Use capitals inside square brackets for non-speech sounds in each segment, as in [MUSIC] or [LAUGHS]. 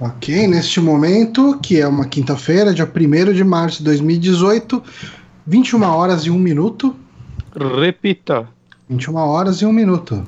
Ok, neste momento, que é uma quinta-feira, dia 1 de março de 2018, 21 horas e 1 minuto. Repita. 21 horas e 1 minuto.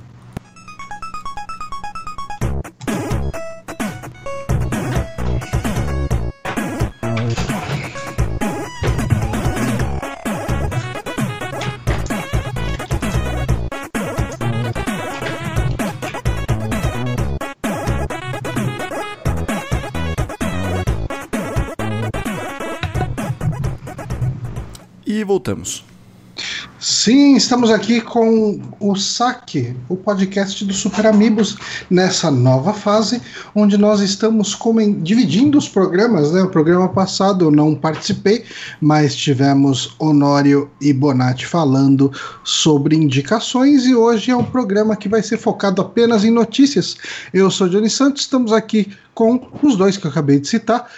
Sim, estamos aqui com o Saque, o podcast do Super Amigos, nessa nova fase, onde nós estamos dividindo os programas. Né? O programa passado eu não participei, mas tivemos Honório e Bonatti falando sobre indicações, e hoje é um programa que vai ser focado apenas em notícias. Eu sou Johnny Santos, estamos aqui com os dois que eu acabei de citar,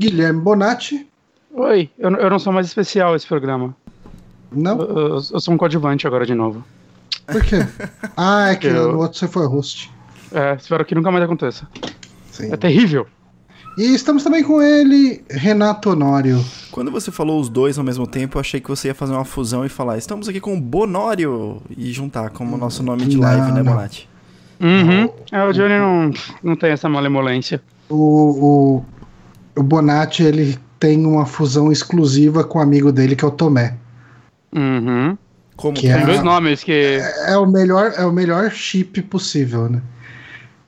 Guilherme Bonatti. Oi, eu, eu não sou mais especial esse programa. Não? Eu, eu- eu sou um coadjuvante agora de novo. Por quê? [LAUGHS] Ah, é que Eu- no outro você foi host. É, espero que nunca mais aconteça. Sim. É terrível. E estamos também com ele, Renato Honório. Quando você falou os dois ao mesmo tempo, eu achei que você ia fazer uma fusão e falar: estamos aqui com o Bonório e juntar como nosso nome de Não, live, né. Bonatti? Uhum. É, o Johnny não, não tem essa malemolência. O, o, o Bonatti ele tem uma fusão exclusiva com o amigo dele, que é o Tomé. Uhum. Como Que que é- Tem dois nomes que. É o melhor, é o melhor chip possível, né?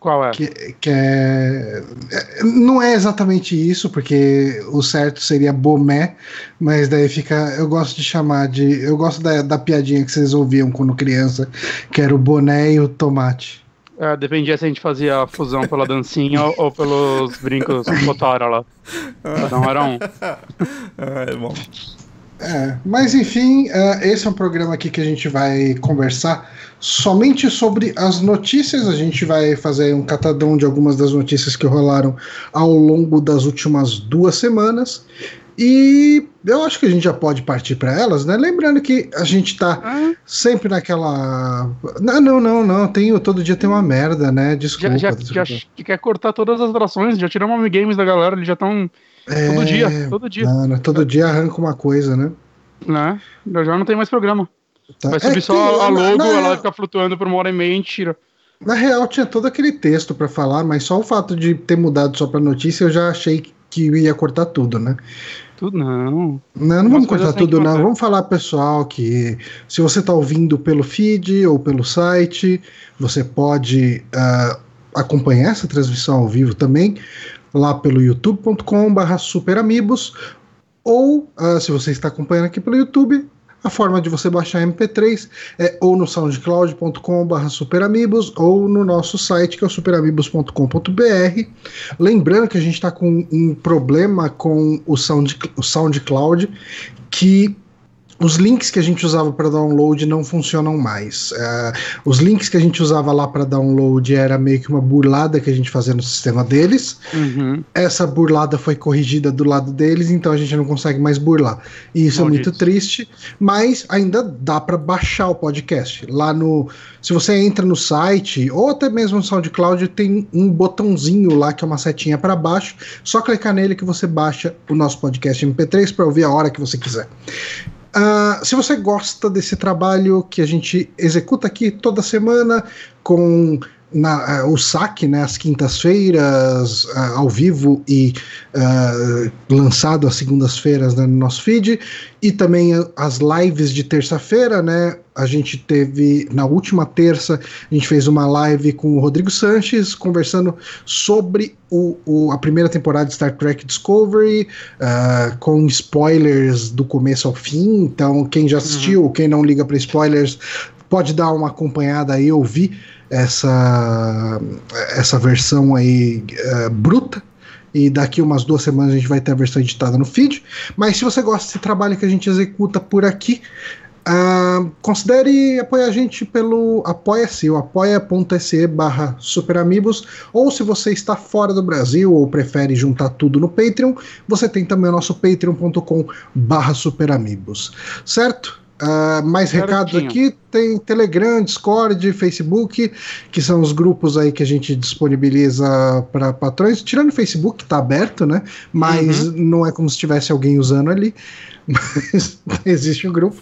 Qual é? Que, que é, é- Não é exatamente isso, porque o certo seria Bomé, mas daí fica. Eu gosto de chamar de. Eu gosto da, da piadinha que vocês ouviam quando criança, que era o boné e o tomate. É, dependia se a gente fazia a fusão pela dancinha ou, ou pelos brincos Cotora lá. [LAUGHS] Um era um. [LAUGHS] Ah, é bom. É, mas enfim, é, esse é um programa aqui que a gente vai conversar somente sobre as notícias. A gente vai fazer um catadão de algumas das notícias que rolaram ao longo das últimas duas semanas. E eu acho que a gente já pode partir para elas, né? Lembrando que a gente tá Ah, sempre naquela. Não, não, não, não. Tem, todo dia tem uma merda, né? já, Desculpa. já, desculpa. já quer cortar todas as atrações, já tiramos o games da galera, eles já estão todo É, dia, todo dia, Mano, todo dia arranca uma coisa, né? né? Já já não tem mais programa. Tá. Vai É subir que só tem- a logo, na- ela vai ficar flutuando por uma hora e meia e a gente tira. Na real, tinha todo aquele texto pra falar, mas só o fato de ter mudado só pra notícia, eu já achei que ia cortar tudo, né? Tudo não. Não, não vamos cortar que tudo, não. Vamos falar, pessoal, que se você tá ouvindo pelo feed ou pelo site, você pode ah, acompanhar essa transmissão ao vivo também, lá pelo youtube.com/barra superamigos, ou ah, se você está acompanhando aqui pelo YouTube, a forma de você baixar MP3 é ou no soundcloud.com.br superamigos ou no nosso site que é o. Lembrando que a gente está com um problema com o, Sound, o SoundCloud, que os links que a gente usava para download não funcionam mais. Eh, os links que a gente usava lá para download era meio que uma burlada que a gente fazia no sistema deles Uhum. essa burlada foi corrigida do lado deles, então a gente não consegue mais burlar. E isso é muito triste, mas ainda dá para baixar o podcast. Lá no, se você entra no site ou até mesmo no SoundCloud, tem um botãozinho lá que é uma setinha para baixo. Só clicar nele que você baixa o nosso podcast MP3 para ouvir a hora que você quiser. Ah, se você gosta desse trabalho que a gente executa aqui toda semana com na- ah, o saque, né, às quintas-feiras, ah, ao vivo e ah, lançado às segundas-feiras né, no nosso feed, e também as lives de terça-feira, né? A gente teve na última terça, a gente fez uma live com o Rodrigo Sanches conversando sobre o, o- a primeira temporada de Star Trek Discovery, ah, com spoilers do começo ao fim. Então, quem já assistiu, quem não liga para spoilers, pode dar uma acompanhada aí, ouvir essa, essa versão aí eh, bruta. E daqui umas duas semanas a gente vai ter a versão editada no feed. Mas se você gosta desse trabalho que a gente executa por aqui, ah, considere apoiar a gente pelo Apoia-se, o apoia.se barra superamigos, ou se você está fora do Brasil ou prefere juntar tudo no Patreon, você tem também o nosso patreon.com barra superamigos, certo? Uh, mais recados aqui, tem Telegram, Discord, Facebook, que são os grupos aí que a gente disponibiliza para patrões. Tirando o Facebook, que tá aberto, né? Mas uhum. não é como se tivesse alguém usando ali. [LAUGHS] Mas existe um grupo.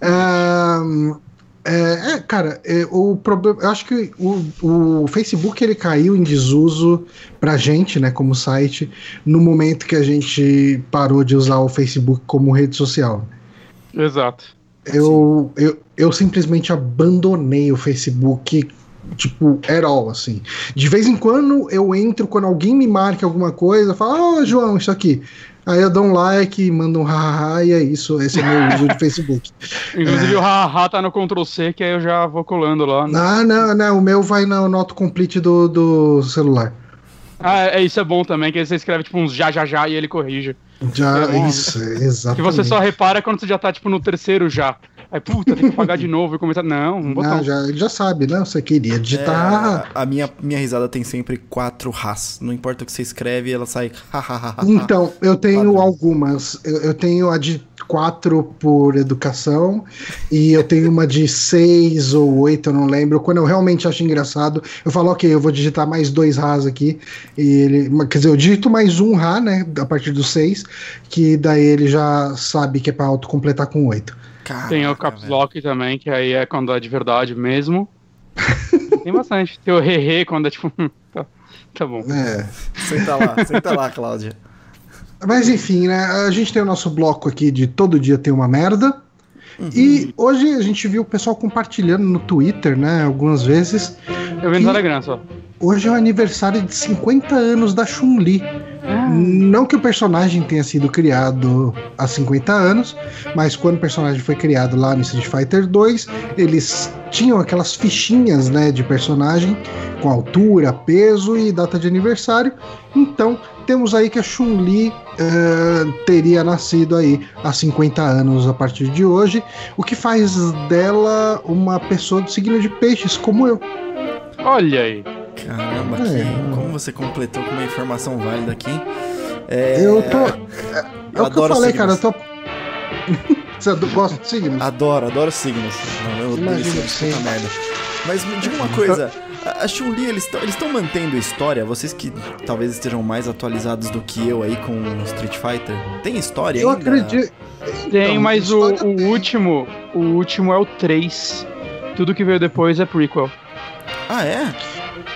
Uh, é, é, cara, é, o problema. Eu acho que o, o Facebook ele caiu em desuso pra gente, né, como site, no momento que a gente parou de usar o Facebook como rede social. Exato. Eu, eu, eu simplesmente abandonei o Facebook tipo, at all, assim. De vez em quando eu entro, quando alguém me marca alguma coisa, falo, ó, oh, João, isso aqui. Aí eu dou um like, mando um hahaha e é isso. Esse é meu [LAUGHS] uso de Facebook. Inclusive é. o hahaha tá no Ctrl C, que aí eu já vou colando lá. Né? Ah, não, não. O meu vai no, no autocomplete do, do celular. Ah, é, isso é bom também, que aí você escreve tipo uns já já já e ele corrige. Já, é isso, exatamente. Que você só repara quando você já tá tipo no terceiro já. Aí, puta, tem que apagar de [LAUGHS] novo e começar. Não, um botão. Não, já, ele já sabe, né? Você queria digitar. É, a minha, minha risada tem sempre quatro ras. Não importa o que você escreve, ela sai. [LAUGHS] então, eu tenho algumas. Eu, eu, tenho a de quatro por educação e eu tenho uma de seis ou oito, eu não lembro. Quando eu realmente acho engraçado, eu falo, ok, eu vou digitar mais dois ras aqui. E ele. Quer dizer, eu digito mais um ra, né? A partir do seis, que daí ele já sabe que é pra autocompletar com oito. Caraca, Tem o Caps Lock velho. também, que aí é quando é de verdade mesmo. [LAUGHS] Tem bastante. Tem o Hehe quando é tipo. [LAUGHS] tá, tá bom. É. Senta lá, senta lá, Cláudia. Mas enfim, né? A gente tem o nosso bloco aqui de todo dia tem uma merda. Uhum. E hoje a gente viu o pessoal compartilhando no Twitter, né? Algumas vezes. Eu vi no Telegram só. Hoje é o aniversário de 50 anos da Chun-Li. Ah. Não que o personagem tenha sido criado há 50 anos, mas quando o personagem foi criado lá no Street Fighter 2, eles tinham aquelas fichinhas, né, de personagem com altura, peso e data de aniversário. Então, temos aí que a Chun-Li uh, teria nascido aí há 50 anos a partir de hoje, o que faz dela uma pessoa do signo de peixes, como eu. Olha aí. Caramba, é. que, como você completou com uma informação válida aqui. É, eu tô. É, é o que eu falei, signos. cara, eu tô. [LAUGHS] você gosta de signos? Adoro, adoro signos. Não, eu odeio signos, merda. Mas me diga uma coisa. A Chun-Li, eles estão mantendo história? Vocês que talvez estejam mais atualizados do que eu aí com Street Fighter. Tem história eu ainda? Eu acredito. Tem, então, mas o, o último, o último é o 3. Tudo que veio depois é prequel. Ah, é?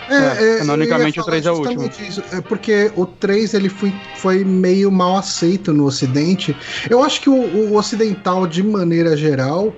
É, é, canonicamente o 3 é o último. Isso, é porque o 3 ele foi, foi meio mal aceito no ocidente. Eu acho que o, o ocidental, de maneira geral,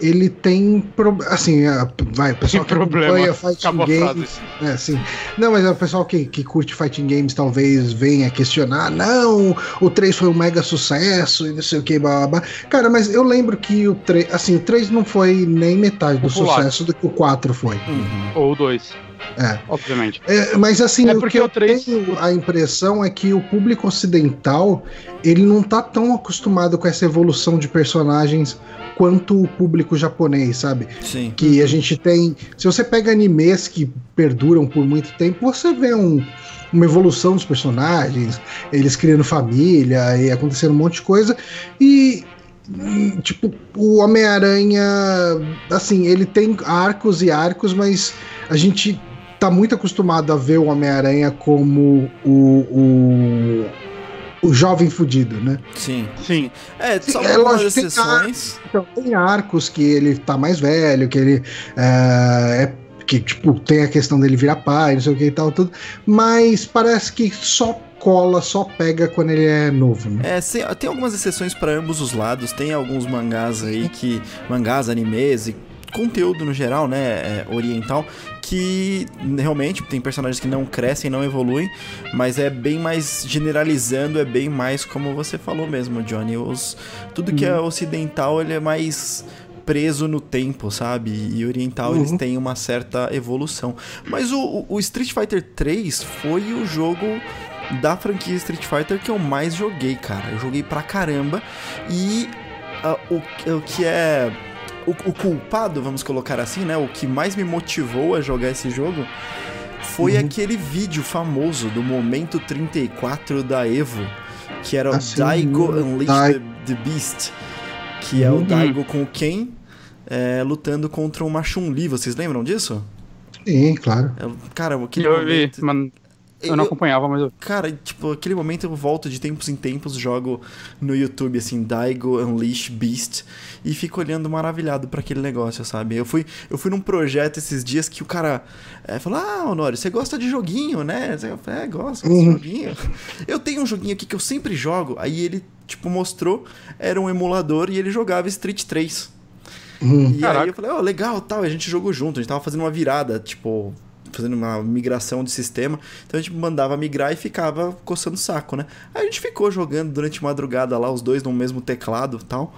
ele tem pro, assim, vai, o pessoal que problema, fighting games, é, assim, não, mas o pessoal que, que curte fighting games talvez venha questionar, não, o 3 foi um mega sucesso e não sei o que, blá, blá, blá. Cara, mas eu lembro que o 3, assim, o 3 não foi nem metade do Popular. sucesso do que o 4 foi. Uhum. Ou o 2. É. Obviamente. É, mas assim, é o que eu 3... tenho a impressão é que o público ocidental ele não tá tão acostumado com essa evolução de personagens quanto o público japonês, sabe? Sim. Que a gente tem. Se você pega animes que perduram por muito tempo, você vê um, uma evolução dos personagens, eles criando família e acontecendo um monte de coisa. E tipo, o Homem-Aranha, assim, ele tem arcos e arcos, mas a gente tá muito acostumado a ver o Homem-Aranha como o, o, o jovem fudido, né? Sim. Sim. É, só é, lógico, exceções. Tem arcos, então, tem arcos que ele tá mais velho, que ele é, é que, tipo, tem a questão dele virar pai, não sei o que e tal, tudo, mas parece que só cola, só pega quando ele é novo, né? É, tem algumas exceções para ambos os lados, tem alguns mangás aí que, mangás, animes e conteúdo no geral, né, é, oriental, que realmente tem personagens que não crescem, não evoluem, mas é bem mais generalizando, é bem mais como você falou mesmo, Johnny. Os, tudo que é uhum. ocidental ele é mais preso no tempo, sabe? E oriental uhum. eles têm uma certa evolução. Mas o, o Street Fighter 3 foi o jogo da franquia Street Fighter que eu mais joguei, cara. Eu joguei pra caramba. E uh, o, o que é o, o, culpado, vamos colocar assim, né? O que mais me motivou a jogar esse jogo foi uhum. aquele vídeo famoso do momento 34 da Evo, que era o assim, Daigo Unleashed the, the Beast. que é o Daigo com o Ken é, lutando contra uma Chun-Li. Vocês lembram disso? Sim, claro. É, cara, aquele Eu momento... vi, mas eu não acompanhava, mas eu... Cara, tipo, aquele momento eu volto de tempos em tempos, jogo no YouTube, assim, Daigo Unleash Beast, e fico olhando maravilhado para aquele negócio, sabe? Eu fui, eu fui num projeto esses dias que o cara é, falou: Ah, Honório, você gosta de joguinho, né? Eu falei, é, gosto de Uhum. joguinho. Eu tenho um joguinho aqui que eu sempre jogo. Aí ele, tipo, mostrou, era um emulador e ele jogava Street 3. Hum. E Caraca. aí eu falei, ó, legal, tal, e a gente jogou junto, a gente tava fazendo uma virada, tipo, fazendo uma migração de sistema. Então a gente mandava migrar e ficava coçando o saco, né? Aí a gente ficou jogando durante a madrugada lá, os dois no mesmo teclado e tal.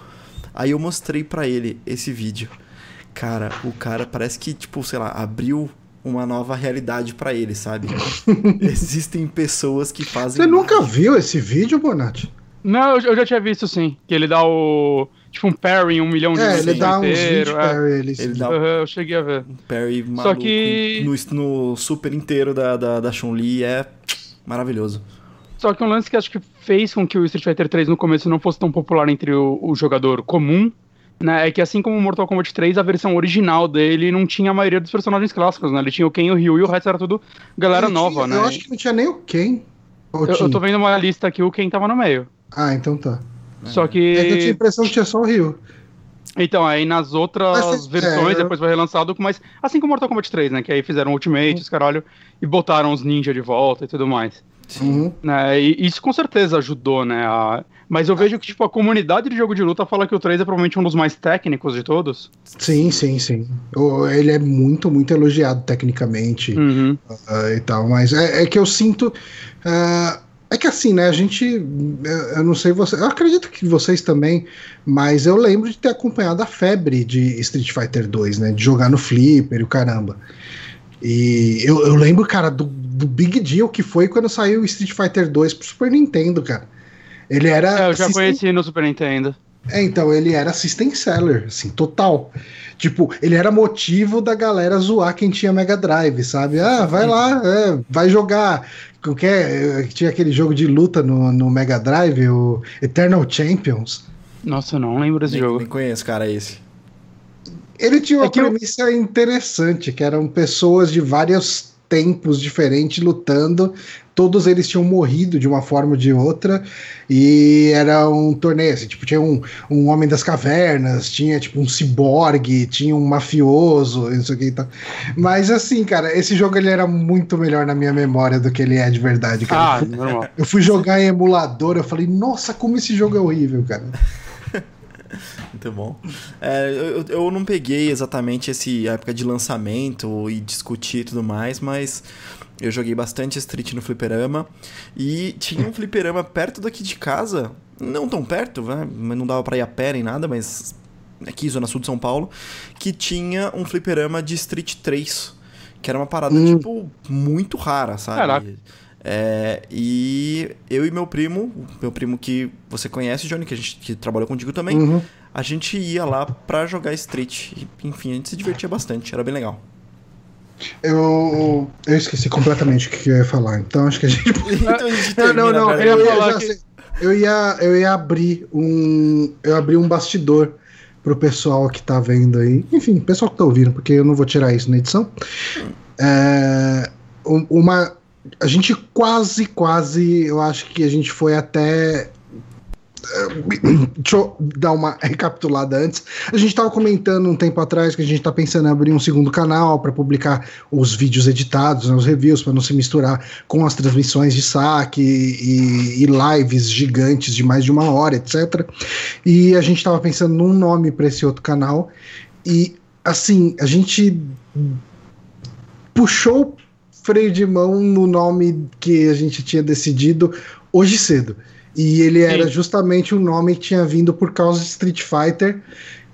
Aí eu mostrei pra ele esse vídeo. Cara, o cara parece que, tipo, sei lá, abriu uma nova realidade pra ele, sabe? [LAUGHS] Existem pessoas que fazem. Você nunca viu esse vídeo, Bonatti? Não, eu, eu já tinha visto sim. Que ele dá o. Tipo um parry em um milhão de É, vezes ele dá uns inteiro. 20 é. pra eles. Ele dá- Aham, eu cheguei a ver. Parry maluco Só que- no, no super inteiro da, da, da Chun-Li é maravilhoso. Só que um lance que acho que fez com que o Street Fighter 3 no começo não fosse tão popular entre o, o jogador comum, né? É que assim como o Mortal Kombat 3, a versão original dele não tinha a maioria dos personagens clássicos, né? Ele tinha o Ken e o Ryu e o resto era tudo galera Ele nova, tinha- né? Eu acho que não tinha nem o Ken. Eu, eu tô vendo uma lista aqui, o Ken tava no meio. Ah, então tá. Só É que eu tinha a que. impressão que tinha só o Rio. Então, aí nas outras Mas vocês- versões, é, eu- depois foi relançado mais. Assim como Mortal Kombat 3, né? Que aí fizeram Ultimate, os caralho, e botaram os ninja de volta e tudo mais. Uhum. né? E isso com certeza ajudou, né? a- Mas eu vejo que, tipo, a comunidade de jogo de luta fala que o 3 é provavelmente um dos mais técnicos de todos. Sim, sim, sim. Ele é muito, muito elogiado tecnicamente Uhum. ah, e tal, mas é, é que eu sinto. ah, é que assim, né? A gente. Eu, não sei você. Eu acredito que vocês também, mas eu lembro de ter acompanhado a febre de Street Fighter 2, né? De jogar no Flipper e o caramba. E eu, eu lembro, cara, do, do big deal que foi quando saiu o Street Fighter 2 pro Super Nintendo, cara. Ele era. É, eu já conheci no Super Nintendo. É, então, ele era system seller, assim, total. Tipo, ele era motivo da galera zoar quem tinha Mega Drive, sabe? Ah, vai lá, é, vai jogar. Qualquer, tinha aquele jogo de luta no, no Mega Drive, o Eternal Champions. Nossa, eu não lembro desse Nem, jogo. nem conheço, cara, esse. Ele tinha uma É que eu- premissa interessante, que eram pessoas de vários tempos diferentes lutando. Todos eles tinham morrido de uma forma ou de outra. E era um torneio, assim, tipo, tinha um, um homem das cavernas, tinha tipo um ciborgue, tinha um mafioso, isso aqui e tal. Mas assim, cara, esse jogo ele era muito melhor na minha memória do que ele é de verdade, cara. Ah, normal. Eu fui jogar em emulador, eu falei, nossa, como esse jogo é horrível, cara. [LAUGHS] Muito bom. É, eu, eu não peguei exatamente esse época de lançamento e discutir e tudo mais, mas eu joguei bastante Street no fliperama. E tinha um fliperama perto daqui de casa, não tão perto, né? mas não dava pra ir a pé nem nada, mas aqui, Zona Sul de São Paulo, que tinha um fliperama de Street 3, que era uma parada, Hum. tipo, muito rara, sabe? Caraca. É, e eu e meu primo, meu primo que você conhece, Johnny, que a gente que trabalhou contigo também, Uhum. a gente ia lá pra jogar Street. E, enfim, a gente se divertia bastante, era bem legal. Eu, eu esqueci completamente o que eu ia falar, então acho que a gente [LAUGHS] então a gente Não, termina não, não. agora. eu Eu ia que- eu ia, eu ia abrir um, eu abri um bastidor pro pessoal que tá vendo aí. Enfim, pessoal que tá ouvindo, porque eu não vou tirar isso na edição. É, um- uma, a gente quase, quase, eu acho que a gente foi até [CLEARS THROAT] Deixa eu dar uma recapitulada antes. A gente estava comentando um tempo atrás que a gente está pensando em abrir um segundo canal para publicar os vídeos editados, né, os reviews, para não se misturar com as transmissões de saque e, e lives gigantes de mais de uma hora, etc. E a gente estava pensando num nome para esse outro canal. E assim, a gente puxou freio de mão no nome que a gente tinha decidido hoje cedo. E ele era Sim. justamente um nome que tinha vindo por causa de Street Fighter,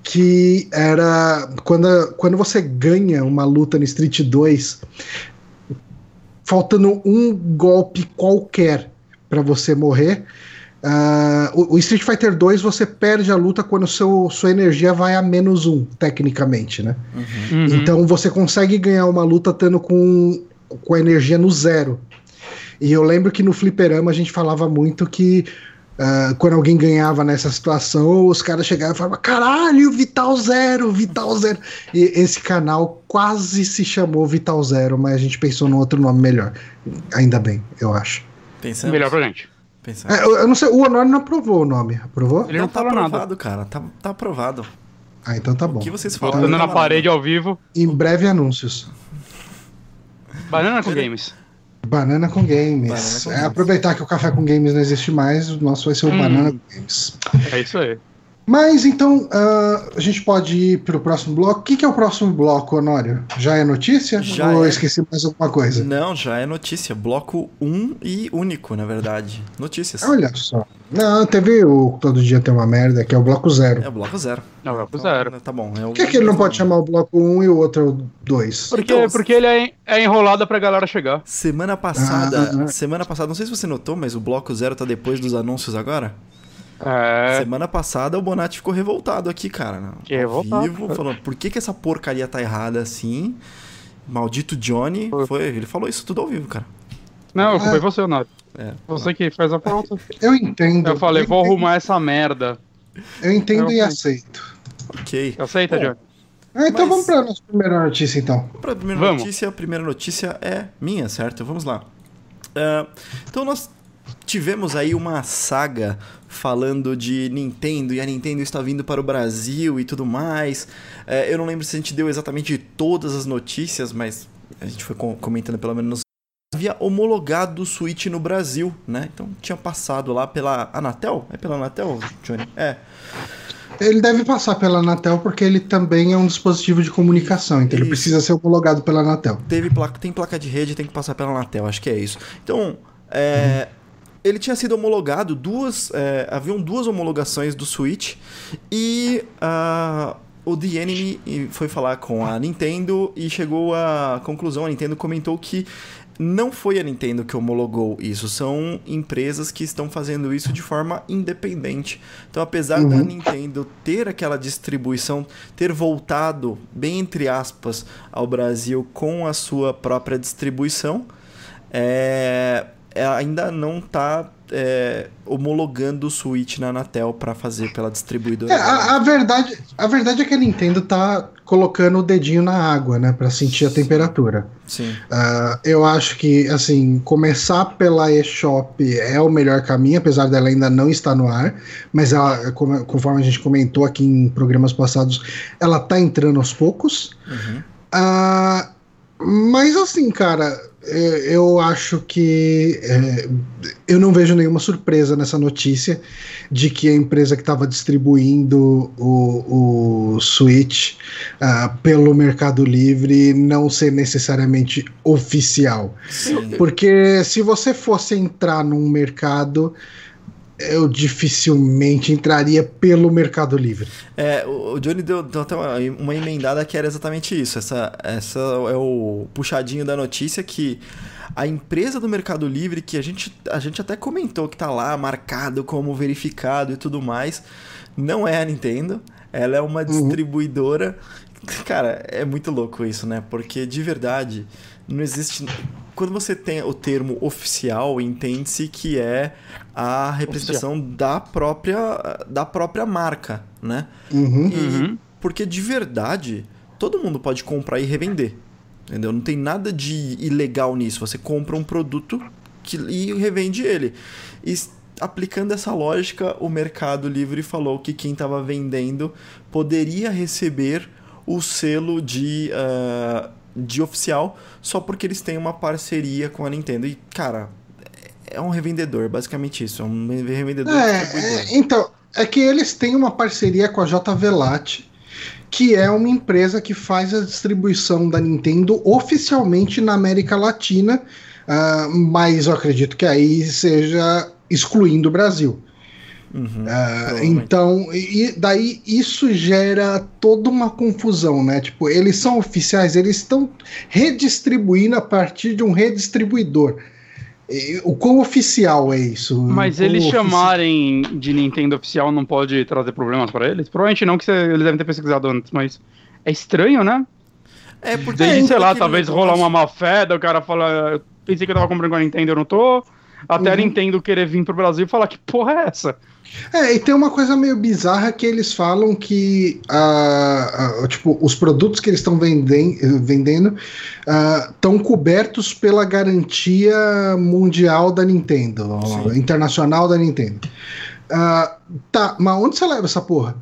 que era quando, quando você ganha uma luta no Street 2, faltando um golpe qualquer para você morrer. ah, o, o Street Fighter 2 você perde a luta quando seu, sua energia vai a menos um, tecnicamente, né? Uhum. Então você consegue ganhar uma luta estando com, com a energia no zero. E eu lembro que no fliperama a gente falava muito que Uh, quando alguém ganhava nessa situação, os caras chegavam e falavam: caralho, Vital Zero, Vital Zero. E esse canal quase se chamou Vital Zero, mas a gente pensou num outro nome melhor. Ainda bem, eu acho. Pensamos. Melhor pra gente. É, eu, eu, não sei, o Honor não aprovou o nome. Aprovou? Ele não, não tá aprovado, nada. cara. Tá, tá aprovado. Ah, então tá bom. O que vocês falam? Botando na parede ao vivo. Em breve anúncios. Banana com Games. Banana com Games. Banana com é, games. aproveitar que o Café com Games não existe mais, o nosso vai ser o hum. Banana com Games. É isso aí. Mas então, uh, a gente pode ir para o próximo bloco. O que, que, é o próximo bloco, Honório? Já é notícia? Já Ou é... esqueci mais alguma coisa? Não, já é notícia. Bloco 1 um e único, na verdade. Notícias. Olha só. Não, teve o Todo Dia Tem Uma Merda, que é o bloco 0. É o bloco 0. É o bloco 0. Tá bom. É Por que, que ele não pode chamar o bloco 1 um e o outro 2? Porque, então, porque ele é, é enrolado pra galera chegar. Semana passada, ah, semana passada, não sei se você notou, mas o bloco 0 tá depois dos anúncios agora? É. Semana passada o Bonatti ficou revoltado aqui, cara. Que revoltado. Vivo, falando, por que, que essa porcaria tá errada assim? Maldito Johnny. Foi, ele falou isso tudo ao vivo, cara. Não, eu culpei é. você, Nath. É. Você que faz a pauta. Eu entendo. Eu falei, eu vou arrumar essa merda. Eu entendo eu e aceito. Ok. Aceita, Johnny? Ah, então Mas... vamos pra nossa primeira notícia, então. Pra primeira vamos. notícia, a primeira notícia é minha, certo? Vamos lá. Uh, então nós tivemos aí uma saga falando de Nintendo e a Nintendo está vindo para o Brasil e tudo mais. É, eu não lembro se a gente deu exatamente todas as notícias, mas a gente foi comentando pelo menos. Havia homologado o Switch no Brasil, né? Então tinha passado lá pela Anatel? É pela Anatel, Johnny? É. Ele deve passar pela Anatel porque ele também é um dispositivo de comunicação, então isso. ele precisa ser homologado pela Anatel. Teve placa, tem placa de rede, tem que passar pela Anatel, acho que é isso. Então, é, ele tinha sido homologado, duas. É, haviam duas homologações do Switch e uh, o The Enemy foi falar com a Nintendo e chegou à conclusão. A Nintendo comentou que não foi a Nintendo que homologou isso, são empresas que estão fazendo isso de forma independente. Então, apesar uhum. da Nintendo ter aquela distribuição, ter voltado, bem entre aspas, ao Brasil com a sua própria distribuição, é, é, ainda não está é, homologando o Switch na Anatel para fazer pela distribuidora. É, a, a, verdade, a verdade é que a Nintendo tá colocando o dedinho na água, né, para sentir a temperatura. Sim. Uh, eu acho que assim começar pela eShop é o melhor caminho, apesar dela ainda não estar no ar, mas ela, conforme a gente comentou aqui em programas passados, ela tá entrando aos poucos. Uhum. Uh, mas assim, cara, é, eu acho que é, eu não vejo nenhuma surpresa nessa notícia de que a empresa que estava distribuindo o, o Switch uh, pelo Mercado Livre não ser necessariamente oficial. Sim. Porque se você fosse entrar num mercado eu dificilmente entraria pelo Mercado Livre. É, o Johnny deu, deu até uma, uma, emendada que era exatamente isso. Essa, essa é o puxadinho da notícia que a empresa do Mercado Livre, que a gente, a gente até comentou que tá lá marcado como verificado e tudo mais, não é a Nintendo. Ela é uma uhum. distribuidora. Cara, é muito louco isso, né? Porque de verdade não existe. Quando você tem o termo oficial, entende-se que é a representação oficial. da própria, da própria marca, né? Uhum. E, uhum. Porque de verdade, todo mundo pode comprar e revender. Entendeu? Não tem nada de ilegal nisso. Você compra um produto que, e revende ele. E aplicando essa lógica, o Mercado Livre falou que quem estava vendendo poderia receber o selo de. Uh, de oficial só porque eles têm uma parceria com a Nintendo. E, cara, é um revendedor, basicamente isso. É um revendedor. É, é, então, é que eles têm uma parceria com a JV Latte, que é uma empresa que faz a distribuição da Nintendo oficialmente na América Latina, uh, mas eu acredito que aí seja excluindo o Brasil. Uhum, uh, então, e daí isso gera toda uma confusão, né? Tipo, eles são oficiais, eles estão redistribuindo a partir de um redistribuidor. O quão oficial é isso? Mas eles chamarem de Nintendo oficial não pode trazer problemas para eles? Provavelmente não, que eles devem ter pesquisado antes, mas é estranho, né? É porque. Desde, sei lá, talvez rolar uma má fé, o cara fala, eu pensei que eu tava comprando com a Nintendo, eu não tô. Até uhum. a Nintendo querer vir pro Brasil e falar que porra é essa? É, e tem uma coisa meio bizarra que eles falam que uh, uh, tipo, os produtos que eles estão vendem, vendendo estão uh, cobertos pela garantia mundial da Nintendo, internacional da Nintendo. tá, mas onde você leva essa porra?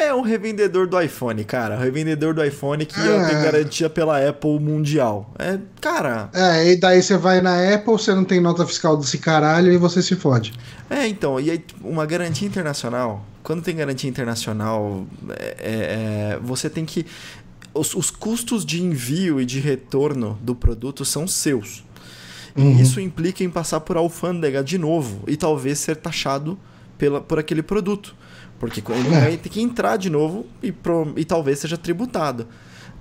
É um revendedor do iPhone, cara. O revendedor do iPhone que é. tem garantia pela Apple mundial. É, cara. É, e daí você vai na Apple, você não tem nota fiscal desse caralho e você se fode. É, então, e aí uma garantia internacional. Quando tem garantia internacional, é, é, é, você tem que. Os, os custos de envio e de retorno do produto são seus. Uhum. Isso implica em passar por alfândega de novo e talvez ser taxado pela, por aquele produto. Porque ele é. vai ter que entrar de novo e, pro, e talvez seja tributado.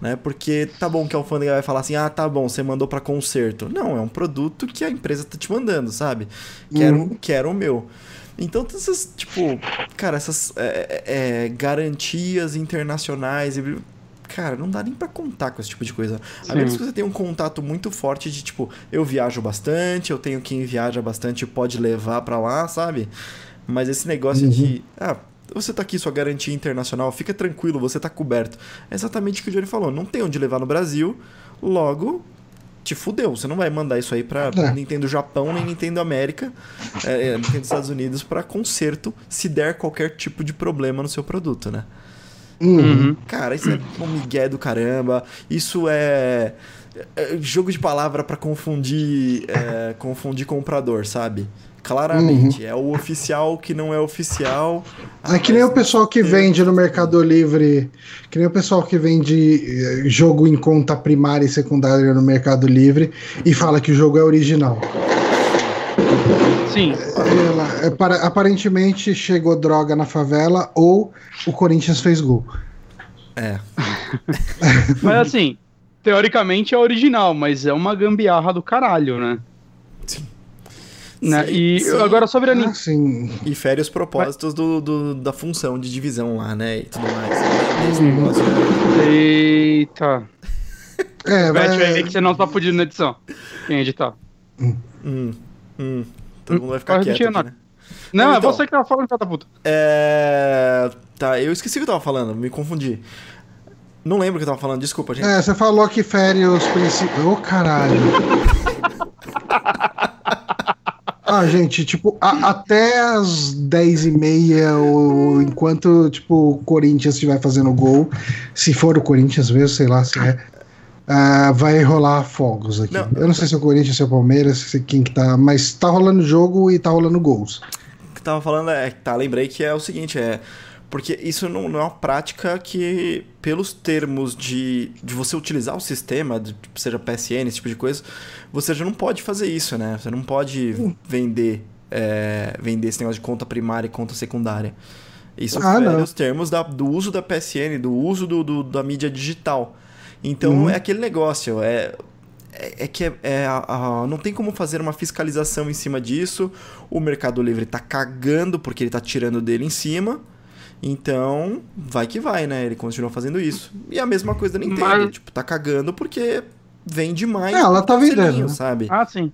Né? Porque tá bom que a alfândega vai falar assim: ah, tá bom, você mandou para conserto. Não, é um produto que a empresa tá te mandando, sabe? Que, era, uhum. que era o meu. Então, essas, tipo, cara, essas é, é, é garantias internacionais. Cara, não dá nem para contar com esse tipo de coisa. Sim. A menos que você tenha um contato muito forte de, tipo, eu viajo bastante, eu tenho quem viaja bastante pode levar para lá, sabe? Mas esse negócio uhum. de. Ah, você tá aqui, sua garantia internacional, fica tranquilo, você tá coberto. É exatamente o que o Johnny falou. Não tem onde levar no Brasil, logo te fudeu. Você não vai mandar isso aí pra é. Nintendo Japão, nem Nintendo América, é, é Nintendo Estados Unidos para conserto se der qualquer tipo de problema no seu produto, né? Uhum. Cara, isso é um migué do caramba. Isso é, é jogo de palavra para confundir, é, confundir comprador, sabe? Claramente. Uhum. É o oficial que não é oficial. É que nem o pessoal que vende no Mercado Livre. Que nem o pessoal que vende eh, jogo em conta primária e secundária no Mercado Livre e fala que o jogo é original. Sim. É, é, aparentemente chegou droga na favela ou o Corinthians fez gol. É. [LAUGHS] mas assim, teoricamente é original, mas é uma gambiarra do caralho, né? Sim. Né? Sim, e sim. agora sobre a Nintendo. Ah, e fere os propósitos do, do, da função de divisão lá, né? E tudo mais. Negócio. Eita. É, vai... é que você não tá pedindo na edição. Quem editar? Hum. Hum. hum. Todo mundo vai ficar quieto aqui, né? Não, então, é você que tava falando, da puta. É. Tá, eu esqueci o que eu tava falando, me confundi. Não lembro o que eu tava falando, desculpa, gente. É, você falou que fere os princípios. Ô, oh, caralho. [LAUGHS] Ah, gente, tipo, a, até as 10 e meia, ou enquanto, tipo, o Corinthians estiver fazendo gol, se for o Corinthians mesmo, sei lá se é, uh, vai rolar fogos aqui. Não. Eu não sei se é o Corinthians, se é o Palmeiras, se é quem que tá, mas tá rolando jogo e tá rolando gols. O que tava falando é, tá, lembrei que é o seguinte, é porque isso não, não, é uma prática que, pelos termos de, de você utilizar o sistema, de, seja PSN, esse tipo de coisa, você já não pode fazer isso, né? Você não pode vender, é, vender esse negócio de conta primária e conta secundária. Isso ah, fere os termos da, do uso da PSN, do uso do, do da mídia digital. Então uhum. é aquele negócio, é, é, é que é, é a, a, não tem como fazer uma fiscalização em cima disso. O Mercado Livre tá cagando porque ele tá tirando dele em cima. Então, vai que vai, né? Ele continua fazendo isso. E a mesma coisa da Nintendo, Mas... tipo, tá cagando porque vende mais. É, ela tá vendendo, né? sabe? Ah, sim.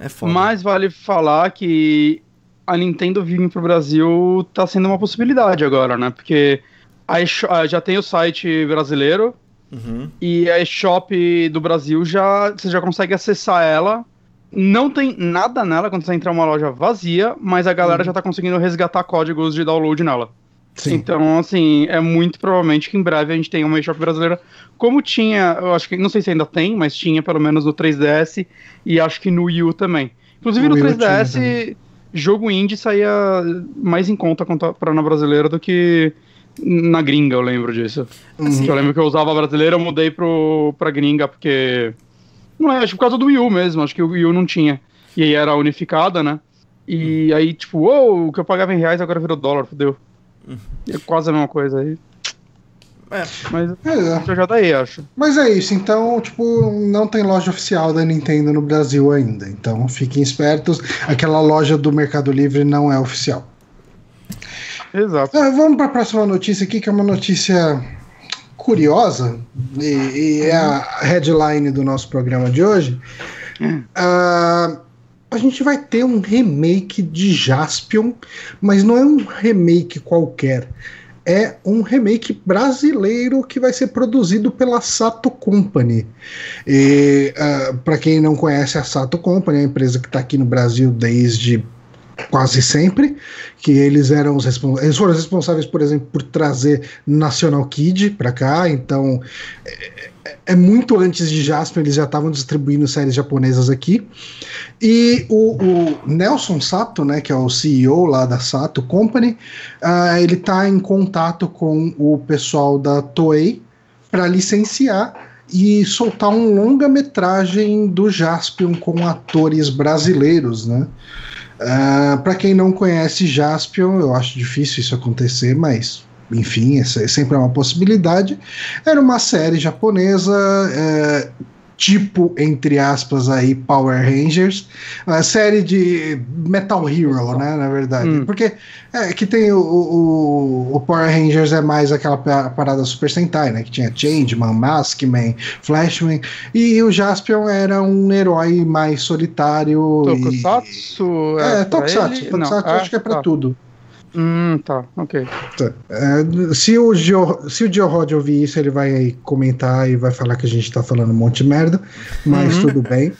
É foda. Mas vale falar que a Nintendo vir pro Brasil tá sendo uma possibilidade agora, né? Porque a já tem o site brasileiro uhum. e a eShop do Brasil já você já consegue acessar ela. Não tem nada nela quando você entrar em uma loja vazia, mas a galera uhum. já tá conseguindo resgatar códigos de download nela. Sim. Então, assim, é muito provavelmente que em breve a gente tenha uma eShop brasileira, como tinha, eu acho que, não sei se ainda tem, mas tinha pelo menos no 3DS e acho que no Wii U também. Inclusive no, no 3DS, jogo indie saía mais em conta para na brasileira do que na gringa, eu lembro disso. Assim, eu lembro que eu usava a brasileira, eu mudei pro, pra gringa, porque. Não é, acho que por causa do Wii U mesmo, acho que o Wii U não tinha. E aí era unificada, né? E aí, tipo, uou, o que eu pagava em reais agora virou dólar, fodeu. É quase a mesma coisa aí. É, mas é. já daí, acho. Mas é isso, então, tipo, não tem loja oficial da Nintendo no Brasil ainda. Então fiquem espertos. Aquela loja do Mercado Livre não é oficial. Exato. Ah, vamos para a próxima notícia aqui, que é uma notícia curiosa, e, e é a headline do nosso programa de hoje. Uh, a gente vai ter um remake de Jaspion, mas não é um remake qualquer. É um remake brasileiro que vai ser produzido pela Sato Company. Uh, para quem não conhece a Sato Company, é a empresa que está aqui no Brasil desde quase sempre, que eles eram os eles foram responsáveis, por exemplo, por trazer National Kid para cá, então é, é, muito antes de Jasper, eles já estavam distribuindo séries japonesas aqui. E o, o, Nelson Sato, né, que é o CEO lá da Sato Company, uh, ele está em contato com o pessoal da Toei para licenciar e soltar um longa-metragem do Jaspion com atores brasileiros, né? Uh, ah, para quem não conhece Jaspion, eu acho difícil isso acontecer, mas enfim, é sempre é uma possibilidade. Era uma série japonesa. É, tipo, entre aspas, aí, Power Rangers, a série de Metal Hero, né, na verdade. Hum. Porque é que tem o, o, o, Power Rangers é mais aquela parada Super Sentai, né, que tinha Changeman, Maskman, Flashman, e o Jaspion era um herói mais solitário. Tokusatsu? E... É, é Tokusatsu. Tokusatsu acho que é pra tá. tudo. Hum, tá, ok. Tá. É, se o Geo, se o Georod ouvir isso, ele vai comentar e vai falar que a gente tá falando um monte de merda, mas uhum. tudo bem.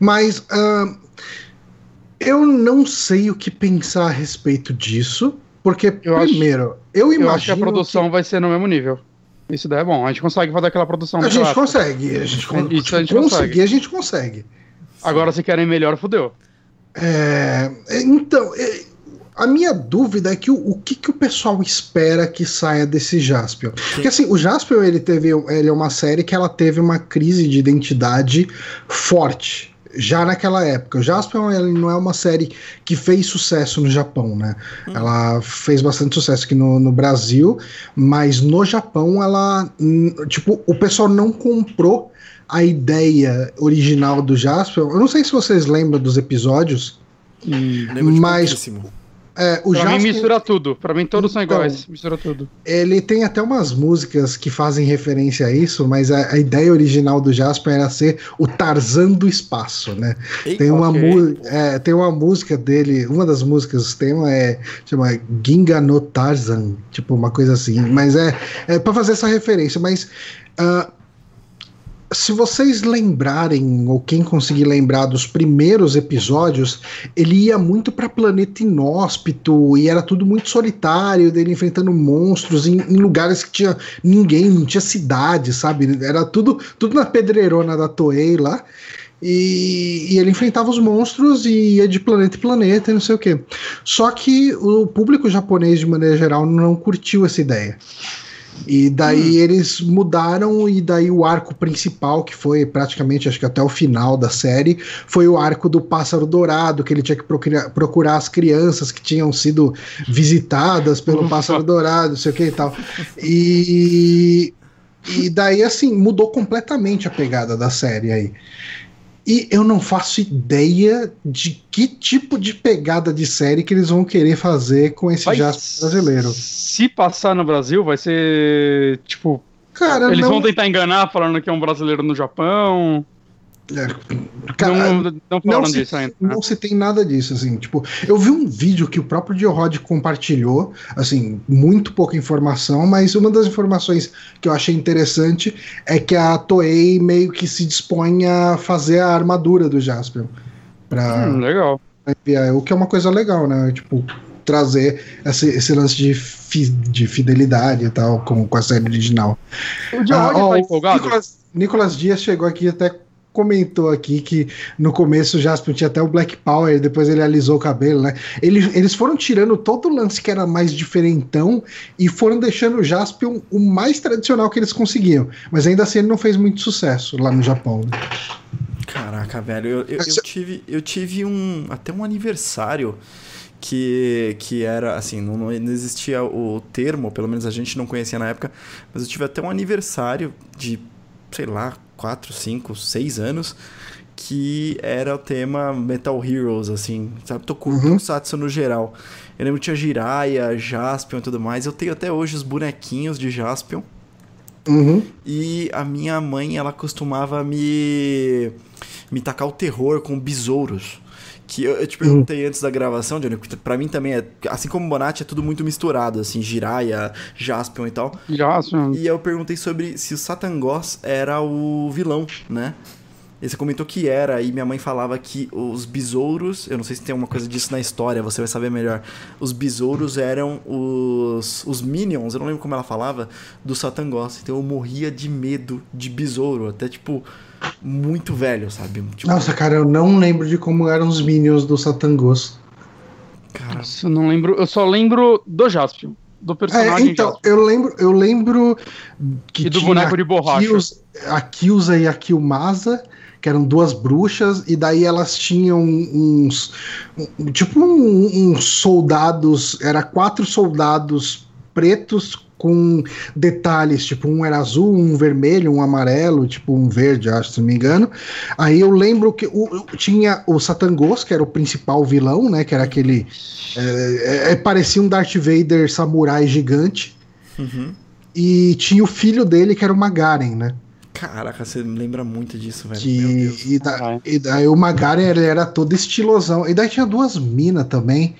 Mas uh, eu não sei o que pensar a respeito disso, porque, eu primeiro, acho, eu imagino. Eu acho que a produção que... vai ser no mesmo nível. Isso daí é bom. A gente consegue fazer aquela produção. A gente consegue. A gente, con Isso a gente conseguir, consegue. a gente consegue. Agora, se querem melhor, fodeu. É, então, é, a minha dúvida é que o, o que, que o pessoal espera que saia desse Jaspion. Sim. Porque assim, o Jaspion ele teve ele é uma série que ela teve uma crise de identidade forte já naquela época. O Jaspion ele não é uma série que fez sucesso no Japão, né? Hum. Ela fez bastante sucesso aqui no, no Brasil, mas no Japão ela, tipo, o pessoal não comprou a ideia original do Jaspion. Eu não sei se vocês lembram dos episódios, hum, mas pouquíssimo. É, o pra Jasper, mim mistura tudo. Pra mim todos então, são iguais. Mistura tudo. Ele tem até umas músicas que fazem referência a isso, mas a, a ideia original do Jasper era ser o Tarzan do espaço, né? Ei, tem, uma okay. é, tem uma música dele, uma das músicas tem uma é chama Ginga no Tarzan, tipo uma coisa assim. Mas é, é para fazer essa referência. Mas uh, se vocês lembrarem, ou quem conseguir lembrar dos primeiros episódios, ele ia muito para planeta inóspito e era tudo muito solitário, dele enfrentando monstros em, em, lugares que tinha ninguém, não tinha cidade, sabe? Era tudo, tudo na pedreirona da Toei lá. E, e, ele enfrentava os monstros e ia de planeta em planeta e não sei o que. Só que o público japonês, de maneira geral, não curtiu essa ideia. E daí hum. eles mudaram, e daí o arco principal, que foi praticamente, acho que até o final da série, foi o arco do Pássaro Dourado, que ele tinha que procurar, procurar as crianças que tinham sido visitadas pelo Pássaro Dourado, não sei o que e tal. E, e daí, assim, mudou completamente a pegada da série aí. E eu não faço ideia de que tipo de pegada de série que eles vão querer fazer com esse Jasper brasileiro. Se passar no Brasil, vai ser tipo. Cara, eles não... vão tentar enganar falando que é um brasileiro no Japão. É, cara, não, não, não, se, disso ainda. Né? Não se tem nada disso, assim, tipo, eu vi um vídeo que o próprio Diorod compartilhou, assim, muito pouca informação, mas uma das informações que eu achei interessante é que a Toei meio que se dispõe a fazer a armadura do Jasper. Pra, hum, legal. Pra enviar, o que é uma coisa legal, né? Tipo, trazer esse, esse lance de, fi, de fidelidade e tal, com, com a série original. O Diorod ah, tá empolgado? Nicolas, Nicolas Dias chegou aqui até comentou aqui que no começo o Jasper tinha até o Black Power, depois ele alisou o cabelo, né? Eles, eles foram tirando todo o lance que era mais diferentão e foram deixando o Jasper o mais tradicional que eles conseguiam. Mas ainda assim ele não fez muito sucesso lá no Japão. Né? Caraca, velho, eu, eu, eu, tive, eu tive um até um aniversário que, que era assim, não, não existia o termo, pelo menos a gente não conhecia na época, mas eu tive até um aniversário de, sei lá, 4, 5, 6 anos, que era o tema Metal Heroes, assim, sabe? Toku, uhum. Tokusatsu no geral. Eu lembro que tinha Jiraiya, Jaspion e tudo mais. Eu tenho até hoje os bonequinhos de Jaspion. Uhum. E a minha mãe, ela costumava me me tacar o terror com besouros. Que eu, eu te perguntei antes da gravação, Johnny, porque pra mim também é. Assim como Bonatti, é tudo muito misturado, assim, Jiraya, Jaspion e tal. Jaspion. E eu perguntei sobre se o Satangos era o vilão, né? E você comentou que era, e minha mãe falava que os besouros, eu não sei se tem alguma coisa disso na história, você vai saber melhor. Os besouros eram os, os minions, eu não lembro como ela falava, do Satangos. Então eu morria de medo de besouro, até tipo muito velho, sabe? Tipo, Nossa, cara, eu não lembro de como eram os minions do Satangos. Cara, Nossa, eu não lembro. Eu só lembro do Jaspion. Do personagem. É, então, eu lembro, eu lembro que. E do boneco de borracha. A Kyusa e a Kyumasa, que eram duas bruxas, e daí elas tinham uns. Um, tipo uns um, um soldados. Era quatro soldados pretos com detalhes, tipo, um era azul, um vermelho, um amarelo, tipo, um verde, acho, se não me engano. Aí eu lembro que o, tinha o Satangos, que era o principal vilão, né? Que era aquele. É, é, parecia um Darth Vader samurai gigante. Uhum. E tinha o filho dele, que era o Magaren, né? Caraca, você lembra muito disso, velho. Que, e, da, e, daí o Magaren ele era todo estilosão. E daí tinha duas minas também.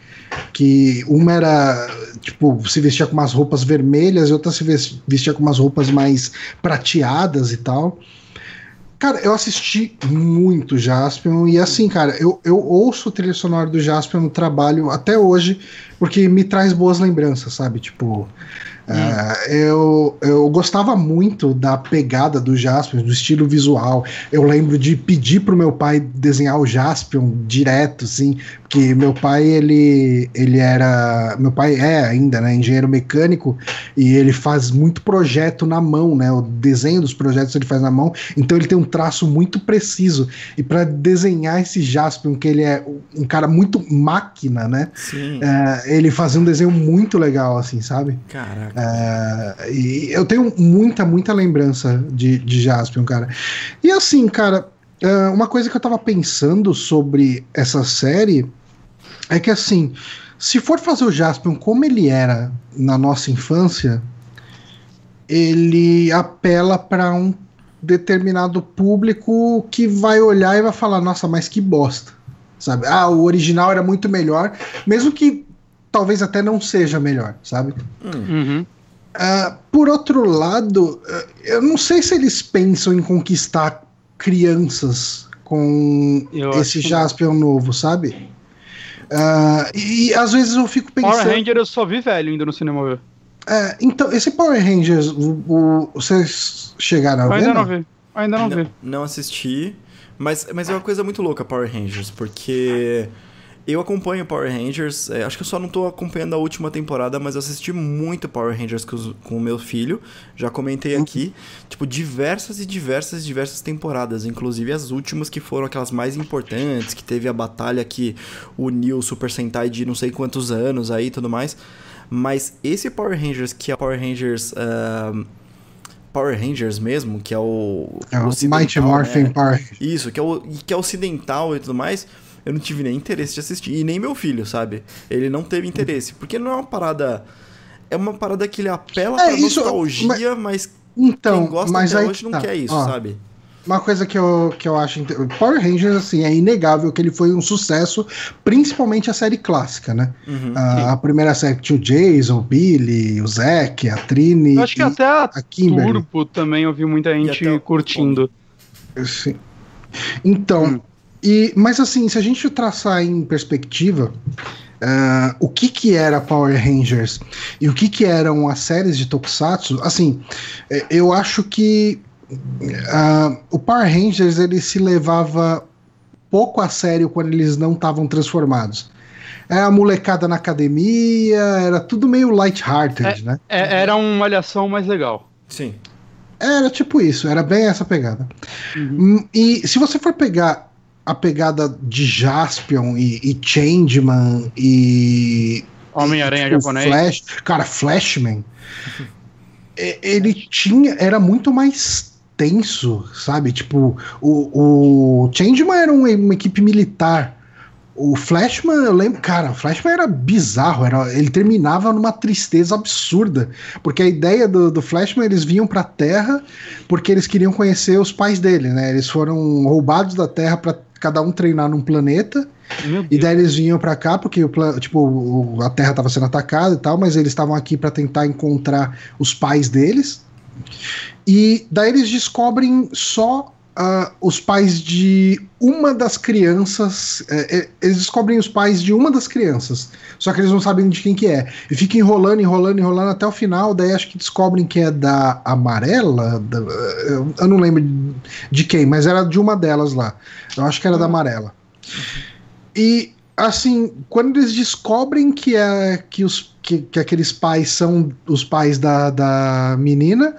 Que uma era, tipo, se vestia com umas roupas vermelhas e outra se vestia com umas roupas mais prateadas e tal. Cara, eu assisti muito Jaspion e assim, cara, eu, eu ouço o trilha sonora do Jaspion no trabalho até hoje porque me traz boas lembranças, sabe? Tipo, Uh, eu, eu gostava muito da pegada do Jaspion, do estilo visual. Eu lembro de pedir pro meu pai desenhar o Jaspion direto, assim, porque meu pai, ele, ele era. Meu pai é ainda, né? Engenheiro mecânico, e ele faz muito projeto na mão, né? O desenho dos projetos ele faz na mão, então ele tem um traço muito preciso. E para desenhar esse Jaspion, que ele é um cara muito máquina, né? Uh, ele fazia um desenho muito legal, assim, sabe? Caraca. É, e eu tenho muita, muita lembrança de, de Jaspion, cara. E assim, cara, é, uma coisa que eu tava pensando sobre essa série é que assim, se for fazer o Jaspion como ele era na nossa infância, ele apela para um determinado público que vai olhar e vai falar, nossa, mas que bosta. Sabe? Ah, o original era muito melhor, mesmo que talvez até não seja melhor, sabe? Uhum. Uh, por outro lado, uh, eu não sei se eles pensam em conquistar crianças com eu esse Jaspion novo, sabe? Uh, e, e, às vezes eu fico pensando. Power Ranger eu só vi velho ainda no cinema ver. É, então, esse Power Rangers, o, o, vocês chegaram a ver? Ainda não vi. Ainda não, não vi. Não assisti. Mas, mas é uma coisa muito louca, Power Rangers, porque. Eu acompanho Power Rangers, é, acho que eu só não tô acompanhando a última temporada, mas eu assisti muito Power Rangers com, com o meu filho. Já comentei uhum. aqui, tipo, diversas e diversas, diversas temporadas, inclusive as últimas que foram aquelas mais importantes, que teve a batalha que uniu o Super Sentai de não sei quantos anos aí e tudo mais. Mas esse Power Rangers, que é Power Rangers. Uh, Power Rangers mesmo, que é o. É o Mighty Morphin né? Power Isso, que é, o, que é ocidental e tudo mais eu não tive nem interesse de assistir. E nem meu filho, sabe? Ele não teve interesse. Porque não é uma parada. É uma parada que ele apela é, pra isso, nostalgia, mas, mas então, quem gosta mas até hoje tá. não quer isso, Ó, sabe? Uma coisa que eu, que eu acho. Power Rangers, assim, é inegável que ele foi um sucesso, principalmente a série clássica, né? Uhum, a, a, primeira série tinha o Jason, o Billy, o Zack, a Trini. Eu acho que até a, a Turbo também eu vi muita gente curtindo. Sim. Então, hum. E, mas assim, se a gente traçar em perspectiva, uh, o que que era Power Rangers e o que que eram as séries de Tokusatsu, assim, é, eu acho que uh, o Power Rangers ele se levava pouco a sério quando eles não estavam transformados. Era a molecada na academia, era tudo meio light-hearted, é, né? É, era uma malhação mais legal. Sim. Era tipo isso, era bem essa pegada. Uhum. Hum, e se você for pegar a pegada de Jaspion e, e Changeman e. Homem-Aranha tipo, japonês. Flash, cara, Flashman. ele tinha. Era muito mais tenso, sabe? Tipo, o, o Changeman era uma, uma equipe militar. O Flashman, eu lembro, cara, o Flashman era bizarro, era, ele terminava numa tristeza absurda, porque a ideia do, do Flashman, eles vinham pra Terra porque eles queriam conhecer os pais dele, né? Eles foram roubados da Terra para cada um treinar num planeta, e daí eles vinham para cá porque o tipo, a Terra estava sendo atacada e tal, mas eles estavam aqui para tentar encontrar os pais deles. E daí eles descobrem só uh, os pais de uma das crianças. É, é, eles descobrem os pais de uma das crianças. Só que eles não sabem de quem que é. E fica enrolando, enrolando, enrolando até o final. Daí acho que descobrem que é da amarela. Da, eu, eu, não lembro de quem, mas era de uma delas lá. Eu acho que era da amarela. E assim, quando eles descobrem que é que os que, que aqueles pais são os pais da, da menina,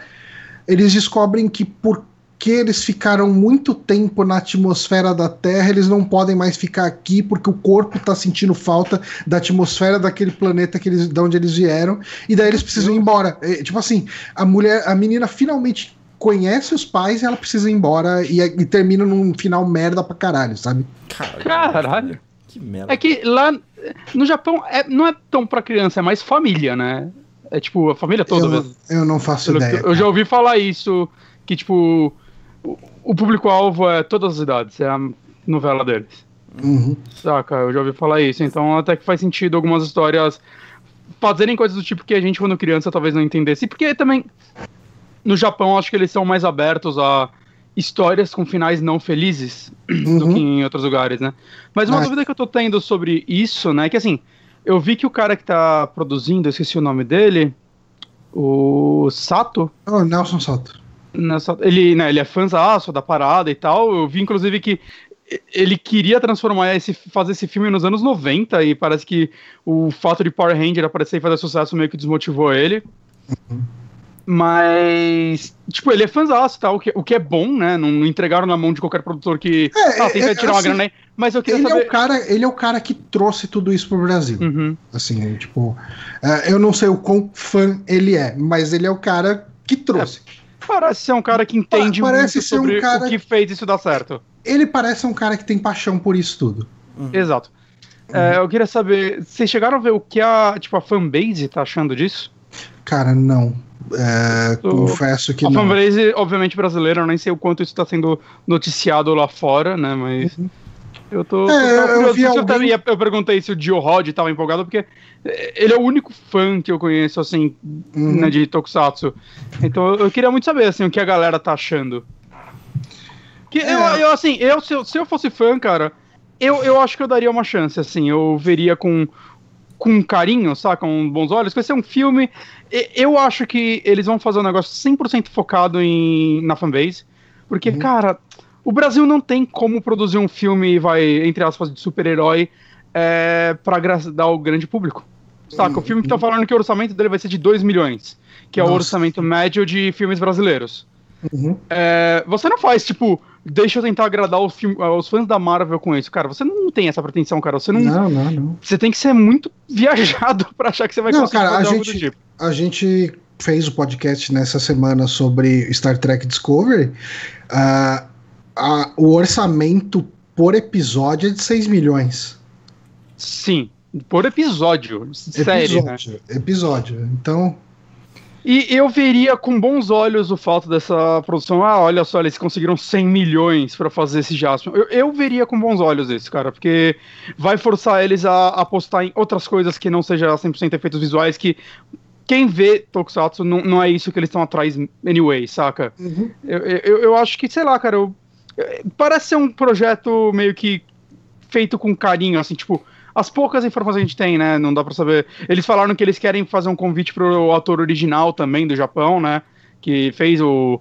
eles descobrem que por porque eles ficaram muito tempo na atmosfera da Terra, eles não podem mais ficar aqui porque o corpo está sentindo falta da atmosfera daquele planeta que eles, de onde eles vieram, e daí eles precisam ir embora. É, tipo assim, a mulher, a menina finalmente conhece os pais e ela precisa ir embora e, e termina num final merda pra caralho, sabe? Caralho. Que merda. É que lá no Japão é, não é tão pra criança, é mais família, né? É tipo, a família toda eu, mesmo. Eu não faço ideia. Eu já ouvi falar isso, que tipo, o público-alvo é todas as idades, é a novela deles. Uhum. Saca, eu já ouvi falar isso. Então até que faz sentido algumas histórias fazerem coisas do tipo que a gente, quando criança, talvez não entendesse. Porque também no Japão acho que eles são mais abertos a histórias com finais não felizes uhum. do que em outros lugares, né? Mas uma dúvida que eu tô tendo sobre isso, né, é que assim, eu vi que o cara que tá produzindo, eu esqueci o nome dele, o Sato. Oh, Nelson Sato. Nessa, ele, né, ele é fãzaço da parada e tal. Eu vi, inclusive, que ele queria transformar esse, fazer esse filme nos anos 90 e parece que o fato de Power Ranger aparecer e fazer sucesso meio que desmotivou ele. Uhum. Mas, tipo, ele é fãzaço, tá? O que, o que é bom, né? Não, não entregaram na mão de qualquer produtor que é, ah, tenta é, tirar assim, uma grana aí. Mas eu queria ele saber. É o cara, ele é o cara que trouxe tudo isso pro Brasil. Uhum. Assim, tipo, uh, eu não sei o quão fã ele é, mas ele é o cara que trouxe. É. Parece ser um cara que entende parece muito sobre um cara... o que fez isso dar certo. Ele parece um cara que tem paixão por isso tudo. Uhum. Exato. Uhum. É, eu queria saber, vocês chegaram a ver o que a, tipo, a fanbase tá achando disso? Cara, não. É, confesso que a não. A fanbase, obviamente, brasileira, eu nem sei o quanto isso está sendo noticiado lá fora, né? Mas. Uhum. Eu tô. É, eu, eu, alguém... eu, eu, perguntei se o Dio Rod tava empolgado, porque ele é o único fã que eu conheço, assim, uhum. né, de Tokusatsu. Então eu queria muito saber, assim, o que a galera tá achando. Que é. eu, eu, assim, eu se, eu, se eu fosse fã, cara, eu, eu acho que eu daria uma chance, assim, eu veria com, com carinho, saca? Com bons olhos. Vai ser um filme. Eu acho que eles vão fazer um negócio 100% focado em, na fanbase. Porque, uhum. cara, o Brasil não tem como produzir um filme, vai, entre aspas, de super-herói é, para agradar o grande público. Saca? O filme que tá falando que o orçamento dele vai ser de 2 milhões, que é Nossa. o orçamento médio de filmes brasileiros. Uhum. É, você não faz, tipo, deixa eu tentar agradar os, os, fãs da Marvel com isso. Cara, você não tem essa pretensão, cara. Você não. Não, não, não. Você tem que ser muito viajado [LAUGHS] para achar que você vai não, conseguir cara, fazer a gente, tipo. A gente fez o podcast nessa semana sobre Star Trek Discovery. Uh, a, o orçamento por episódio é de 6 milhões. Sim, por episódio. Série, episódio, né? Episódio. Então. E eu veria com bons olhos o fato dessa produção. Ah, olha só, eles conseguiram 100 milhões para fazer esse Jasper. Eu, eu, veria com bons olhos isso, cara, porque vai forçar eles a apostar em outras coisas que não sejam 100% efeitos visuais, que quem vê Tokusatsu não, não é isso que eles estão atrás anyway, saca? Uhum. Eu, eu, eu, acho que, sei lá, cara, eu, parece ser um projeto meio que feito com carinho, assim, tipo, as poucas informações que a gente tem, né? Não dá pra saber. Eles falaram que eles querem fazer um convite pro ator original também do Japão, né? Que fez o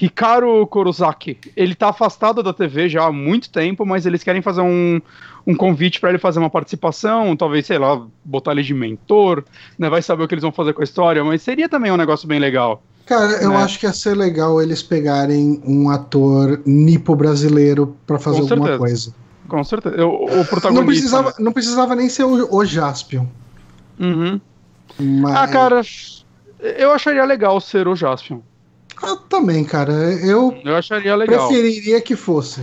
Hikaru Kurosaki. Ele tá afastado da TV já há muito tempo, mas eles querem fazer um, um convite para ele fazer uma participação, talvez, sei lá, botar ele de mentor, né? Vai saber o que eles vão fazer com a história, mas seria também um negócio bem legal. Cara, eu né? acho que ia ser legal eles pegarem um ator nipo brasileiro para fazer com alguma certeza. coisa. Com certeza. O, o protagonista. Não precisava, né? não precisava nem ser o, o Jaspion. Uhum. Mas... Ah, cara, eu acharia legal ser o Jaspion. Eu também, cara. Eu, eu acharia legal. Preferiria que fosse.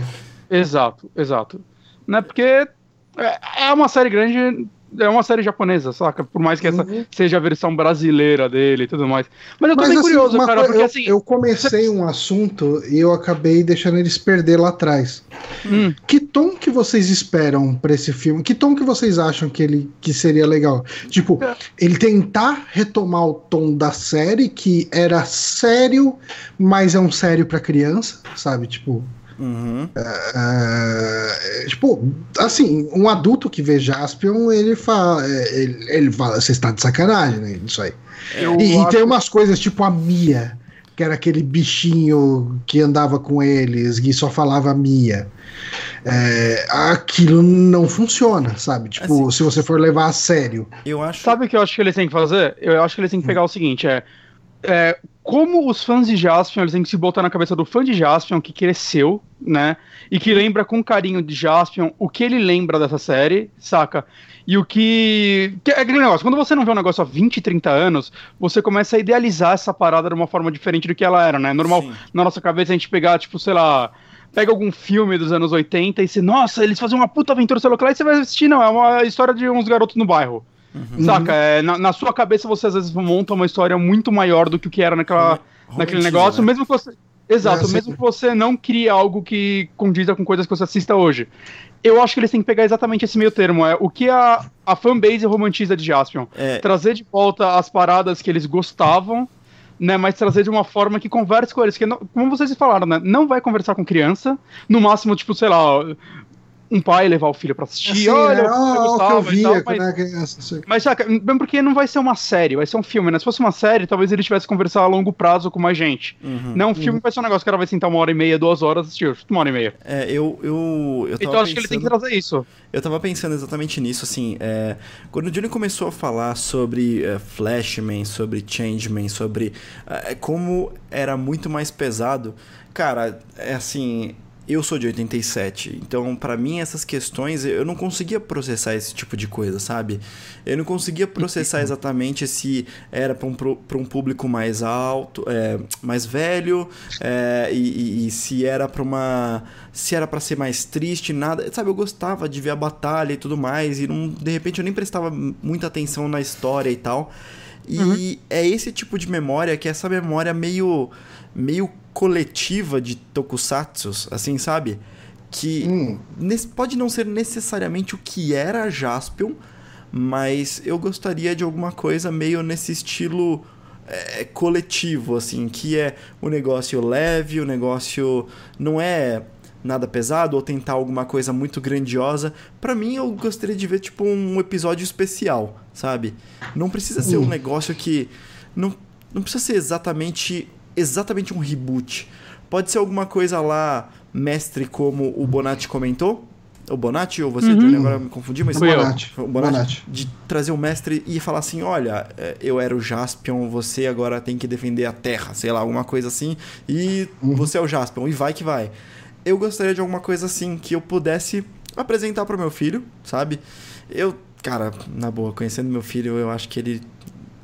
Exato, exato. Né, porque É, é uma série grande, é uma série japonesa, saca? Por mais que essa Uhum. seja a versão brasileira dele e tudo mais. Mas eu tô Mas, bem assim, curioso, cara, porque eu, assim. eu comecei um assunto e eu acabei deixando eles perder lá atrás. hum, Que tom que vocês esperam pra esse filme? Que tom que vocês acham que ele que seria legal? Tipo, É. ele tentar retomar o tom da série que era sério, mas é um sério pra criança, sabe? Tipo, Uhum. é, tipo, assim, um adulto que vê Jaspion, ele fala, ele, ele fala, você está de sacanagem, né? Isso aí. E, e tem umas coisas tipo a Mia, que era aquele bichinho que andava com eles e só falava Mia. É, aquilo não funciona, sabe? Tipo, Assim. se você for levar a sério. Eu acho. Sabe o que eu acho que eles têm que fazer? Eu acho que eles têm que pegar o seguinte, é, é, como os fãs de Jaspion, eles têm que se botar na cabeça do fã de Jaspion que cresceu, né? E que lembra com carinho de Jaspion o que ele lembra dessa série, saca? E o que. que é aquele negócio, quando você não vê um negócio há 20, 30 anos, você começa a idealizar essa parada de uma forma diferente do que ela era, né? É normal Sim. na nossa cabeça a gente pegar, tipo, sei lá. Pega algum filme dos anos 80 e você, nossa, eles fazem uma puta aventura, lá, e você vai assistir, não, é uma história de uns garotos no bairro. Uhum. Saca? É, na, na sua cabeça você às vezes monta uma história muito maior do que o que era naquela, naquele negócio, né? mesmo que você. Exato, É, mesmo que você não crie algo que condiza com coisas que você assista hoje. Eu acho que eles têm que pegar exatamente esse meio termo. É o que a, a fanbase romantiza de Jaspion. É, Trazer de volta as paradas que eles gostavam, né? Mas trazer de uma forma que converse com eles. Que, não- como vocês falaram, né? Não vai conversar com criança. No máximo, tipo, sei lá, um pai levar o filho pra assistir. Assim, Olha, é, ó, o que eu gostava via tal, mas- assim. mas saca, mesmo porque não vai ser uma série, vai ser um filme, né? Se fosse uma série, talvez ele tivesse que conversar a longo prazo com mais gente. uhum. Não, um filme vai ser um negócio que o cara vai sentar uma hora e meia, duas horas, assistir uma hora e meia. É, eu, eu, eu tava Então acho que ele tem que pensando- trazer isso. Eu tava pensando exatamente nisso, assim, é, quando o Johnny começou a falar sobre é, Flashman, sobre Changeman, sobre é, como era muito mais pesado, cara, é assim, eu sou de 87, então pra mim essas questões eu não conseguia processar esse tipo de coisa, sabe? Eu não conseguia processar exatamente se era pra um, pra um público mais alto, é, mais velho, é, e, e- e se era pra uma. Se era pra ser mais triste, nada. Sabe, eu gostava de ver a batalha e tudo mais, e não, de repente eu nem prestava muita atenção na história e tal. E é esse tipo de memória que é essa memória meio. meio coletiva de tokusatsus, assim, sabe? Que Hum. pode não ser necessariamente o que era Jaspion, mas eu gostaria de alguma coisa meio nesse estilo é, coletivo, assim, que é o negócio leve, o negócio não é nada pesado ou tentar alguma coisa muito grandiosa. Pra mim, eu gostaria de ver tipo um episódio especial, sabe? Não precisa ser um negócio que não, não precisa ser exatamente exatamente um reboot. Pode ser alguma coisa lá, mestre, como o Bonatti comentou. O Bonatti ou você, Uhum. Johnny? Agora eu me confundi, mas eu. Bonatti. o Bonatti, Bonatti. de trazer o mestre e falar assim: olha, é, eu era o Jaspion, você agora tem que defender a Terra, sei lá, alguma coisa assim, e você é o Jaspion, e vai que vai. Eu gostaria de alguma coisa assim, que eu pudesse apresentar pro meu filho, sabe? Eu, cara, na boa, conhecendo meu filho, eu acho que ele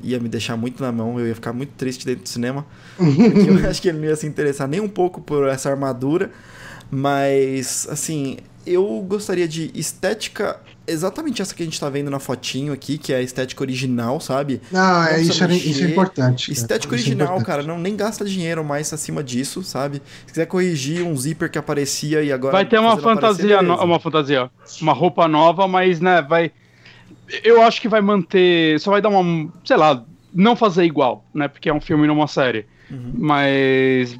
ia me deixar muito na mão, eu ia ficar muito triste dentro do cinema, [LAUGHS] porque eu acho que ele não ia se interessar nem um pouco por essa armadura, mas, assim, eu gostaria de estética exatamente essa que a gente tá vendo na fotinho aqui, que é a estética original, sabe? É, Não isso, é, isso é importante. cara. Estética Isso é original, importante. cara, não nem gasta dinheiro mais acima disso, sabe? Se quiser corrigir um zíper que aparecia e agora Vai ter uma ele aparecer, fantasia, no- uma fantasia, uma roupa nova, mas, né, vai... Eu acho que vai manter, só vai dar uma, sei lá, não fazer igual, né, porque é um filme e não uma série. Uhum. Mas,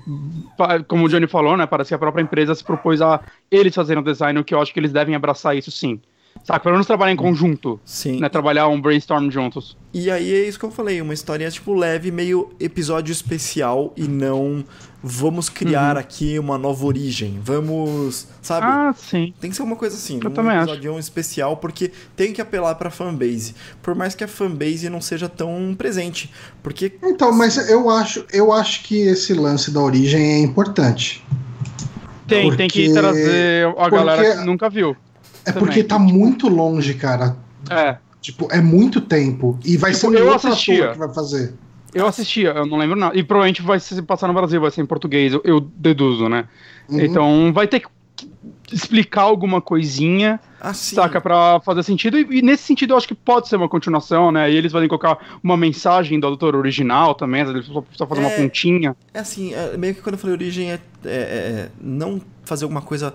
como o Johnny falou, né, parece que a própria empresa se propôs a eles fazerem o design, o que eu acho que eles devem abraçar isso sim. Saca, pelo menos trabalhar em conjunto, Sim. né, trabalhar um brainstorm juntos. E aí é isso que eu falei, uma historinha tipo leve, meio episódio especial e não vamos criar aqui uma nova origem. Vamos, sabe? Ah, sim. Tem que ser uma coisa assim, Eu um também acho. episódio especial, porque tem que apelar pra fanbase. Por mais que a fanbase não seja tão presente. Porque. Então, mas eu acho, eu acho que esse lance da origem é importante. Tem, tem que Porque- trazer a porque- galera que nunca viu. É Também. porque tá muito longe, cara. É. Tipo, é muito tempo. E vai Tipo, ser um eu outro assistia. ator que vai fazer. Eu assistia, eu não lembro nada. E provavelmente vai se passar no Brasil, vai ser em português, eu, eu deduzo, né? Uhum. Então vai ter que explicar alguma coisinha, Ah. Saca, pra fazer sentido. E, e nesse sentido eu acho que pode ser uma continuação, né? E eles podem colocar uma mensagem do autor original também, vezes só, fazer uma É. pontinha. É assim, é, meio que quando eu falei origem é, é- é não fazer alguma coisa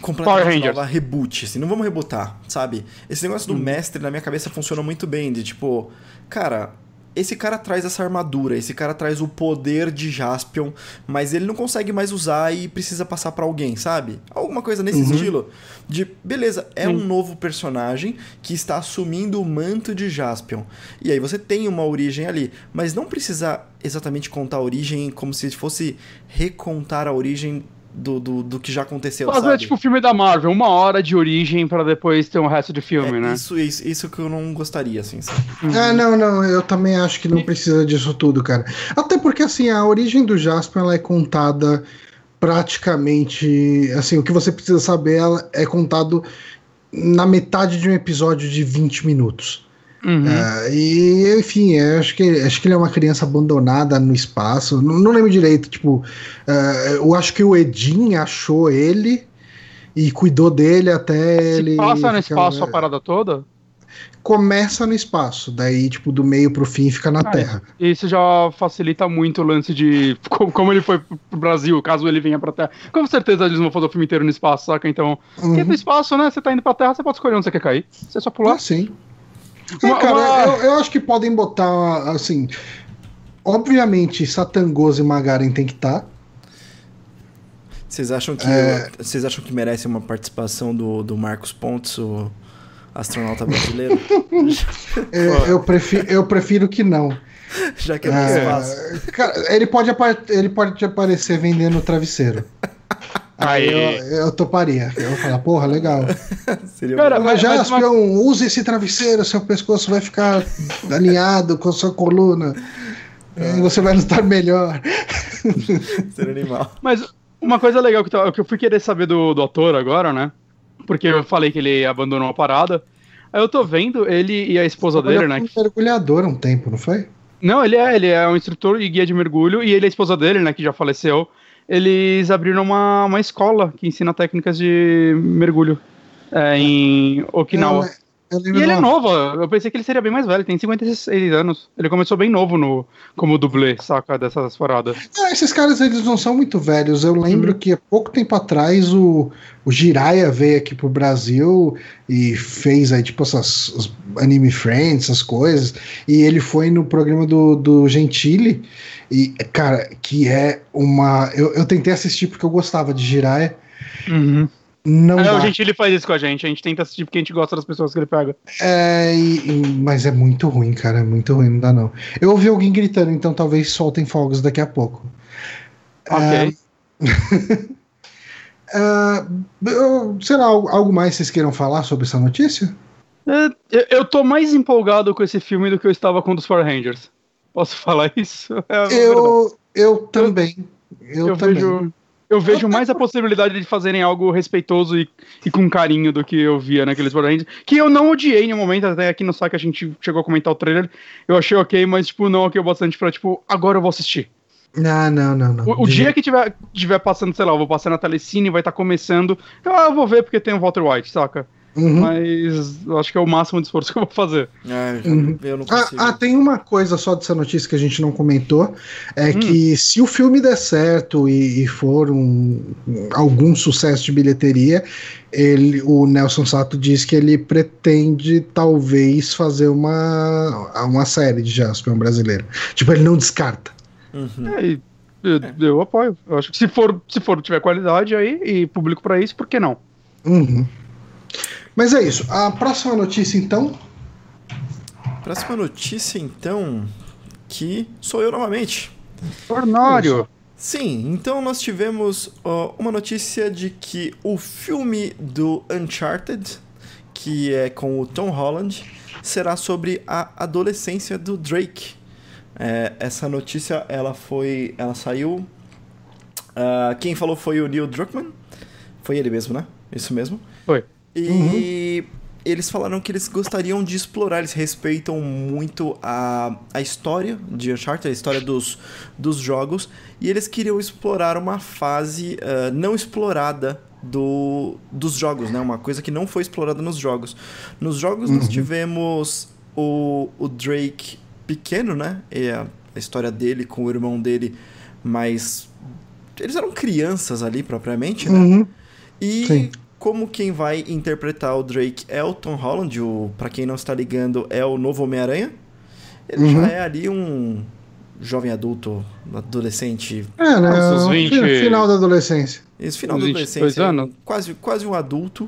completamente nova, reboot, assim, não vamos rebootar, sabe? Esse negócio do mestre na minha cabeça funciona muito bem, de tipo, cara, esse cara traz essa armadura, esse cara traz o poder de Jaspion, mas ele não consegue mais usar e precisa passar pra alguém, sabe? Alguma coisa nesse estilo. De, beleza, é um novo personagem que está assumindo o manto de Jaspion. E aí você tem uma origem ali, mas não precisa exatamente contar a origem como se fosse recontar a origem do, do, do que já aconteceu, Fazer sabe? tipo filme da Marvel, uma hora de origem pra depois ter um resto de filme, É, né? isso, isso, isso que eu não gostaria, assim, sabe? Ah, não, não, eu também acho que não precisa disso tudo, cara. Até porque, assim, a origem do Jasper ela é contada praticamente. Assim, o que você precisa saber ela é contado na metade de um episódio de 20 minutos. Uhum. É, e, enfim, eu acho que, acho que ele é uma criança abandonada no espaço. Não, não lembro direito, tipo. é, eu acho que o Edin achou ele e cuidou dele até Se ele. passa no espaço a parada toda, Começa no espaço, daí, tipo, do meio pro fim fica na Ah, Terra. isso já facilita muito o lance de [LAUGHS] co- como ele foi pro Brasil, caso ele venha pra Terra. Com certeza eles vão fazer o filme inteiro no espaço, saca? Então, Uhum. no espaço, né? Você tá indo pra Terra, você pode escolher onde você quer cair. Você é só pular. Ah, sim. É, Uma- cara, uma- Eu, eu acho que podem botar, assim. Obviamente, Satangoso e Magaren tem que tá. estar. Vocês acham que É. vocês acham que merece uma participação do, do Marcos Pontes, o astronauta brasileiro? [LAUGHS] Eu, eu, prefiro, eu prefiro que não. [LAUGHS] Já que é. É, cara, ele, pode ele pode aparecer vendendo travesseiro. [LAUGHS] Aí eu, eu toparia. Eu vou falar, porra, legal. [LAUGHS] Seria Cara, mas- Já, mas espião, use esse travesseiro, seu pescoço vai ficar alinhado com a sua coluna. E você vai lutar melhor. [LAUGHS] Seria animal. Mas uma coisa legal que, tá- que eu fui querer saber do, do ator agora, né? Porque eu falei que ele abandonou a parada. Aí eu tô vendo ele e a esposa dele, né? Ele um mergulhador há um tempo, não foi? Não, ele é, ele é um instrutor e guia de mergulho, e ele e a esposa dele, né, que já faleceu, eles abriram uma, uma escola que ensina técnicas de mergulho é, em Okinawa. E ele é novo, eu pensei que ele seria bem mais velho, tem 56 anos. Ele começou bem novo no, como dublê, saca, dessas paradas. Ah, esses caras eles não são muito velhos. Eu Uhum. lembro que há pouco tempo atrás o, o Jiraiya veio aqui pro Brasil e fez aí, tipo, essas anime friends, essas coisas. E ele foi no programa do, do Gentili. E, cara, que é uma. Eu, eu tentei assistir porque eu gostava de Jiraiya. Não É, dá. o gente ele faz isso com a gente, a gente tenta assistir porque a gente gosta das pessoas que ele pega. É, e- e- mas é muito ruim, cara. É muito ruim, não dá não. Eu ouvi alguém gritando, então talvez soltem fogos daqui a pouco. Ok. Ah, [LAUGHS] eu- sei lá, algo mais vocês queiram falar sobre essa notícia? É, eu- eu tô mais empolgado com esse filme do que eu estava com o dos Power Rangers. Posso [LAUGHS] falar isso? É verdade. Eu, eu também. Eu, eu também. vejo, eu vejo mais a possibilidade de fazerem algo respeitoso e, e com carinho do que eu via naqueles Power Rangers. Que eu não odiei em um momento, até aqui no saque a gente chegou a comentar o trailer. Eu achei ok, mas, tipo, não ok o bastante pra, tipo, agora eu vou assistir. Não, não, não, não. O, o dia que tiver, tiver passando, sei lá, eu vou passar na telecine, vai estar começando. Eu, ah, eu vou ver porque tem o Walter White, saca? Uhum. Mas eu acho que é o máximo de esforço que eu vou fazer. Ah, eu, Uhum. eu não Ah, consigo. ah, tem uma coisa só dessa notícia que a gente não comentou, é Hum. que se o filme der certo e, e for um, algum sucesso de bilheteria, ele, o Nelson Sato diz que ele pretende talvez fazer uma, uma série de Jaspion brasileiro. Tipo, ele não descarta. Uhum. É, e eu, eu apoio. Eu acho que se for, se for tiver qualidade aí e público pra isso, por que não? Uhum. Mas é isso. A próxima notícia, então. Próxima notícia, então, que sou eu novamente. Tornário. Sim, então nós tivemos ó, uma notícia de que o filme do Uncharted, que é com o Tom Holland, será sobre a adolescência do Drake. É, essa notícia ela foi, ela saiu. ah, quem falou foi o Neil Druckmann, foi ele mesmo, né? Isso mesmo. Foi. E eles falaram que eles gostariam de explorar, eles respeitam muito a, a história de Uncharted, a história dos, dos jogos, e eles queriam explorar uma fase ah, não explorada do, dos jogos, né? Uma coisa que não foi explorada nos jogos. Nos jogos uhum. nós tivemos o, o Drake pequeno, né? E a, a história dele com o irmão dele, mas eles eram crianças ali propriamente, né? Uhum. E Sim. Como quem vai interpretar o Drake é o Tom Holland, o para quem não está ligando é o novo Homem-Aranha. Ele uhum. já é ali um jovem adulto, adolescente. É, né? 20... Final da adolescência. Isso, final da adolescência. Anos. Quase, quase um adulto.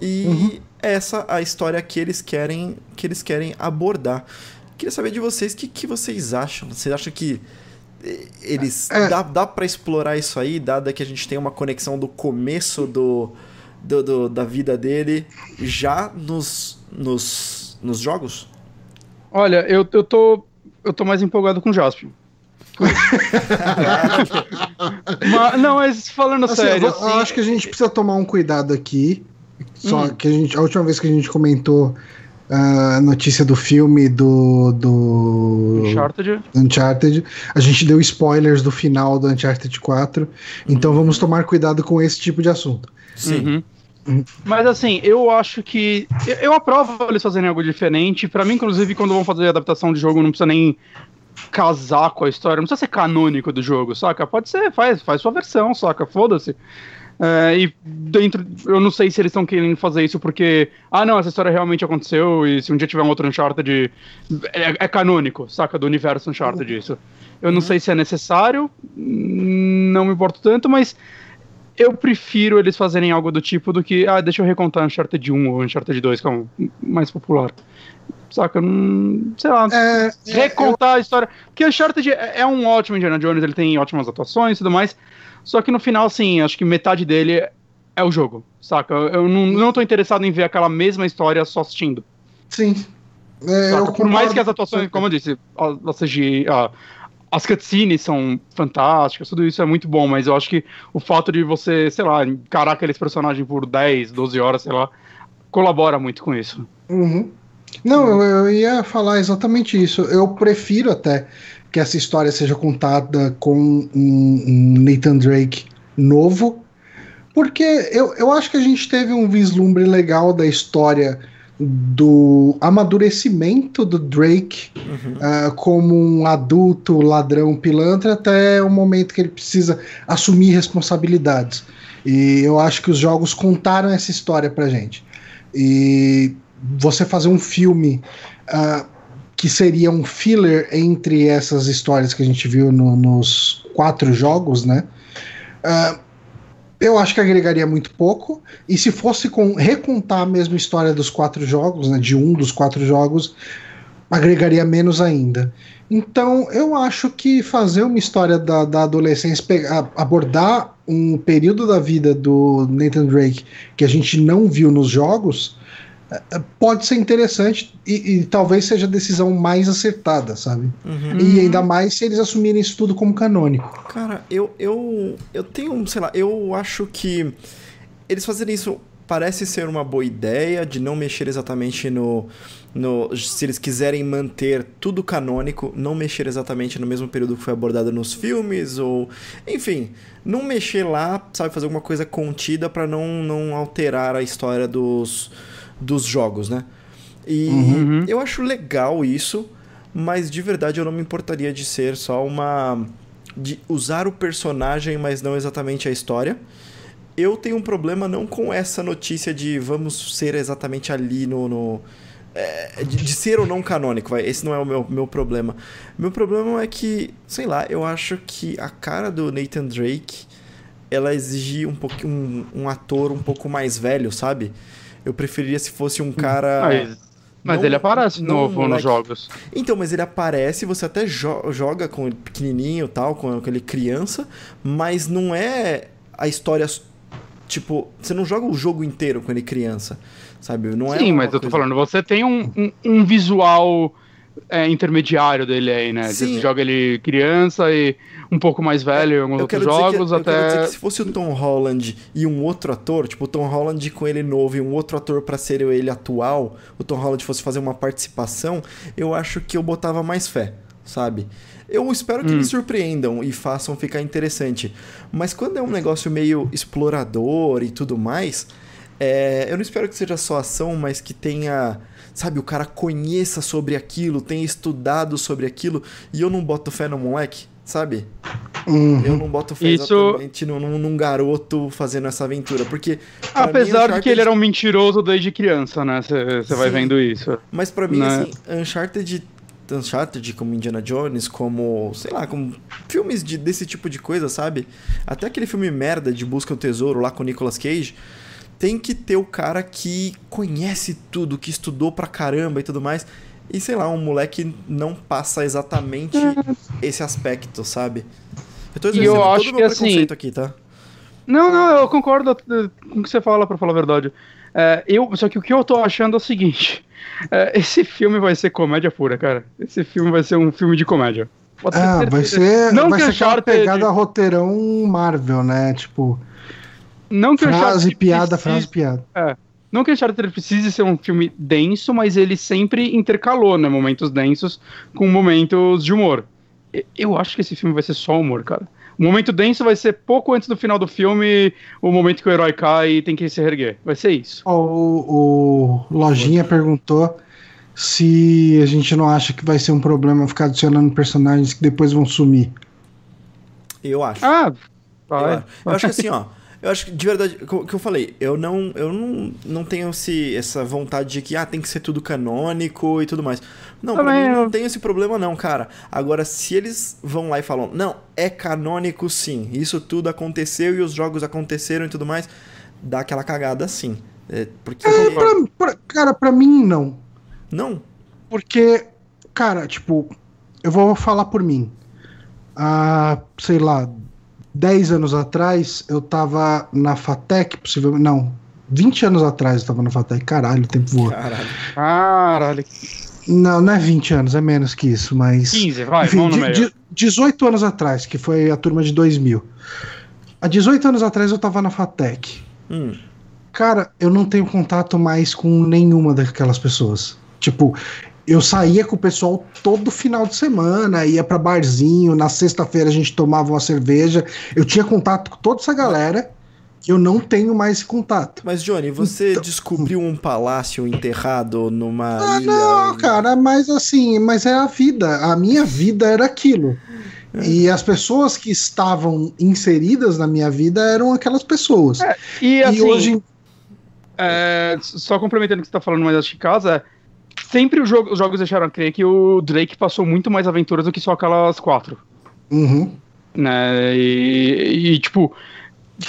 E uhum. essa a história que eles querem que eles querem abordar. Queria saber de vocês o que, que vocês acham. Vocês acham que eles é. dá, dá para explorar isso aí, dada que a gente tem uma conexão do começo do, do, do, da vida dele já nos, nos, nos jogos? Olha, eu, eu tô eu tô mais empolgado com o Jaspion. [LAUGHS] mas, não, mas falando assim, sério. Eu, assim... eu, acho que a gente precisa tomar um cuidado aqui. Só hum. que a gente, a última vez que a gente comentou a notícia do filme do, do Uncharted. Uncharted. A gente deu spoilers do final do Uncharted 4. Então uhum. vamos tomar cuidado com esse tipo de assunto. Sim. Uhum. Mas assim, eu acho que. Eu, eu aprovo eles fazerem algo diferente. para mim, inclusive, quando vão fazer adaptação de jogo, não precisa nem casar com a história, não precisa ser canônico do jogo, saca? Pode ser, faz, faz sua versão, saca? Foda-se. É, e dentro, eu não sei se eles estão querendo fazer isso porque, ah, não, essa história realmente aconteceu e se um dia tiver um outro Uncharted, é, é canônico, saca? Do universo Uncharted isso. Eu não uhum. sei se é necessário, não me importo tanto, mas eu prefiro eles fazerem algo do tipo do que, ah, deixa eu recontar Uncharted 1 ou Uncharted 2, que é o mais popular. Saca? Não, sei lá. É, recontar eu... a história. Porque Uncharted é, é um ótimo Indiana Jones, ele tem ótimas atuações e tudo mais. Só que no final, assim, acho que metade dele é o jogo, saca? Eu não, não tô interessado em ver aquela mesma história só assistindo. Sim. É, Por mais que as atuações, como eu disse, a, a CGI, a, as cutscenes são fantásticas, tudo isso é muito bom, mas eu acho que o fato de você, sei lá, encarar aqueles personagens por 10, 12 horas, sei lá, colabora muito com isso. Uhum. Não, eu, eu, ia falar exatamente isso. Eu prefiro até que essa história seja contada com um, um Nathan Drake novo, porque eu, eu acho que a gente teve um vislumbre legal da história do amadurecimento do Drake uhum. uh, como um adulto ladrão pilantra até o momento que ele precisa assumir responsabilidades. E eu acho que os jogos contaram essa história pra gente. E você fazer um filme uh, que seria um filler entre essas histórias que a gente viu no, nos quatro jogos, né? Uh, eu acho que agregaria muito pouco. E se fosse com, recontar a mesma história dos quatro jogos, né, de um dos quatro jogos, agregaria menos ainda. Então, eu acho que fazer uma história da, da adolescência, pegar, abordar um período da vida do Nathan Drake que a gente não viu nos jogos, pode ser interessante e, e, talvez seja a decisão mais acertada, sabe? Uhum. E ainda mais se eles assumirem isso tudo como canônico. Cara, eu, eu, eu tenho, sei lá, eu acho que eles fazerem isso parece ser uma boa ideia de não mexer exatamente no, no. Se eles quiserem manter tudo canônico, não mexer exatamente no mesmo período que foi abordado nos filmes, ou. Enfim, não mexer lá, sabe, fazer alguma coisa contida para não, não alterar a história dos dos jogos, né? E uhum. eu acho legal isso, mas de verdade eu não me importaria de ser só uma. de usar o personagem, mas não exatamente a história. Eu tenho um problema não com essa notícia de vamos ser exatamente ali no. no é, de, de, ser ou não canônico, vai. Esse não é o meu, meu problema. Meu problema é que, sei lá, eu acho que a cara do Nathan Drake ela exigia um pouquinho um, um ator um pouco mais velho, sabe? Eu preferiria se fosse um cara. Mas, mas não, ele aparece não, novo moleque. nos jogos. Então, mas ele aparece, você até jo joga com ele pequenininho tal, com aquele criança, mas não é a história. Tipo, você não joga o jogo inteiro com ele criança, sabe? Não é Sim, mas eu tô falando, você tem um, um, um visual é, intermediário dele aí, né? Sim. Você joga ele criança e um pouco mais velho em alguns outros jogos, que, até... Se fosse o Tom Holland e um outro ator, tipo o Tom Holland com ele novo e um outro ator para ser ele atual, o Tom Holland fosse fazer uma participação, eu acho que eu botava mais fé, sabe? Eu espero que Hum. me surpreendam e façam ficar interessante. Mas quando é um negócio meio explorador e tudo mais, é, eu não espero que seja só ação, mas que tenha. Sabe, o cara conheça sobre aquilo, tenha estudado sobre aquilo, e eu não boto fé no moleque, sabe? Uhum. Eu não boto fé Isso- exatamente num, num- num garoto fazendo essa aventura, porque... pra mim, Apesar de que ele era um mentiroso desde criança, né? Você vai vendo isso. Mas pra mim, Né? assim, Uncharted, Uncharted como Indiana Jones, como, sei lá, como filmes de, desse tipo de coisa, sabe? Até aquele filme merda de Busca ao Tesouro lá com o Nicolas Cage, tem que ter o cara que conhece tudo, que estudou pra caramba e tudo mais. E sei lá, um moleque não passa exatamente esse aspecto, sabe? Eu tô E eu exercendo todo acho o meu que, assim, preconceito aqui, tá? Não, não, eu concordo com o que você fala, pra falar a verdade. É, eu, só que o que eu tô achando é o seguinte: é, esse filme vai ser comédia pura, cara. Esse filme vai ser um filme de comédia. Pode Ah, vai ser, Não vai ser aquela pegada roteirão Marvel, né? Tipo, Não que o frase, Uncharted piada, precise- frase, piada. É. Não que o Uncharted precise ser um filme denso, mas ele sempre intercalou, né? Momentos densos com momentos de humor. Eu acho que esse filme vai ser só humor, cara. O momento denso vai ser pouco antes do final do filme, o momento que o herói cai e tem que se erguer. Vai ser isso. O, o Lojinha perguntou se a gente não acha que vai ser um problema ficar adicionando personagens que depois vão sumir. Eu acho. Ah, Eu, vai. acho. Eu acho que assim, ó. Eu acho que, de verdade, o que eu falei, eu não, eu não, não tenho esse, essa vontade de que ah, tem que ser tudo canônico e tudo mais. Não, pra Também mim não eu- tem esse problema não, cara. Agora, se eles vão lá e falam, não, é canônico sim, isso tudo aconteceu e os jogos aconteceram e tudo mais, dá aquela cagada sim. É, porque... Pra- pra- cara, pra mim não. Não, Porque, cara, tipo, eu vou falar por mim. Há, sei lá, 10 anos atrás, eu tava na Fatec, possivelmente. Não, 20 anos atrás eu tava na Fatec. Caralho, o tempo voa. caralho. Caralho. Não, não é 20 anos, é menos que isso, mas. 15, vai, Enfim, vamos no de- meio. de- 18 anos atrás, que foi a turma de 2000. Há 18 anos atrás eu tava na Fatec. Hum, Cara, eu não tenho contato mais com nenhuma daquelas pessoas. Tipo, eu saía com o pessoal todo final de semana, ia pra barzinho, na sexta-feira a gente tomava uma cerveja. Eu tinha contato com toda essa galera e eu não tenho mais esse contato. mas Johnny, você descobriu um palácio enterrado numa Ah, ilha? não, cara, mas assim, mas é a vida. A minha vida era aquilo. E as pessoas que estavam inseridas na minha vida eram aquelas pessoas. E assim, e hoje, é, só complementando o que você tá falando mais de casa, é, sempre jogo- os jogos deixaram a crer que o Drake passou muito mais aventuras do que só aquelas quatro. Uhum. Né? E, e, tipo,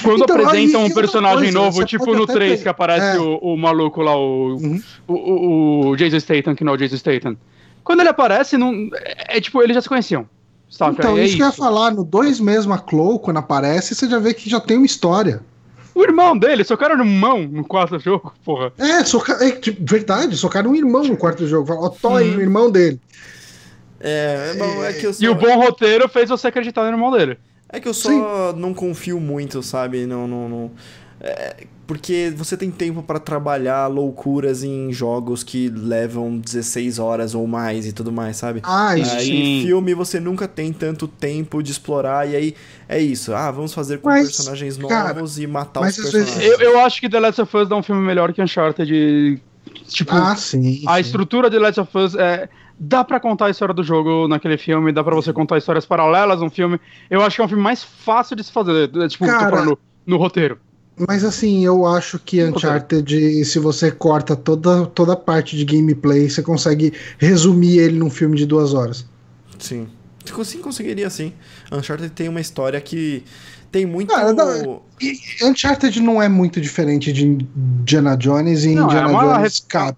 quando Então, apresentam aí, um outra personagem coisa, novo, tipo no até 3, ter- que aparece é. o, o maluco lá, o, Uhum. o, o, Jason Statham, que não é o Jason Statham. Quando ele aparece, não, é, é tipo, eles já se conheciam. Saca? Então, é isso, que eu ia falar, no 2 mesmo, a Chloe, quando aparece, você já vê que já tem uma história. O irmão dele, socaram no mão no quarto jogo, porra. É, soca... é tipo, verdade, socaram um irmão no quarto jogo. Ó, Toy, Uhum. o irmão dele. É, bom, é que eu só... E o bom roteiro fez você acreditar no irmão dele. É que eu só não confio muito, sabe? Não, não, não. É, porque você tem tempo pra trabalhar loucuras em jogos que levam 16 horas ou mais e tudo mais, sabe? Ah, isso aí, sim. filme você nunca tem tanto tempo de explorar, e aí é isso. Ah, vamos fazer com Mas, personagens cara, novos e matar mas os vezes- personagens. Eu, eu acho que The Last of Us dá um filme melhor que Uncharted. Tipo, Ah, sim. a sim. estrutura de The Last of Us é. Dá pra contar a história do jogo naquele filme, dá pra você contar histórias paralelas num filme. Eu acho que é um filme mais fácil de se fazer. é, Tipo, tô Cara, falando no roteiro. Mas assim, eu acho que Uncharted, se você corta toda, toda a parte de gameplay, você consegue resumir ele num filme de duas horas. Sim. Sim, conseguiria sim. Uncharted tem uma história que tem muito. Cara, dá- E Uncharted não é muito diferente de Indiana Jones e Não, é Indiana uma Jones ref- cabe.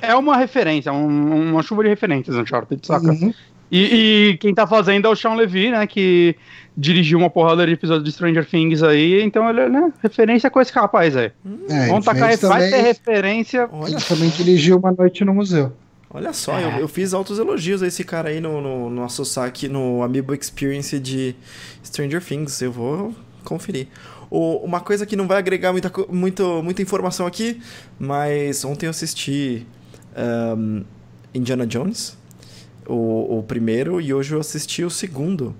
É uma referência, um- uma chuva de referências, Uncharted, saca? Uhum. E, e quem tá fazendo é o Sean Levy, né? Que dirigiu uma porrada de episódios de Stranger Things aí, então ele é né, referência com esse rapaz aí. É, Vamos tacar, fez vai também, ter referência. Olha ele também dirigiu Uma Noite no Museu. Olha só, eu, eu fiz altos elogios a esse cara aí no, no, no nosso saque, no Amiibo Experience de Stranger Things. Eu vou conferir. O- uma coisa que não vai agregar muita, muito, muita informação aqui, mas ontem eu assisti ahn, Indiana Jones. O, o primeiro e hoje eu assisti o segundo.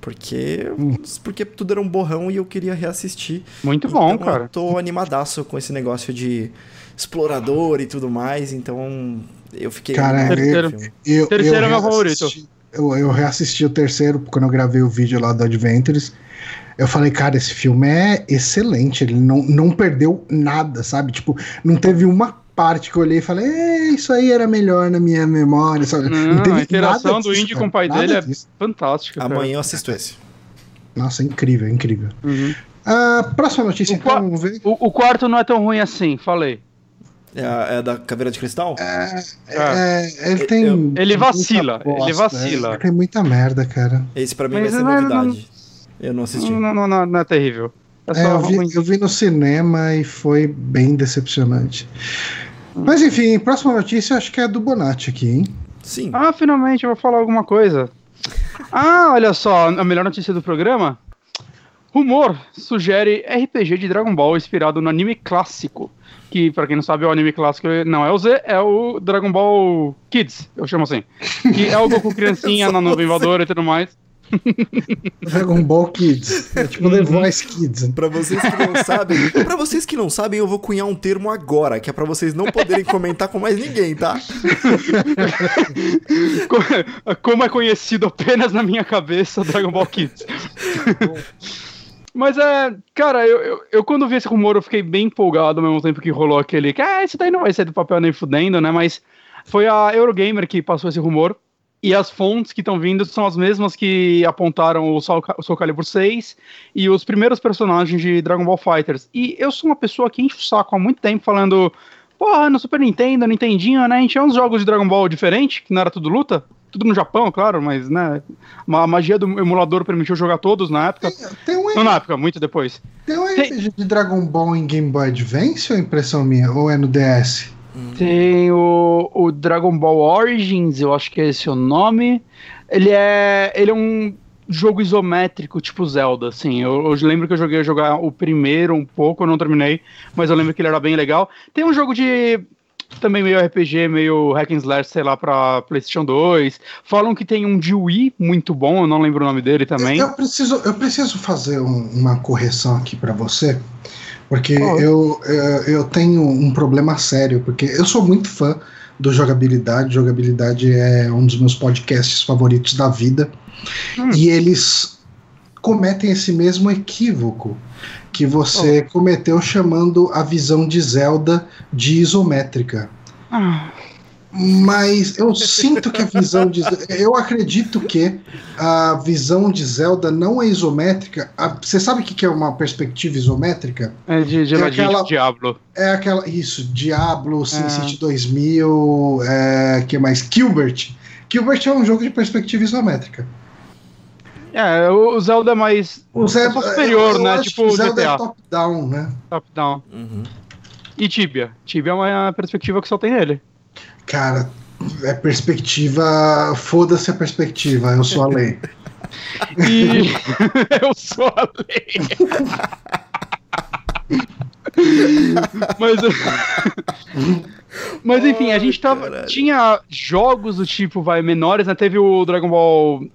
Porque, hum. porque tudo era um borrão e eu queria reassistir. Muito bom, então, cara. Eu tô animadaço com esse negócio de explorador e tudo mais, então eu fiquei. Cara, terceiro, eu, terceiro eu é meu favorito. Eu, eu reassisti o terceiro quando eu gravei o vídeo lá do Adventures. Eu falei, cara, esse filme é excelente. Ele não, não perdeu nada, sabe? Tipo, não teve uma parte que eu olhei e falei, é, isso aí era melhor na minha memória. Sabe? Não, não a interação do Indy com o pai dele é disso. é fantástica. Amanhã eu assisto esse. Nossa, é incrível, é incrível. Uhum. Uh, próxima notícia, o então, vamos ver. O, o, quarto não é tão ruim assim, falei. É, a, é da caveira de cristal? É, é, é ele tem. Eu, ele vacila, ele vacila. tem muita merda, cara. Esse pra mim Mas vai ser novidade. Não, eu não assisti. Não, não, não, não é terrível. É, é eu, vi, eu, vi, no cinema e foi bem decepcionante. Mas enfim, próxima notícia acho que é do Bonatti aqui, hein? Sim. Ah, finalmente eu vou falar alguma coisa. Ah, olha só, a melhor notícia do programa. Rumor sugere RPG de Dragon Ball inspirado no anime clássico. Que, pra quem não sabe, é o anime clássico não é o Z, é o Dragon Ball Kids, eu chamo assim. Que é o Goku [LAUGHS] criancinha na nuvem voadora e tudo mais. [LAUGHS] Dragon Ball Kids. É tipo The uhum. Voice Kids. Pra vocês que não sabem, [LAUGHS] para vocês que não sabem, eu vou cunhar um termo agora, que é para vocês não poderem comentar com mais ninguém, tá? [LAUGHS] Como é conhecido apenas na minha cabeça, Dragon Ball Kids. Mas é, cara, eu, eu, eu, quando vi esse rumor eu fiquei bem empolgado ao mesmo tempo que rolou aquele que, ah, esse daí não vai ser do papel nem fudendo, né? Mas foi a Eurogamer que passou esse rumor. E as fontes que estão vindo são as mesmas que apontaram o Soul, Soul Calibur 6 e os primeiros personagens de Dragon Ball Fighters. E eu sou uma pessoa que enche o saco há muito tempo falando, porra, no Super Nintendo, Nintendinho, né? A gente tinha uns jogos de Dragon Ball diferentes, que não era tudo luta. Tudo no Japão, claro, mas, né? A magia do emulador permitiu jogar todos na época. Tem, tem um não na época, muito depois. Tem um RPG de Dragon Ball em Game Boy Advance ou é impressão minha? Ou é no DS? Tem o, o Dragon Ball Origins, eu acho que é esse o nome. Ele é, ele é um jogo isométrico, tipo Zelda, assim. Eu, eu, lembro que eu joguei jogar o primeiro um pouco, eu não terminei, mas eu lembro que ele era bem legal. Tem um jogo de também meio RPG, meio hack and slash, sei lá, pra PlayStation 2. Falam que tem um de Wii muito bom, eu não lembro o nome dele também. Eu preciso, eu preciso fazer um, uma correção aqui para você. Porque oh. eu, eh, eu tenho um problema sério, porque eu sou muito fã do jogabilidade. Jogabilidade é um dos meus podcasts favoritos da vida. Hum. E eles cometem esse mesmo equívoco que você oh. cometeu chamando a visão de Zelda de isométrica. Ah. Mas eu sinto que a visão de. Eu acredito que a visão de Zelda não é isométrica. A, você sabe o que é uma perspectiva isométrica? É de, de, é aquela, Diablo. É aquela. Isso, Diablo, SimCity é. 2000, é, que mais? Gilbert. Gilbert é um jogo de perspectiva isométrica. É, o Zelda é mais. O Zelda, é superior, né? Tipo o Zelda GTA. é top-down, né? Top-down. Uhum. E Tibia? Tibia é uma perspectiva que só tem ele. Cara, é perspectiva. Foda-se a perspectiva, eu sou a lei. [LAUGHS] E... [LAUGHS] eu sou a lei. [LAUGHS] Mas. Mas enfim, a gente tava. Tinha jogos do tipo, vai, menores, né? Teve o Dragon Ball.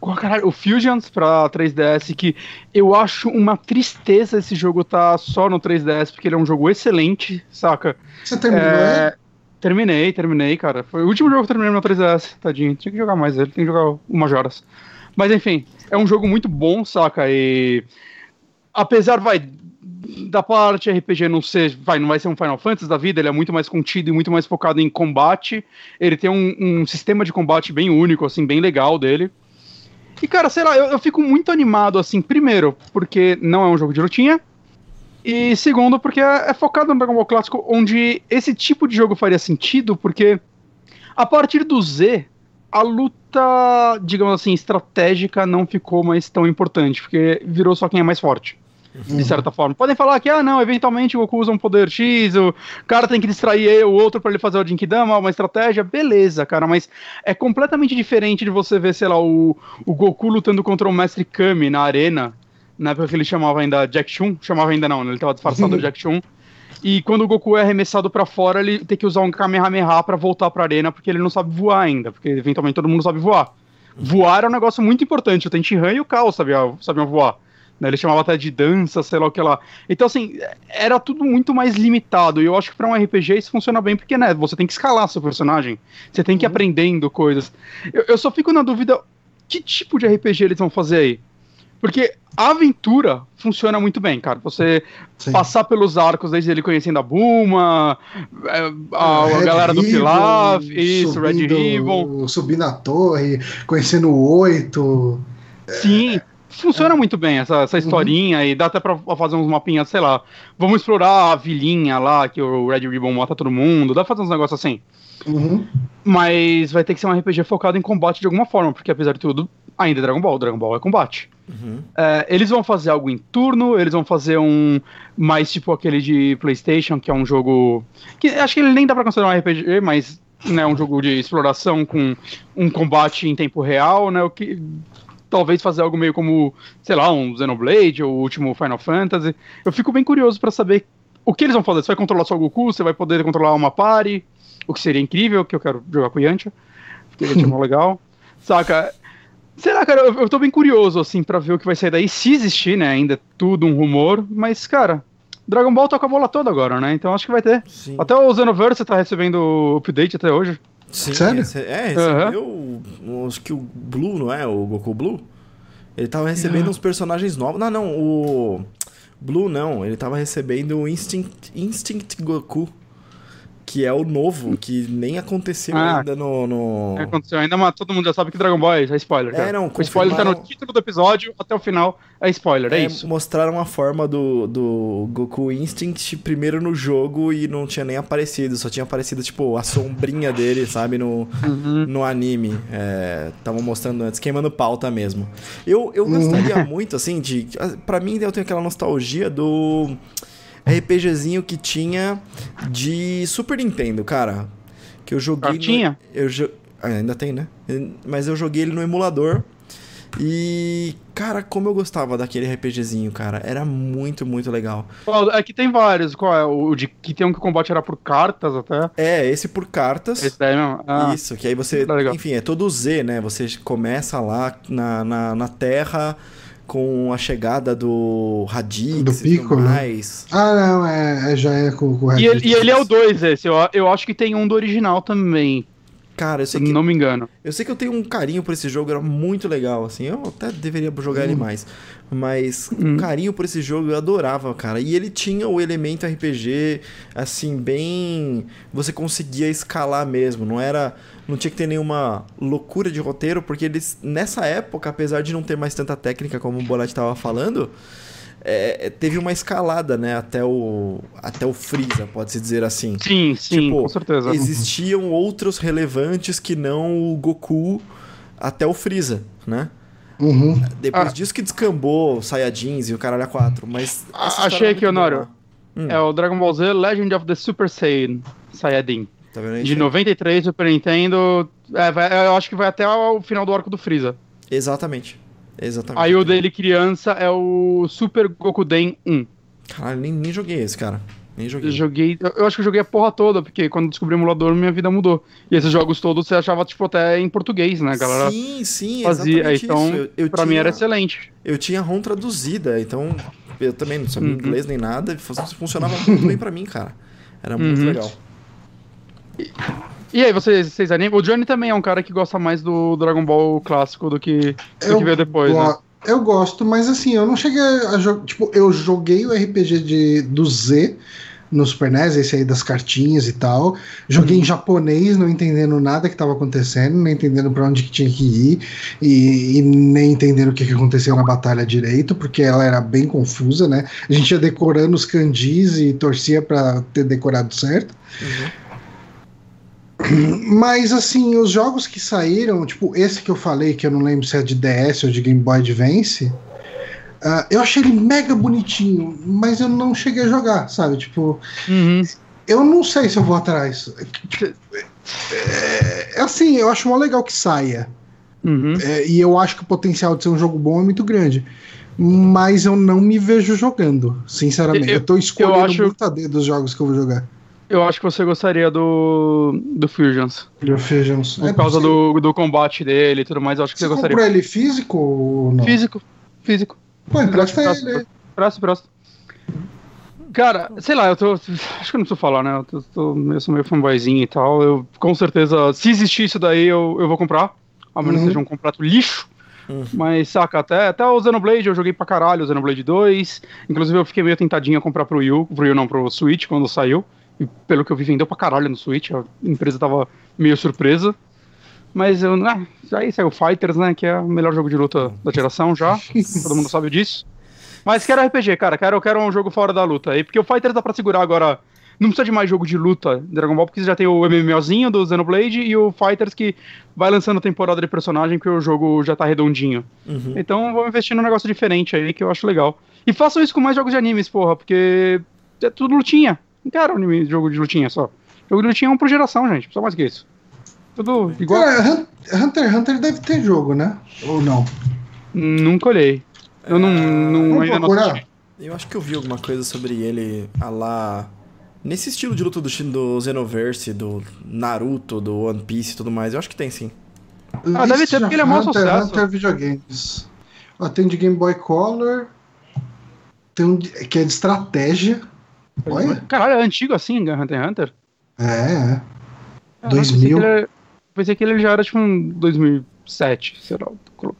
Oh, caralho, o Fusions pra 3DS, que eu acho uma tristeza esse jogo tá só no 3DS, porque ele é um jogo excelente, saca? Você terminou? É... Terminei, terminei, cara. Foi o último jogo que eu terminei no 3DS, tadinho. Tinha que jogar mais ele, tem que jogar umas horas. Mas enfim, é um jogo muito bom, saca? E. Apesar, vai. Da parte RPG não ser. Vai, não vai ser um Final Fantasy da vida, ele é muito mais contido e muito mais focado em combate. Ele tem um, um sistema de combate bem único, assim, bem legal dele. E, cara, sei lá, eu, eu fico muito animado, assim, primeiro, porque não é um jogo de lutinha. E segundo, porque é, é, focado no Dragon Ball clássico, onde esse tipo de jogo faria sentido, porque a partir do Z, a luta, digamos assim, estratégica não ficou mais tão importante, porque virou só quem é mais forte. Uhum. De certa forma. Podem falar que, ah, não, eventualmente o Goku usa um poder X, o cara tem que distrair o outro para ele fazer o Jinkidama, uma estratégia, beleza, cara, mas é completamente diferente de você ver, sei lá, o, o Goku lutando contra o Mestre Kami na arena, na época que ele chamava ainda Jack Chun, chamava ainda não, né? ele estava disfarçado do Jack Chun. E quando o Goku é arremessado para fora, ele tem que usar um Kamehameha para voltar pra arena, porque ele não sabe voar ainda, porque eventualmente todo mundo sabe voar. Voar é um negócio muito importante, o Tenshinhan e o Kao sabiam, sabiam voar. Né, ele chamava até de dança, sei lá o que lá. Então, assim, era tudo muito mais limitado. E eu acho que para um RPG isso funciona bem, porque, né, você tem que escalar seu personagem. Você tem que ir uhum. aprendendo coisas. Eu, eu só fico na dúvida, que tipo de RPG eles vão fazer aí? Porque a aventura funciona muito bem, cara. Você Sim. passar pelos arcos, desde ele conhecendo a Buma, é, a, a galera do Pilaf, isso, Red Ribbon. Subir na torre, conhecendo o Oito. Sim. É, funciona é. muito bem essa, essa uhum. historinha uhum. e dá até pra fazer uns mapinhas, sei lá. Vamos explorar a vilinha lá que o Red Ribbon mata todo mundo. Dá pra fazer uns negócios assim. Uhum. Mas vai ter que ser um RPG focado em combate de alguma forma, porque apesar de tudo, ainda é Dragon Ball. Dragon Ball é combate. Uhum. É, eles vão fazer algo em turno, eles vão fazer um mais tipo aquele de PlayStation, que é um jogo. que Acho que ele nem dá pra considerar um RPG, mas né, um jogo de exploração com um combate em tempo real, né? O que talvez fazer algo meio como, sei lá, um Xenoblade ou o último Final Fantasy. Eu fico bem curioso para saber o que eles vão fazer. Você vai controlar só o Goku, você vai poder controlar uma party, o que seria incrível, que eu quero jogar com o Yantia, porque ele é [LAUGHS] legal. Saca? Será, cara, eu, eu tô bem curioso, assim, para ver o que vai sair daí, se existir, né? Ainda é tudo um rumor, mas, cara, Dragon Ball tá com a bola toda agora, né? Então acho que vai ter. Sim. Até o Xenoverse tá recebendo update até hoje. Sim, Sério? é, recebeu. Uhum. Acho que o Blue, não é? O Goku Blue? Ele tava recebendo uhum. uns personagens novos. Não, não, o. Blue não, ele tava recebendo o Instinct, Instinct Goku que é o novo, que nem aconteceu ah, ainda no, no... Aconteceu ainda, mas todo mundo já sabe que Dragon Ball é, é spoiler. É, não, o spoiler tá no título do episódio, até o final é spoiler, é, é isso. Mostraram a forma do, do Goku Instinct primeiro no jogo e não tinha nem aparecido, só tinha aparecido, tipo, a sombrinha dele, sabe, no, uhum. no anime. Estavam é, mostrando antes, queimando pauta mesmo. Eu, eu gostaria uhum. muito, assim, de... para mim, eu tenho aquela nostalgia do... RPGzinho que tinha de Super Nintendo, cara. Que eu joguei. Ah, tinha? No, eu, ah, ainda tem, né? Mas eu joguei ele no emulador. E, cara, como eu gostava daquele RPGzinho, cara. Era muito, muito legal. Aqui é tem vários. Qual é? O de que tem um que o combate era por cartas até? É, esse por cartas. Esse daí mesmo? Ah, Isso, que aí você. Enfim, é todo Z, né? Você começa lá na, na, na Terra com a chegada do Radix do Pico, mais. Ah, não, é, é, já é com, com o Radix. E ele, e ele é o 2 esse, eu, eu acho que tem um do original também. Cara, eu sei que. Não me engano. Eu sei que eu tenho um carinho por esse jogo, era muito legal, assim. Eu até deveria jogar hum. ele mais. Mas hum. um carinho por esse jogo eu adorava, cara. E ele tinha o elemento RPG, assim, bem. Você conseguia escalar mesmo. Não era não tinha que ter nenhuma loucura de roteiro, porque eles, nessa época, apesar de não ter mais tanta técnica como o Bolatti estava falando, é, é, teve uma escalada, né, até o, até o Freeza, pode-se dizer assim. Sim, sim, tipo, com certeza. Existiam outros relevantes que não o Goku até o Freeza, né? Uhum. Depois ah. disso que descambou o Saiyajins e o Caralho 4, mas... Achei aqui, Honório. Hum. É o Dragon Ball Z Legend of the Super Saiyan Saiyajin. Tá vendo aí? De 93, Super Nintendo. É, vai, eu acho que vai até o final do arco do Freeza. Exatamente. Exatamente. Aí o dele criança é o Super Gokuden 1. Caralho, nem, nem joguei esse, cara. Nem joguei. Eu joguei. Eu acho que eu joguei a porra toda, porque quando descobri o emulador, minha vida mudou. E esses jogos todos você achava, tipo, até em português, né, galera? Sim, sim, fazia. Então, eu, eu pra tinha, mim era excelente. Eu tinha ROM traduzida, então eu também não sabia uhum. inglês nem nada. Funcionava muito bem pra mim, cara. Era muito uhum. legal. E aí, vocês, vocês animam? O Johnny também é um cara que gosta mais do Dragon Ball clássico do que, do que veio depois, né? Eu gosto, mas assim, eu não cheguei a jogar. Tipo, eu joguei o RPG de, do Z no Super NES, esse aí das cartinhas e tal. Joguei uhum. em japonês, não entendendo nada que estava acontecendo, nem entendendo para onde que tinha que ir, e, e nem entendendo o que, que aconteceu na batalha direito, porque ela era bem confusa, né? A gente ia decorando os kanjis e torcia para ter decorado certo. Uhum. [CLEARS THROAT] Mas assim, os jogos que saíram, tipo esse que eu falei, que eu não lembro se é de DS ou de Game Boy Advance, uh, eu achei ele mega bonitinho, mas eu não cheguei a jogar, sabe? Tipo, uhum. eu não sei se eu vou atrás. Tipo, é, é, assim, eu acho mó legal que saia. Uhum. É, e eu acho que o potencial de ser um jogo bom é muito grande. mas eu não me vejo jogando, sinceramente. Eu, Eu- eu tô escolhendo eu acho- muito a dedo dos jogos que eu vou jogar. Eu acho que você gostaria do, do Fusions. Of Legends. Por É causa possível. do, do combate dele e tudo mais, eu acho que Você você comprou gostaria. ele físico ou não? Físico. Físico. Pô, empresta Próximo, ele. Próximo, próximo. Cara, sei lá, eu tô. Acho que eu não preciso falar, né? Eu, tô, tô- eu sou meio fanboyzinho e tal. Eu, com certeza, se existir isso daí, eu, eu vou comprar. A menos que Uhum. seja um completo lixo. Uhum. Mas, saca, até, até o Xenoblade eu joguei pra caralho, o Xenoblade 2. Inclusive, eu fiquei meio tentadinho a comprar pro Wii U, pro Wii U não, pro Switch, quando saiu. E pelo que eu vi, vendeu pra caralho no Switch. A empresa tava meio surpresa. Mas eu. Ah, aí saiu Fighters, né? Que é o melhor jogo de luta da geração já. [LAUGHS] Todo mundo sabe disso. Mas quero RPG, cara. Quero, quero um jogo fora da luta. aí porque o Fighters dá pra segurar agora. Não precisa de mais jogo de luta Dragon Ball, porque você já tem o MMOzinho do Xenoblade e o Fighters que vai lançando temporada de personagem, porque o jogo já tá redondinho. Uhum. Então vamos investir num negócio diferente aí que eu acho legal. E façam isso com mais jogos de animes, porra, porque é tudo lutinha. Não quero anime, jogo de lutinha só. Jogo de lutinha é um por geração, gente. Só mais que isso. Tudo igual. Cara, Hun- Hunter x Hunter deve ter jogo, né? Ou não? Nunca olhei. Eu não, não Vamos ainda não procurar? assisti. Eu acho que eu vi alguma coisa sobre ele a lá. Nesse estilo de luta do, do Xenoverse, do Naruto, do One Piece e tudo mais. Eu acho que tem sim. Ah, deve ter, porque ele é maior Hunter, sucesso. Hunter videogames. Ó, tem de Game Boy Color. Tem um de- que é de estratégia. Olha. Caralho, é antigo assim, Hunter x Hunter? É, é. Ah, 2000. Pensei que, ele, pensei que ele já era tipo um 2007, sei lá.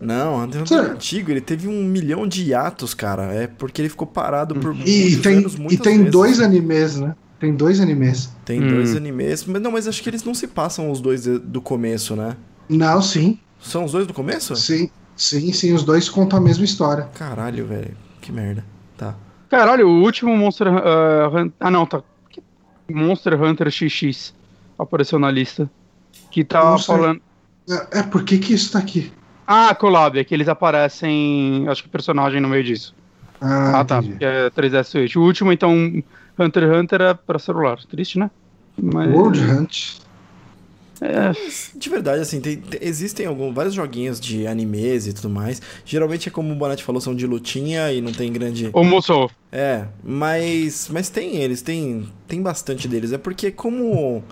Não, Hunter x Hunter é antigo. Ele teve um milhão de hiatos, cara. É porque ele ficou parado por E muitos tem, anos, e tem vezes. dois animes, né? Tem dois animes. Tem Hum. dois animes. Mas não, mas acho que eles não se passam os dois do começo, né? Não, sim. São os dois do começo? Sim, sim, sim. Os dois contam a mesma história. Caralho, velho. Que merda. Tá. Caralho, o último Monster ah, Hun- Ah, não, tá. Monster Hunter XX apareceu na lista. Que tá Monster- falando. É, é por que que isso tá aqui? Ah, collab, é que eles aparecem. Acho que personagem no meio disso. Ah, Ah, tá. é 3DS Switch. O último, então, Hunter x Hunter é pra celular. Triste, né? Mas. World Hunt. É, De verdade, assim, tem- tem- existem algum, vários joguinhos de animes e tudo mais. Geralmente é como o Bonatti falou, são de lutinha e não tem grande. Ô, moço, É, mas. Mas tem eles, tem, tem bastante deles. É porque, como.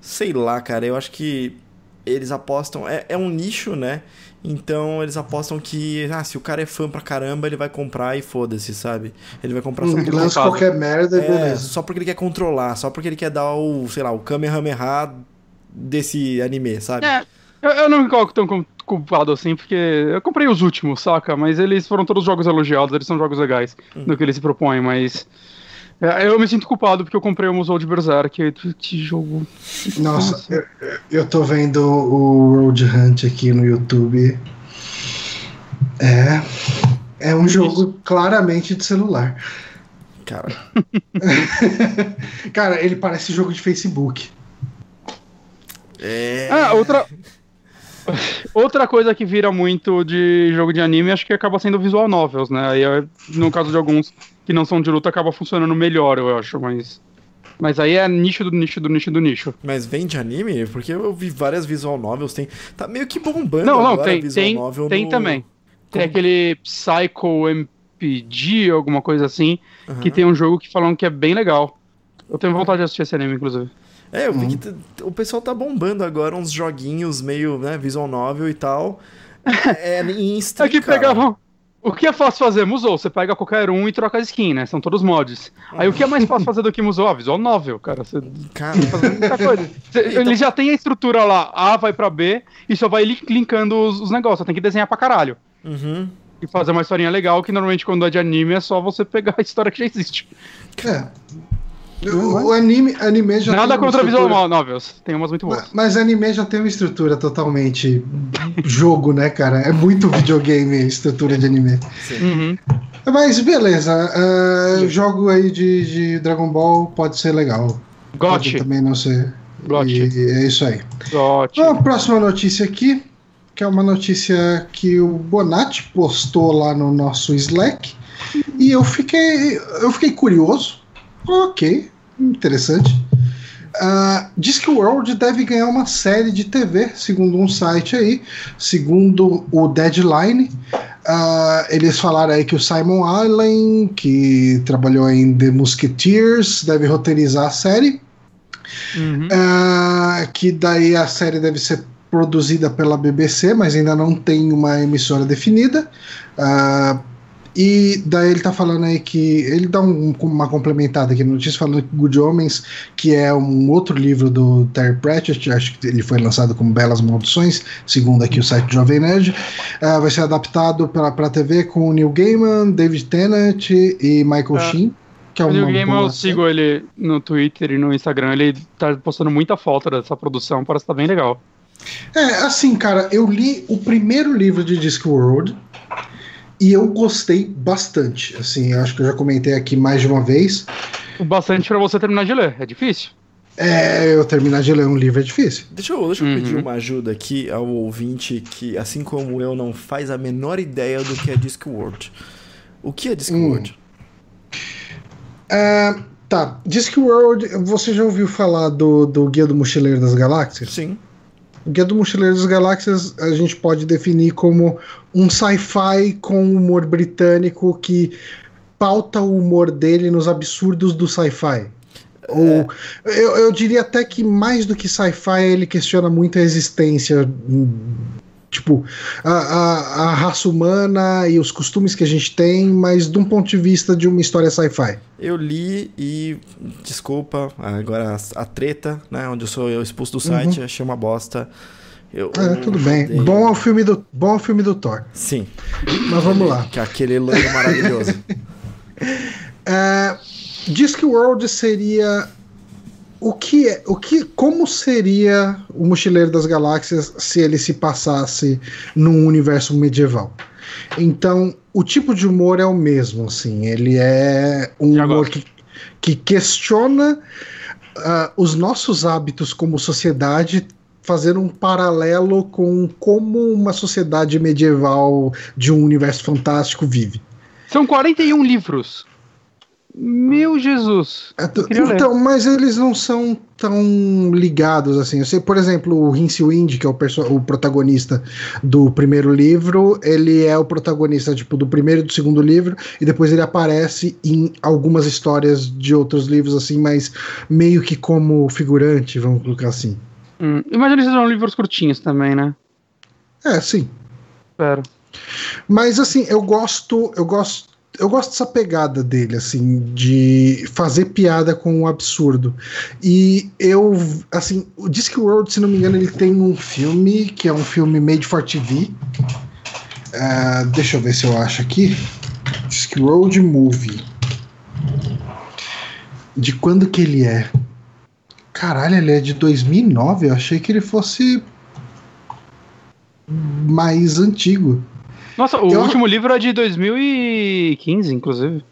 Sei lá, cara, eu acho que eles apostam. É, é um nicho, né? Então eles apostam que. Ah, se o cara é fã pra caramba, ele vai comprar e foda-se, sabe? Ele vai comprar só Hum, porque, lança qualquer merda e é, beleza. só porque ele quer controlar, só porque ele quer dar o, sei lá, o Kamehameha desse anime, sabe? É, eu, eu não me coloco tão culpado assim, porque eu comprei os últimos, saca? Mas eles foram todos jogos elogiados, eles são jogos legais no que eles se propõem, mas. é, eu me sinto culpado porque eu comprei o Musou de Berserk. Que jogo. Nossa, eu, eu- eu tô vendo o World Hunt aqui no YouTube. É. É um jogo claramente de celular. Cara, [LAUGHS] Cara, ele parece jogo de Facebook. É. Ah, outra. [LAUGHS] Outra coisa que vira muito de jogo de anime, acho que acaba sendo visual novels, né? Aí, é, no caso de alguns que não são de luta, acaba funcionando melhor, eu acho, mas. Mas aí é nicho do nicho do nicho do nicho. Mas vem de anime? Porque eu vi várias visual novels, tem. Tá meio que bombando Não, não, agora tem, visual tem, novel tem no- também. Tem Como? aquele Psycho MPG, alguma coisa assim, Aham. que tem um jogo que falam que é bem legal. Eu tenho vontade de assistir esse anime, inclusive. É, eu vi Uhum. que o pessoal tá bombando agora uns joguinhos meio, né, visual novel e tal. É, em stream, É que cara. pegavam. O que é fácil fazer? Musou. Você pega qualquer um e troca a skin, né? São todos mods. Aí o que é mais fácil fazer do que Musou? Ah, visual novel, cara. Você Cara, fazer muita coisa. Você- Ele já tem a estrutura lá, A vai pra B, e só vai li- linkando os, os negócios. Tem que desenhar pra caralho. uhum. E fazer uma historinha legal, que normalmente quando é de anime é só você pegar a história que já existe. É. O, o anime, anime já Nada contra visual novels. Tem umas muito boas. Mas, mas anime já tem uma estrutura totalmente jogo, né, cara? É muito videogame a estrutura de anime. Uhum. Mas beleza, ah, jogo aí de, de Dragon Ball pode ser legal. Pode Gote. também não ser. Gote. E é isso aí. Gote. Bom, a próxima notícia aqui, que é uma notícia que o Bonatti postou lá no nosso Slack. E eu fiquei, eu fiquei curioso. Ok, interessante. Ah, diz que o World deve ganhar uma série de TV, segundo um site aí, segundo o Deadline. Uh, eles falaram aí que o Simon Allen, que trabalhou em The Musketeers, deve roteirizar a série. Uhum. Uh, que daí a série deve ser produzida pela BBC, mas ainda não tem uma emissora definida. Uh, e daí ele tá falando aí que. Ele dá um, uma complementada aqui na notícia falando que Good Homens, que é um outro livro do Terry Pratchett, acho que ele foi lançado como Belas Maldições, segundo aqui o site Jovem Nerd, uh, vai ser adaptado pra, pra TV com Neil Gaiman, David Tennant e Michael é. Sheen. Que é o Neil Gaiman, eu sigo ele no Twitter e no Instagram, ele tá postando muita foto dessa produção, parece que tá bem legal. É, assim, cara, eu li o primeiro livro de Discworld e eu gostei bastante. Assim, acho que eu já comentei aqui mais de uma vez. O bastante para você terminar de ler, é difícil? É, eu terminar de ler um livro é difícil. Deixa eu, deixa eu uhum. pedir uma ajuda aqui ao ouvinte que, assim como eu, não faz a menor ideia do que é Discworld. O que é Discworld? Hum. Uh, tá, Discworld, você já ouviu falar do, do Guia do Mochileiro das Galáxias? Sim. O Guia do Mochileiro das Galáxias a gente pode definir como um sci-fi com humor britânico que pauta o humor dele nos absurdos do sci-fi. Ou eu, eu diria até que mais do que sci-fi ele questiona muito a existência tipo, a, a, a, raça humana e os costumes que a gente tem, mas de um ponto de vista de uma história sci-fi. Eu li e, desculpa, agora a, a, treta, né, onde eu sou eu expulso do site, uhum. achei uma bosta. Eu, é, tudo bem. Bom ao filme do bom ao filme do Thor. Sim. Mas vamos lá. Que é aquele loiro maravilhoso. [LAUGHS] é, Discworld seria o que é, o que, como seria o Mochileiro das Galáxias se ele se passasse num universo medieval? Então, o tipo de humor é o mesmo, assim, ele é um humor que, que questiona uh, os nossos hábitos como sociedade, fazendo um paralelo com como uma sociedade medieval de um universo fantástico vive. São 41 livros. Meu Jesus. É, então, mas eles não são tão ligados assim. Eu sei, por exemplo, o Rince Wind, que é o, o, protagonista do primeiro livro, ele é o protagonista tipo do primeiro e do segundo livro e depois ele aparece em algumas histórias de outros livros assim, mas meio que como figurante, vamos colocar assim. Hum, imagina que são livros curtinhos também, né? É, sim. Espero. Mas assim, eu gosto, eu gosto eu gosto dessa pegada dele, assim, de fazer piada com o absurdo. E eu, assim, o Discworld, se não me engano, ele tem um filme que é um filme made for TV. Uh, é, deixa eu ver se eu acho aqui. Discworld Movie. De quando que ele é? Caralho, ele é de 2009. Eu achei que ele fosse mais antigo. Nossa, o eu... último livro é de 2015, inclusive.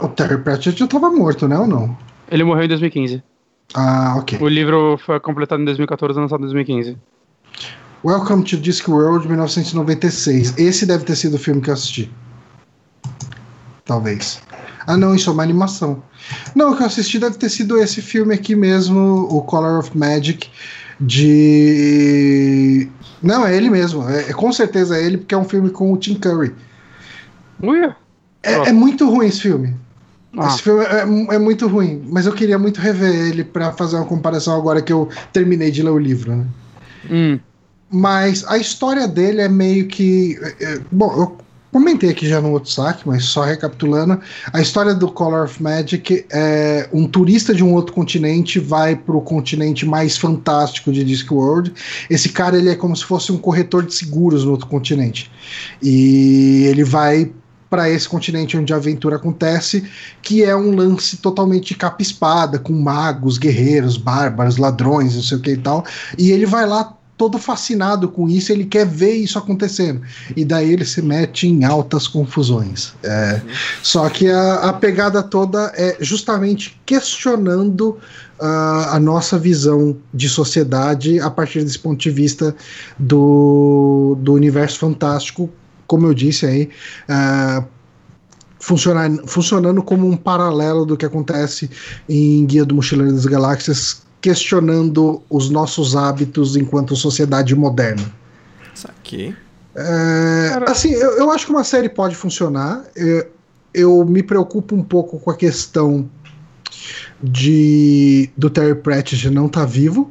O Terry Pratchett já tava morto, né, ou não? Ele morreu em 2015. Ah, ok. O livro foi completado em 2014 e lançado em 2015. Welcome to Discworld 1996. Esse deve ter sido o filme que eu assisti. Talvez. Ah, não, isso é uma animação. Não, o que eu assisti deve ter sido esse filme aqui mesmo, o Color of Magic, de não, é ele mesmo. É, é, com certeza é ele, porque é um filme com o Tim Curry. Uia. É, é muito ruim esse filme. Ah. Esse filme é, é, muito ruim, mas eu queria muito rever ele para fazer uma comparação agora que eu terminei de ler o livro, né? Hum. Mas a história dele é meio que. É, é bom, eu comentei aqui já no outro saque, mas só recapitulando, a história do Color of Magic é um turista de um outro continente vai para o continente mais fantástico de Discworld. Esse cara ele é como se fosse um corretor de seguros no outro continente. E ele vai para esse continente onde a aventura acontece, que é um lance totalmente capa-espada, com magos, guerreiros, bárbaros, ladrões, não sei o que e tal. E ele vai lá todo fascinado com isso, ele quer ver isso acontecendo. E daí ele se mete em altas confusões. É, uhum. Só que a, a, pegada toda é justamente questionando uh, a nossa visão de sociedade a partir desse ponto de vista do, do universo fantástico, como eu disse aí. Uh, funcionando, como um paralelo do que acontece em Guia do Mochileiro das Galáxias, questionando os nossos hábitos enquanto sociedade moderna. Isso aqui. É, assim, eu, eu, acho que uma série pode funcionar. Eu, eu, me preocupo um pouco com a questão de do Terry Pratchett não estar tá vivo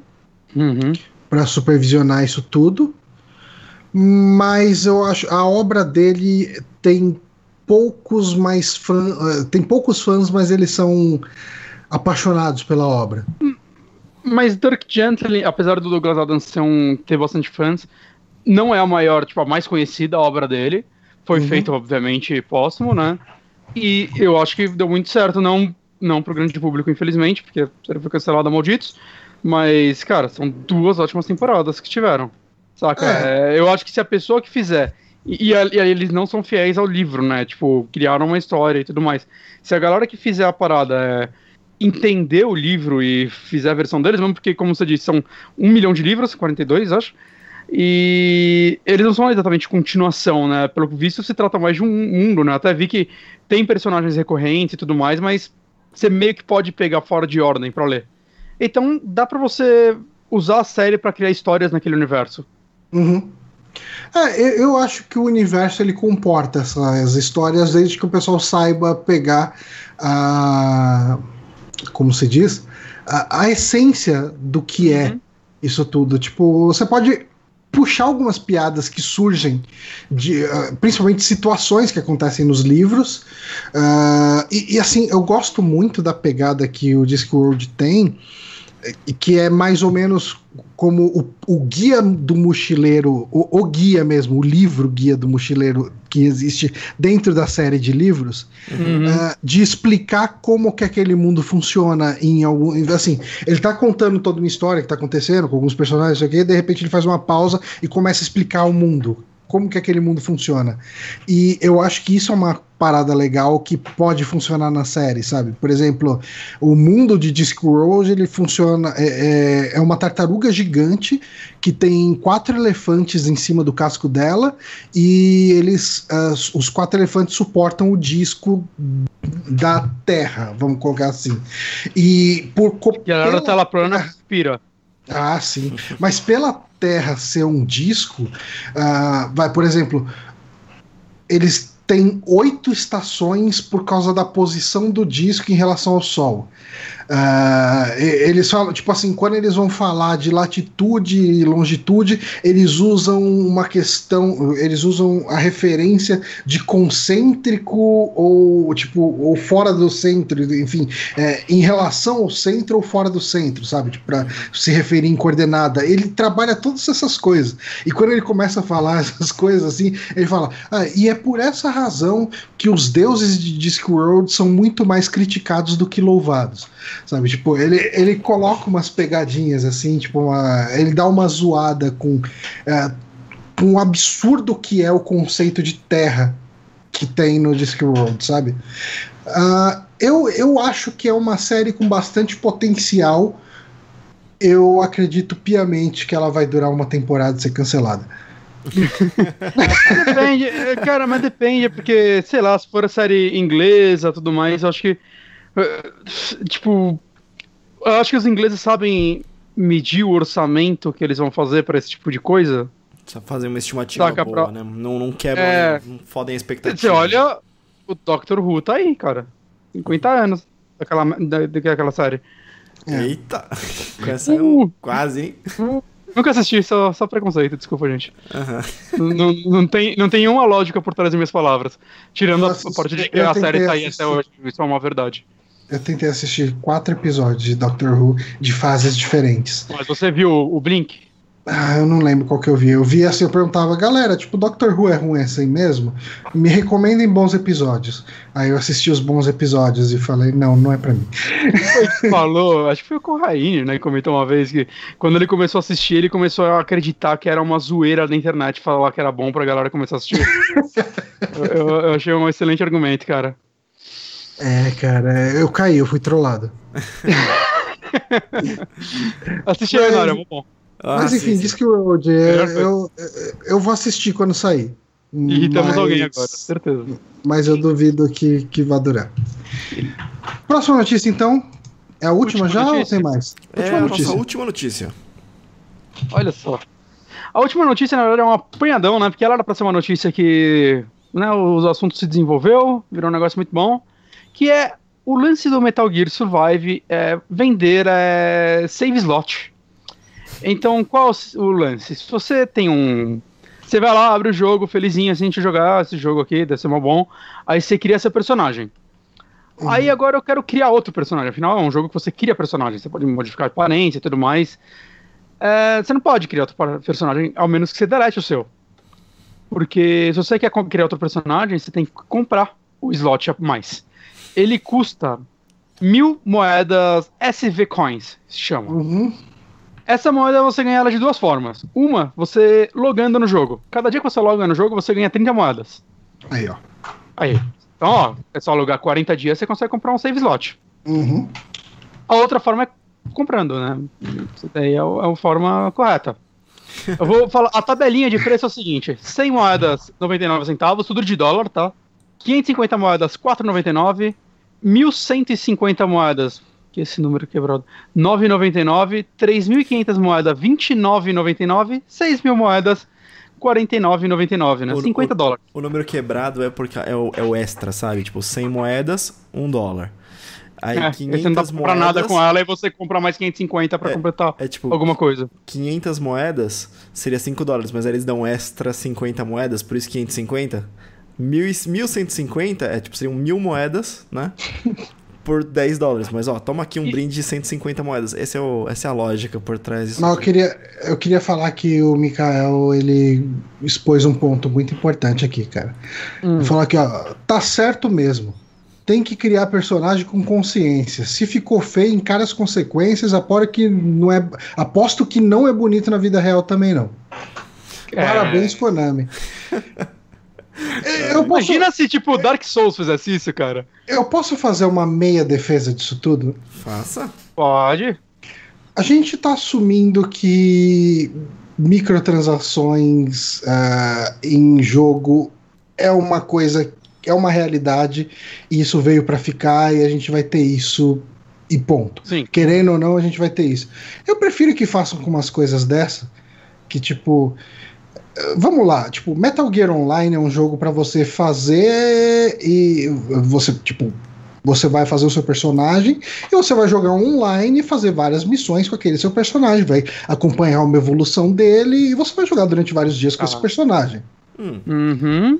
uhum. para supervisionar isso tudo. Mas eu acho a obra dele tem poucos mais fãs, eh, tem poucos fãs, mas eles são apaixonados pela obra. Mas Dirk Gently, apesar do Douglas Adams ser um, ter bastante fãs, não é a maior, tipo, a mais conhecida obra dele. Foi uhum. feito, obviamente, póstumo, né? E eu acho que deu muito certo, não, não pro grande público, infelizmente, porque a foi cancelada malditos. Mas, cara, são duas ótimas temporadas que tiveram. Saca? É. É, eu acho que se a pessoa que fizer. E, e, e, eles não são fiéis ao livro, né? Tipo, criaram uma história e tudo mais. Se a galera que fizer a parada é, entender o livro e fizer a versão deles, mesmo porque, como você disse, são um milhão de livros, 42, acho. E eles não são exatamente continuação, né? Pelo visto, se trata mais de um mundo, né? Até vi que tem personagens recorrentes e tudo mais, mas você meio que pode pegar fora de ordem para ler. Então, dá para você usar a série para criar histórias naquele universo. Uhum. É, eu acho que o universo ele comporta essas histórias desde que o pessoal saiba pegar a. Como se diz? A, a essência do que é uhum. isso tudo. Tipo, você pode puxar algumas piadas que surgem, de, uh, principalmente situações que acontecem nos livros. Uh, e, e, assim, eu gosto muito da pegada que o Discworld tem, que é mais ou menos como o, o guia do mochileiro, o, o, guia mesmo, o livro guia do mochileiro que existe dentro da série de livros, uhum. uh, de explicar como que aquele mundo funciona em algum. Assim, ele tá contando toda uma história que tá acontecendo com alguns personagens aqui, de repente ele faz uma pausa e começa a explicar o mundo como que aquele mundo funciona. E eu acho que isso é uma parada legal que pode funcionar na série, sabe? Por exemplo, o mundo de Discworld ele funciona é, é, é, uma tartaruga gigante que tem quatro elefantes em cima do casco dela e eles uh, os quatro elefantes suportam o disco da Terra, vamos colocar assim. E por e a pela... tela plana pira. Ah, sim. Mas pela Terra ser um disco, uh, vai, por exemplo, eles têm oito estações por causa da posição do disco em relação ao Sol. Uh, eles falam, tipo assim, quando eles vão falar de latitude e longitude, eles usam uma questão, eles usam a referência de concêntrico ou tipo, ou fora do centro, enfim, é, em relação ao centro ou fora do centro, sabe? Tipo, pra se referir em coordenada. Ele trabalha todas essas coisas. E quando ele começa a falar [LAUGHS] essas coisas assim, ele fala, ah, e é por essa razão que os deuses de Discworld são muito mais criticados do que louvados. Sabe, tipo, ele, ele coloca umas pegadinhas assim, tipo, uma, ele dá uma zoada com é, um absurdo que é o conceito de terra que tem no Discworld, sabe? Uh, eu, eu acho que é uma série com bastante potencial. Eu acredito piamente que ela vai durar uma temporada e ser cancelada. depende, cara, mas depende, porque, sei lá, se for a série inglesa tudo mais, eu acho que tipo, eu acho que os ingleses sabem medir o orçamento que eles vão fazer para esse tipo de coisa. Só fazer uma estimativa Saca boa, pra... né? Não, não quebram, é... não fodem a expectativa. Você olha, o Doctor Who tá aí, cara. 50 anos daquela, da, daquela série. Eita! [LAUGHS] Com essa uh, quase, hein? Uh, Nunca assisti, só, só preconceito, desculpa, gente. Uhum. Não, não, tem, não tem uma lógica por trás das minhas palavras. Tirando a, a parte de que a série tá aí até hoje, isso é uma verdade. Eu tentei assistir quatro episódios de Doctor Who de fases diferentes. Mas você viu o Blink? Ah, eu não lembro qual que eu vi. Eu vi assim, eu perguntava, galera, tipo, Doctor Who é ruim assim mesmo? Me recomendem bons episódios. Aí eu assisti os bons episódios e falei, não, não é pra mim. Falou, [LAUGHS] acho que foi o Corraine, né, que comentou uma vez que quando ele começou a assistir, ele começou a acreditar que era uma zoeira da internet falar que era bom pra galera começar a assistir. [LAUGHS] eu, eu achei um excelente argumento, cara. É, cara, eu caí, eu fui trollado. [LAUGHS] Assisti aí, Nora, é bom. Ah, Mas enfim, Discworld, é, eu, eu vou assistir quando sair. Irritamos mas, alguém agora, certeza. Mas eu duvido que, que vá durar. Próxima notícia, então. É a última, última já notícia. ou tem mais? É última a notícia. nossa última notícia. Olha só. A última notícia, na verdade, é um apanhadão, né? Porque ela era pra ser uma notícia que né, os assuntos se desenvolveu, virou um negócio muito bom, que é o lance do Metal Gear Survive é vender é, save slot. Então, qual o lance? Se você tem um. Você vai lá, abre o jogo, felizinho assim, de jogar esse jogo aqui, deve ser mó bom. Aí você cria seu personagem. Uhum. Aí agora eu quero criar outro personagem. Afinal, é um jogo que você cria personagem. Você pode modificar aparência e tudo mais. É, você não pode criar outro personagem, ao menos que você delete o seu. Porque se você quer criar outro personagem, você tem que comprar o slot a mais. Ele custa mil moedas SV Coins, se chama. Uhum. Essa moeda você ganha ela de duas formas. Uma, você logando no jogo. Cada dia que você loga no jogo, você ganha 30 moedas. Aí, ó. Aí. Então, ó, é só alugar 40 dias, você consegue comprar um save slot. Uhum. A outra forma é comprando, né? Isso daí é, é a forma correta. Eu vou falar, a tabelinha de preço é o seguinte: 100 moedas, 99 centavos, tudo de dólar, tá? 550 moedas, 4,99. 1.150 moedas, que esse número quebrado, 9,99. 3.500 moedas, 29,99. 6.000 moedas, 49,99, né? O, 50 o, dólares. O número quebrado é porque é o, é o extra, sabe? Tipo, 100 moedas, 1 dólar. Aí É, 500 você não dá pra comprar moedas, nada com ela e você compra mais 550 pra É, completar É tipo, alguma coisa. 500 moedas seria 5 dólares, mas aí eles dão extra 50 moedas, por isso 550. Mil e- 1150 é tipo, seriam mil moedas, né? [LAUGHS] Por 10 dólares. Mas ó, toma aqui um E- brinde de 150 moedas. Esse é o, essa é a lógica por trás disso. Mas eu queria, eu queria falar que o Mikael, ele expôs um ponto muito importante aqui, cara. Hum. Ele falou aqui, ó, tá certo mesmo. Tem que criar personagem com consciência. Se ficou feio, encara as consequências, aposto que não é, aposto que não é bonito na vida real também não. É. Parabéns, Konami. [LAUGHS] Eu posso, Imagina se, tipo, Dark Souls fizesse isso, cara. eu posso fazer uma meia defesa disso tudo? Faça. Pode. A gente está assumindo que microtransações ah, em jogo é uma coisa, é uma realidade, e isso veio para ficar e a gente vai ter isso e ponto. Sim. Querendo ou não, a gente vai ter isso. Eu prefiro que façam com umas coisas dessa, que tipo. Vamos lá, tipo, Metal Gear Online é um jogo para você fazer e você, tipo, você vai fazer o seu personagem e você vai jogar online e fazer várias missões com aquele seu personagem, vai acompanhar uma evolução dele e você vai jogar durante vários dias com Ah. esse personagem. Hum, Uhum.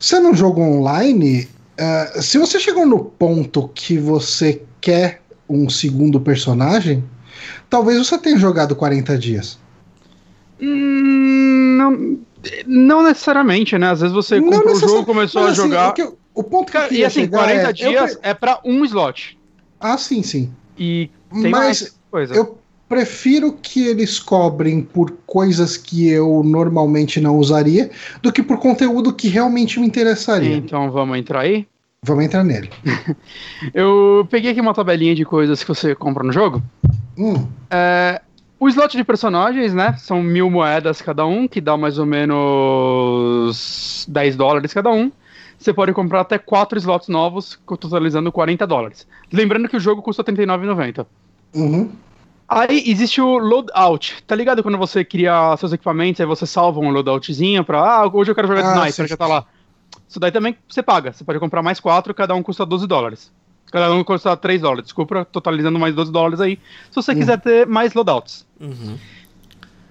Você não joga online, eh, se você chegou no ponto que você quer um segundo personagem, talvez você tenha jogado 40 dias. Hum, Não, não necessariamente, né? Às vezes você Não comprou o jogo, começou Mas, a assim, jogar. o, que eu- o ponto que eu e assim, chegar 40 é, eu dias pre- é pra um slot. Ah, sim, sim. E tem Mas mais coisa. eu prefiro que eles cobrem por coisas que eu normalmente não usaria do que por conteúdo que realmente me interessaria. Então vamos entrar aí. Vamos entrar nele. [LAUGHS] Eu peguei aqui uma tabelinha de coisas que você compra no jogo. Hum, É, o slot de personagens, né? São mil moedas cada um, que dá mais ou menos 10 dólares cada um. Você pode comprar até quatro slots novos, totalizando 40 dólares. Lembrando que o jogo custa R$ 39,90. uhum. Aí existe o loadout. Tá ligado quando você cria seus equipamentos, aí você salva um loadoutzinho pra. Ah, hoje eu quero jogar de Ah, sniper, sim, já tá lá. Isso daí também você paga. Você pode comprar mais quatro, cada um custa 12 dólares. Cada um custa 3 dólares, desculpa, totalizando mais 12 dólares aí. Se você Hum. quiser ter mais loadouts. uhum.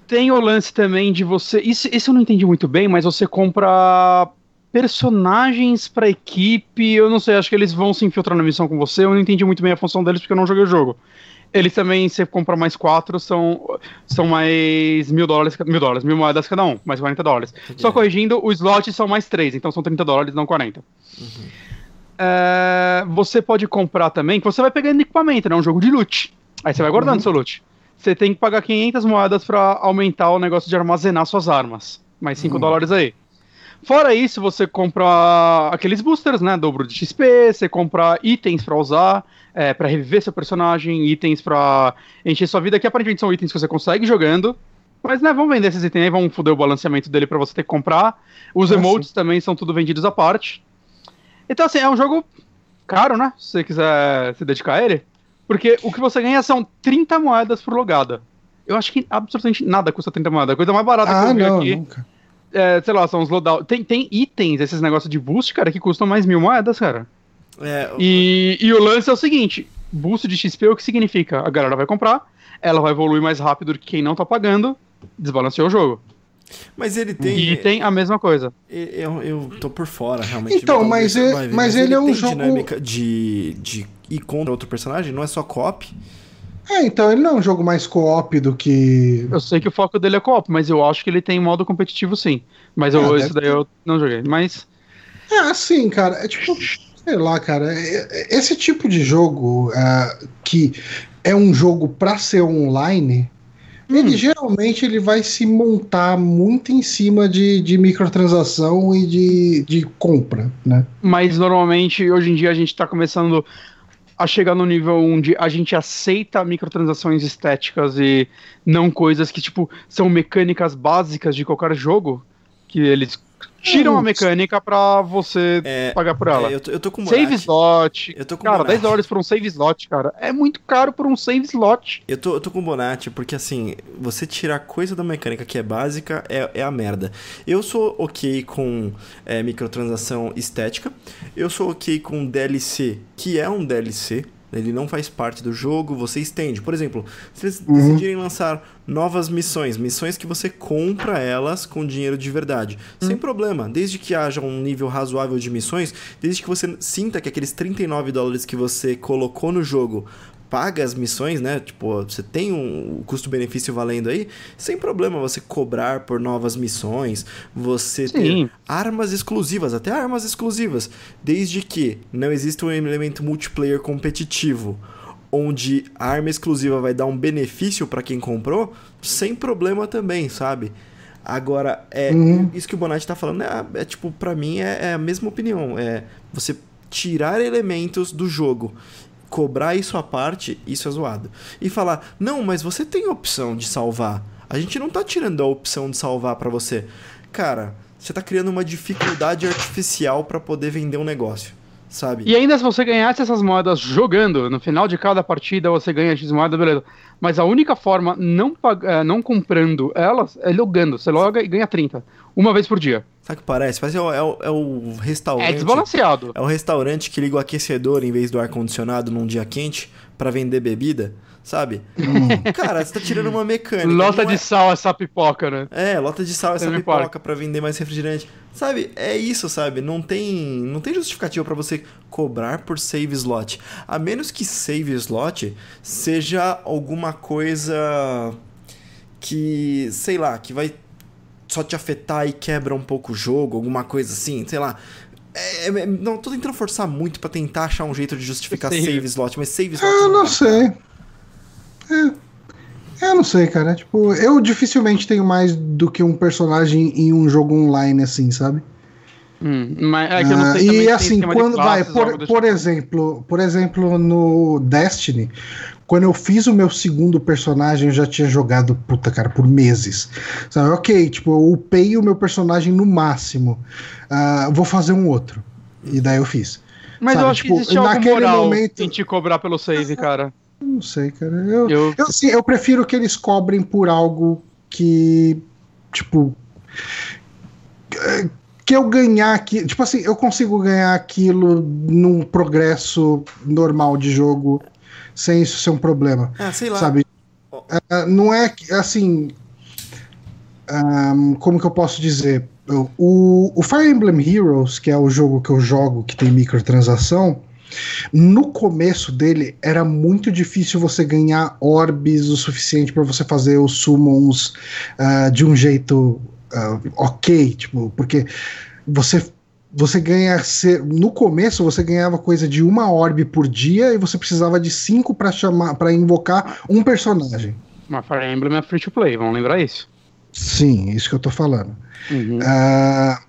Tem o lance também de você. Isso, isso eu não entendi muito bem, mas você compra personagens pra equipe. Eu não sei, acho que eles vão se infiltrar na missão com você. Eu não entendi muito bem a função deles porque eu não joguei o jogo. Eles também, você compra mais quatro, são, são mais mil dólares, mil dólares, mil moedas cada um, mais 40 dólares. Só corrigindo, os slots são mais três, então são 30 dólares, não 40. É, você pode comprar também, que você vai pegando equipamento, né? Um jogo de loot. Aí você vai guardando Uhum. seu loot. Você tem que pagar 500 moedas pra aumentar o negócio de armazenar suas armas. Mais 5 Uhum. dólares aí. Fora isso, você compra aqueles boosters, né? Dobro de XP, você compra itens pra usar, é, para reviver seu personagem, itens pra encher sua vida, que aparentemente são itens que você consegue jogando. Mas, né, vamos vender esses itens aí, vamos foder o balanceamento dele pra você ter que comprar. Os emotes também são tudo vendidos à parte. Então, assim, é um jogo caro, né? Se você quiser se dedicar a ele. Porque o que você ganha são 30 moedas por logada. Eu acho que absolutamente nada custa 30 moedas. A coisa mais barata Ah, que eu vi não, aqui, nunca. é, sei lá, são os loadout. Tem, tem itens, esses negócios de boost, cara, que custam mais mil moedas, cara. É, E, e o lance é o seguinte: boost de XP, o que significa? A galera vai comprar, ela vai evoluir mais rápido do que quem não tá pagando, desbalanceou o jogo. Mas ele tem. E tem a mesma coisa. Eu, eu tô por fora, realmente. Então, mas é- ver, mas ele é um tem jogo- dinâmica de, de ir contra outro personagem, não é só co-op. É, então ele não é um jogo mais co-op do que. Eu sei que o foco dele é co-op, mas eu acho que ele tem modo competitivo sim. Mas eu, Ah, isso deve daí eu não joguei. Mas É assim, cara, é tipo, sei lá, cara, é- é- esse tipo de jogo é, que é um jogo pra ser online, Hum. ele geralmente ele vai se montar muito em cima de, de microtransação e de, de compra, né? Mas normalmente, hoje em dia, a gente tá começando a chegar no nível onde a gente aceita microtransações estéticas e não coisas que, tipo, são mecânicas básicas de qualquer jogo, que eles tiram a mecânica pra você É, pagar por ela. é, eu, tô, eu tô com Save slot. Eu tô com Cara, Bonatti. 10 dólares por um save slot, cara. É muito caro por um save slot. Eu tô, eu tô com Bonatti porque, assim, você tirar coisa da mecânica que é básica é, é a merda. Eu sou ok com é, microtransação estética. Eu sou ok com DLC, que é um DLC. Ele não faz parte do jogo, você estende. Por exemplo, se eles Uhum. decidirem lançar novas missões, missões que você compra elas com dinheiro de verdade, sem problema, desde que haja um nível razoável de missões, desde que você sinta que aqueles 39 dólares que você colocou no jogo paga as missões, né? Tipo, você tem um custo-benefício valendo aí, sem problema você cobrar por novas missões, você Sim. ter armas exclusivas, até armas exclusivas, desde que não exista um elemento multiplayer competitivo onde a arma exclusiva vai dar um benefício pra quem comprou, sem problema também, sabe? Agora, é Uhum. isso que o Bonatti tá falando é, é, tipo, pra mim é, é a mesma opinião. É você tirar elementos do jogo, cobrar isso à parte, isso é zoado. E falar, não, mas você tem a opção de salvar. A gente não tá tirando a opção de salvar pra você. Cara, você tá criando uma dificuldade artificial pra poder vender um negócio, sabe? E ainda se você ganhasse essas moedas jogando, no final de cada partida você ganha X moeda, beleza. Mas a única forma, não, eh, não comprando elas, é logando. Você loga e ganha 30. Uma vez por dia. Sabe o que parece? Parece é o, é o, é o restaurante. É desbalanceado. É o restaurante que liga o aquecedor em vez do ar-condicionado num dia quente pra vender bebida, sabe? Cara, você tá tirando uma mecânica. Lota não de é- sal essa pipoca, né? É, lota de sal essa Não pipoca importa. pra vender mais refrigerante. Sabe? É isso, sabe? Não tem, não tem justificativa pra você cobrar por save slot. A menos que save slot seja alguma coisa que, sei lá, que vai só te afetar e quebra um pouco o jogo, alguma coisa assim, sei lá. É, é- não, tô tentando forçar muito pra tentar achar um jeito de justificar Save. slot, mas save slot Eu não dá. sei. É, eu não sei, cara. Tipo, eu dificilmente tenho mais do que um personagem em um jogo online, assim, sabe? Hum, mas é que eu não Ah, sei se e assim, quando vai, classes, algo por, por tipo. exemplo, por exemplo, no Destiny, quando eu fiz o meu segundo personagem, eu já tinha jogado, puta, cara, por meses. Sabe, ok, tipo, eu upei o meu personagem no máximo. Ah, vou fazer um outro. E daí eu fiz. Mas sabe, eu acho tipo, que existe algo naquele moral momento- em te cobrar pelo save, [LAUGHS] cara. Eu Não sei, cara. Eu, Eu, eu, assim, eu prefiro que eles cobrem por algo que, tipo. Que eu ganhar aqui. Tipo assim, eu consigo ganhar aquilo num progresso normal de jogo sem isso ser um problema. Ah, sei lá. Sabe? Ah, não é que, assim. ahn, como que eu posso dizer? O, o Fire Emblem Heroes, que é o jogo que eu jogo que tem microtransação, no começo dele era muito difícil você ganhar orbes o suficiente para você fazer os summons ah, de um jeito ah, ok, tipo, porque você você ganha ser- no começo você ganhava coisa de uma orbe por dia e você precisava de cinco para chamar para invocar um personagem. mas Fire Emblem é free to play, vamos lembrar isso. Sim, isso que eu tô falando. Uhum. Ah,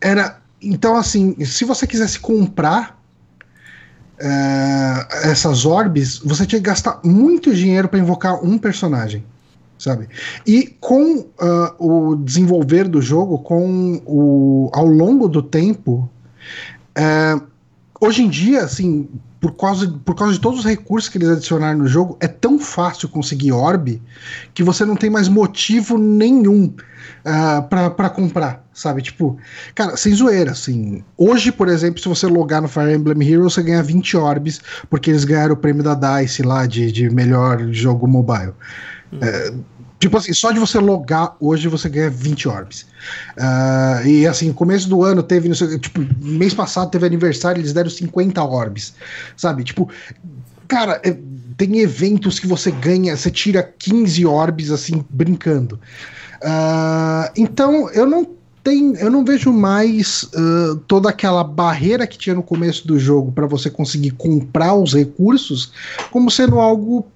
era então assim, se você quisesse comprar ah, essas orbes, você tinha que gastar muito dinheiro para invocar um personagem, sabe? E com ah, o desenvolver do jogo, com o ao longo do tempo, ah, hoje em dia, assim, por causa, por causa de todos os recursos que eles adicionaram no jogo, é tão fácil conseguir orb que você não tem mais motivo nenhum uh, para comprar, sabe? Tipo, cara, sem zoeira, assim. Hoje, por exemplo, se você logar no Fire Emblem Heroes, você ganha 20 orbs, porque eles ganharam o prêmio da DICE lá de, de melhor jogo mobile. Hum. É, Tipo assim, só de você logar hoje você ganha 20 orbs. Uh, e assim, começo do ano teve, tipo, mês passado teve aniversário, eles deram 50 orbs. Sabe? Tipo, cara, é, tem eventos que você ganha, você tira 15 orbs assim, brincando. Uh, então, eu não tem, eu não vejo mais uh, toda aquela barreira que tinha no começo do jogo para você conseguir comprar os recursos como sendo algo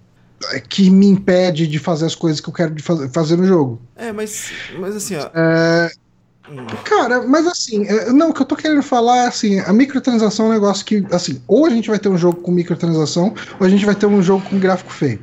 que me impede de fazer as coisas que eu quero de fazer, fazer no jogo. É, mas, mas assim, ó. É, cara, mas assim, é, não, o que eu tô querendo falar é assim, a microtransação é um negócio que, assim, ou a gente vai ter um jogo com microtransação, ou a gente vai ter um jogo com gráfico feio.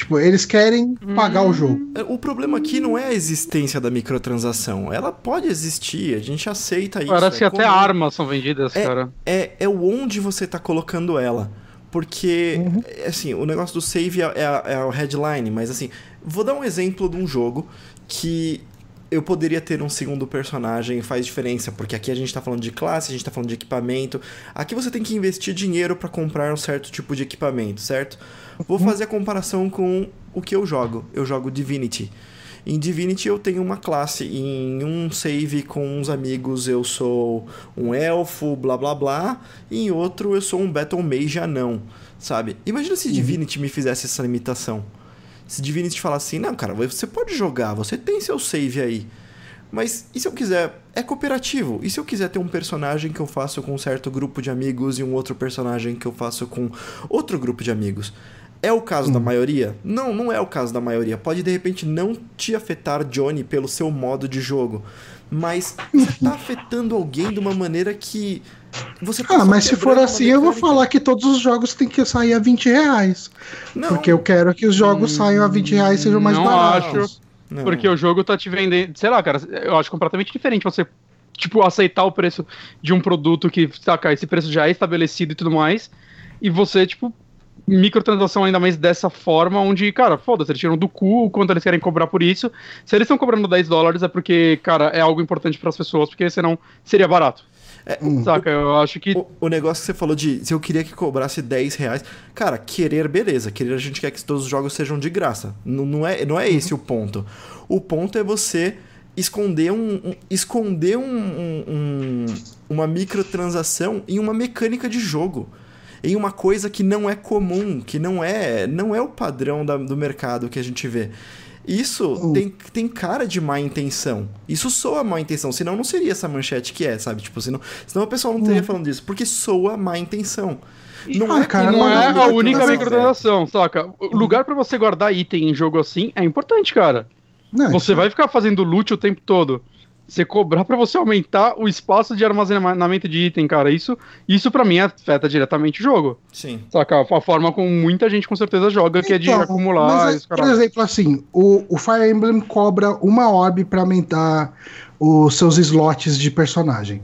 Tipo, eles querem pagar hum. o jogo. É, o problema aqui não é a existência da microtransação. Ela pode existir, a gente aceita isso. Parece é que até armas são vendidas, é, cara. É, é onde você tá colocando ela. Porque, uhum. assim, o negócio do save é, é, é o headline, mas assim, vou dar um exemplo de um jogo que eu poderia ter um segundo personagem faz diferença, porque aqui a gente tá falando de classe, a gente tá falando de equipamento. Aqui você tem que investir dinheiro para comprar um certo tipo de equipamento, certo? Vou uhum. fazer a comparação com o que eu jogo. Eu jogo Divinity. Em Divinity eu tenho uma classe, em um save com uns amigos eu sou um elfo, blá blá blá, e em outro eu sou um Battle Mage anão, sabe? Imagina se uhum. Divinity me fizesse essa limitação. Se Divinity falasse assim, não, cara, você pode jogar, você tem seu save aí. Mas e se eu quiser. É cooperativo. E se eu quiser ter um personagem que eu faço com um certo grupo de amigos e um outro personagem que eu faço com outro grupo de amigos? É o caso hum. da maioria? Não, não é o caso da maioria. Pode de repente não te afetar, Johnny, pelo seu modo de jogo. Mas você tá afetando alguém de uma maneira que. Você tá ah, mas se for assim, eu vou falar que todos os jogos têm que sair a 20 reais. Não. Porque eu quero que os jogos hum, saiam a 20 reais e sejam mais não baratos. Acho, não. Porque o jogo tá te vendendo. Sei lá, cara, eu acho completamente diferente você tipo, aceitar o preço de um produto que, saca, esse preço já é estabelecido e tudo mais, e você, tipo, microtransação ainda mais dessa forma, onde, cara, foda-se, eles tiram do cu o quanto eles querem cobrar por isso. Se eles estão cobrando 10 dólares é porque, cara, é algo importante para as pessoas, porque senão seria barato. É, Saca, eu acho que. O, o, negócio que você falou de se eu queria que cobrasse 10 reais. Cara, querer, beleza. Querer a gente quer que todos os jogos sejam de graça. Não, não, é, não é esse o ponto. O ponto é você esconder um, um esconder um, um, uma microtransação em uma mecânica de jogo em uma coisa que não é comum, que não é, não é o padrão da, do mercado que a gente vê. Isso uh. tem, tem cara de má intenção. Isso soa má intenção, senão não seria essa manchete que é, sabe? Tipo, senão, senão o pessoal não estaria uh. falando disso, porque soa má intenção. Não ah, é, cara, não é a única microtransação, saca? O lugar para você guardar item em jogo assim é importante, cara. Não, você vai ficar fazendo loot o tempo todo você cobrar para você aumentar o espaço de armazenamento de item, cara. Isso, isso para mim afeta diretamente o jogo. Sim. Saca? A forma como muita gente com certeza joga, então, que é de então, acumular. Mas, por exemplo, assim, o, o Fire Emblem cobra uma orb para aumentar os seus slots de personagem.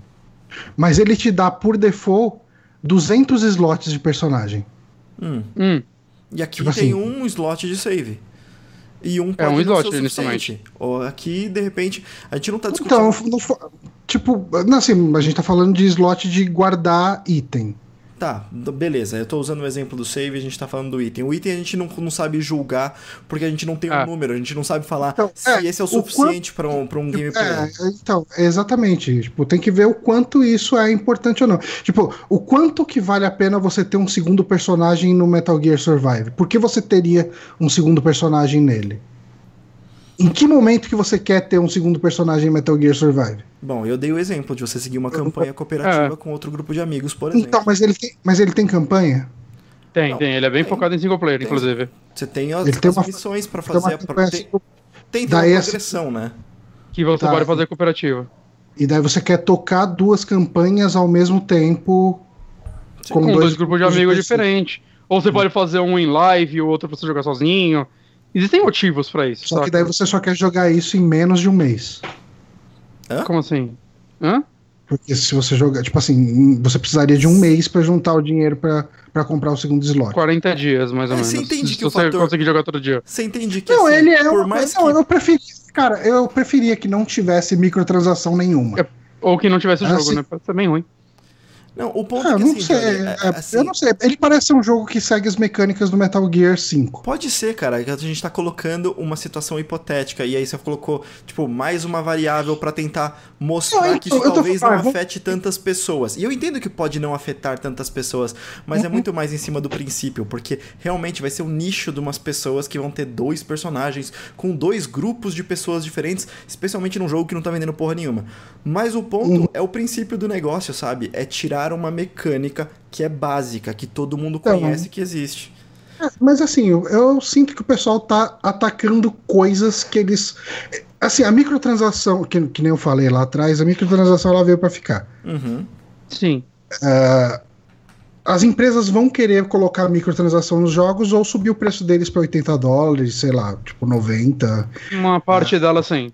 Mas ele te dá por default 200 slots de personagem. Hum. Hum. E aqui tipo tem assim, um slot de save e um pode é um slot inicialmente. Ou aqui, de repente, a gente não tá discutindo. Então, não, tipo, assim, a gente tá falando de slot de guardar item. Tá, beleza. Eu tô usando o exemplo do save, a gente tá falando do item. O item a gente não, não sabe julgar porque a gente não tem um ah. número, a gente não sabe falar então, se é, esse é o suficiente para um, pra um gameplay. É, então, exatamente. Tipo, tem que ver o quanto isso é importante ou não. Tipo, o quanto que vale a pena você ter um segundo personagem no Metal Gear Survive? Por que você teria um segundo personagem nele? Em que momento que você quer ter um segundo personagem em Metal Gear Survive? Bom, eu dei o exemplo de você seguir uma campanha cooperativa é. com outro grupo de amigos, por exemplo. Então, mas ele tem, mas ele tem campanha? Tem, Não, tem. Ele é bem tem, focado em single player, tem, inclusive. Você tem as, ele tem as uma, missões para fazer. a pra, tem, tem uma progressão, né? Que você tá, pode fazer cooperativa. E daí você quer tocar duas campanhas ao mesmo tempo. com, com dois, dois grupos de amigos diferentes. Ou você pode fazer um em live, o outro pra você jogar sozinho. Existem motivos para isso. Só que daí você só quer jogar isso em menos de um mês. Hã? Como assim? Hã? Porque se você jogar, tipo assim, você precisaria de um mês pra juntar o dinheiro pra pra comprar o segundo slot. 40 dias, mais ou É, menos. você entende se que o você fator- conseguir jogar todo dia. Você entende que Não, assim, ele é por uma mais Não, que eu preferi. Cara, eu preferia que não tivesse microtransação nenhuma. É, Ou que não tivesse Ah, jogo, né? Pode ser bem ruim. Não, o ponto Ah, é que não assim, sei. Johnny, é, é, assim, eu não sei. Ele parece ser um jogo que segue as mecânicas do Metal Gear 5. Pode ser, cara, que a gente tá colocando uma situação hipotética e aí você colocou, tipo, mais uma variável pra tentar mostrar Não, que então, isso tô talvez não falando, afete tantas pessoas. E eu entendo que pode não afetar tantas pessoas, mas Uhum. é muito mais em cima do princípio, porque realmente vai ser um nicho de umas pessoas que vão ter dois personagens com dois grupos de pessoas diferentes, especialmente num jogo que não tá vendendo porra nenhuma. Mas o ponto Uhum. é o princípio do negócio, sabe? É tirar uma mecânica que é básica, que todo mundo Então, conhece que existe. É, Mas assim, eu, eu sinto que o pessoal tá atacando coisas que eles. Assim, a microtransação, que, que nem eu falei lá atrás, a microtransação ela veio pra ficar. Uhum. Sim. As empresas vão querer colocar microtransação nos jogos ou subir o preço deles pra 80 dólares, sei lá, tipo 90. Uma parte dela, sim.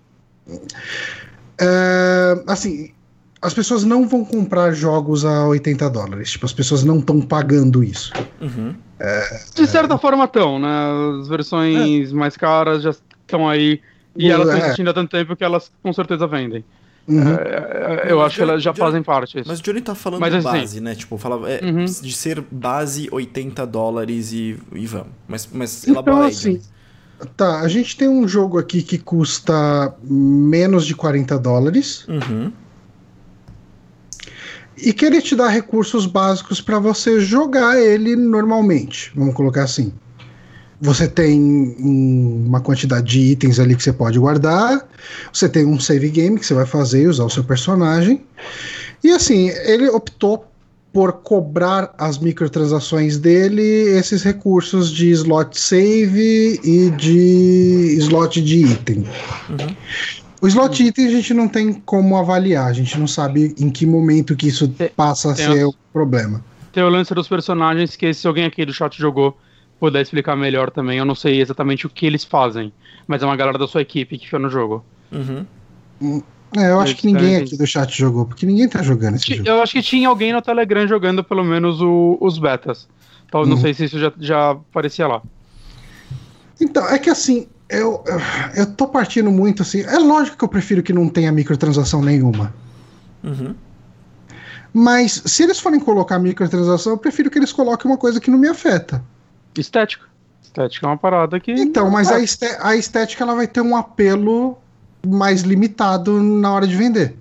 É, assim, as pessoas não vão comprar jogos a 80 dólares. Tipo, as pessoas não estão pagando isso. Uhum. De certa forma estão, né? As versões mais caras já estão aí. E elas estão É. existindo há tanto tempo que elas com certeza vendem. Uhum. É, eu acho que elas já Já- fazem parte. Isso. Mas o Johnny tá falando Mas, assim, base, né? Tipo, fala, é, Uhum. de ser base 80 dólares e, e vamos. Mas, mas Então, elabora aí, assim, Johnny. tá, a gente tem um jogo aqui que custa menos de 40 dólares Uhum. E que ele te dá recursos básicos para você jogar ele normalmente. Vamos colocar assim. Você tem um- uma quantidade de itens ali que você pode guardar. Você tem um save game que você vai fazer e usar o seu personagem. E assim, ele optou por cobrar as microtransações dele esses recursos de slot save e de slot de item. Uhum. O slot item a gente não tem como avaliar, a gente não sabe em que momento que isso Tem- passa a ser a- o problema. Tem o lance dos personagens que se alguém aqui do chat jogou puder explicar melhor também. Eu não sei exatamente o que eles fazem, mas é uma galera da sua equipe que fica no jogo. Uhum. É, eu acho Eles que ninguém aqui do chat jogou, porque ninguém tá jogando esse Ti- jogo. Eu acho que tinha alguém no Telegram jogando pelo menos o- os betas. Então, não Uhum. sei se isso já, já aparecia lá. Então, é que assim, eu, eu tô partindo muito assim. É lógico que eu prefiro que não tenha microtransação nenhuma. Uhum. Mas se eles forem colocar microtransação, eu prefiro que eles coloquem uma coisa que não me afeta. Estética. Estética é uma parada que. Então, mas a, a estética ela vai ter um apelo mais limitado na hora de vender.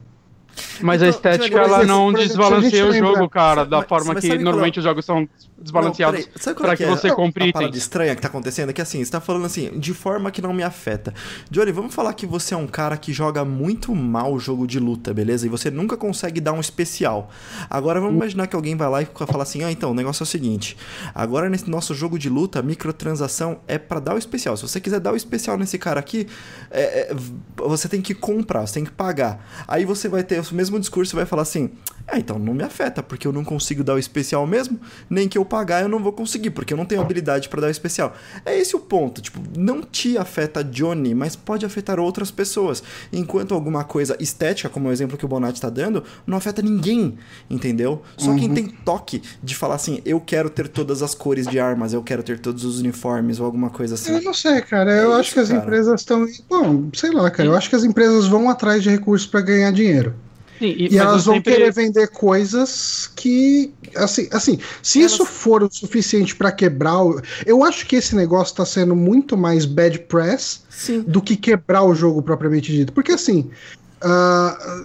Mas a Então, estética Johnny, ela não exemplo, a desbalanceia o jogo, cara, da Mas- forma mas que qual é? normalmente os jogos são desbalanceados para é que que é? você compre a parada itens. estranha que tá acontecendo é que assim, você tá falando assim, de forma que não me afeta. Johnny, vamos falar que você é um cara que joga muito mal o jogo de luta, beleza? E você nunca consegue dar um especial. Agora vamos imaginar que alguém vai lá e fala assim: "Ah, então, o negócio é o seguinte. Agora nesse nosso jogo de luta, a microtransação é pra dar o especial. Se você quiser dar o especial nesse cara aqui, é, é, você tem que comprar, você tem que pagar. Aí você vai ter o mesmo discurso e vai falar assim: "É, então não me afeta, porque eu não consigo dar o especial mesmo, nem que eu pagar eu não vou conseguir, porque eu não tenho habilidade pra dar o especial". É esse o ponto, tipo, não te afeta Johnny, mas pode afetar outras pessoas. Enquanto alguma coisa estética, como o exemplo que o Bonatti tá dando, não afeta ninguém, entendeu? Só quem tem toque de falar assim: "Eu quero ter todas as cores de armas, eu quero ter todos os uniformes" ou alguma coisa assim. Eu não sei, cara. Eu É acho isso, que as cara. empresas estão. Bom, sei lá, cara. Eu acho que as empresas vão atrás de recursos para ganhar dinheiro. Sim, e, E elas vão sempre- querer vender coisas que. Assim, assim se Elas- isso for o suficiente para quebrar. O, eu acho que esse negócio tá sendo muito mais bad press Sim. do que quebrar o jogo propriamente dito. Porque assim. ah,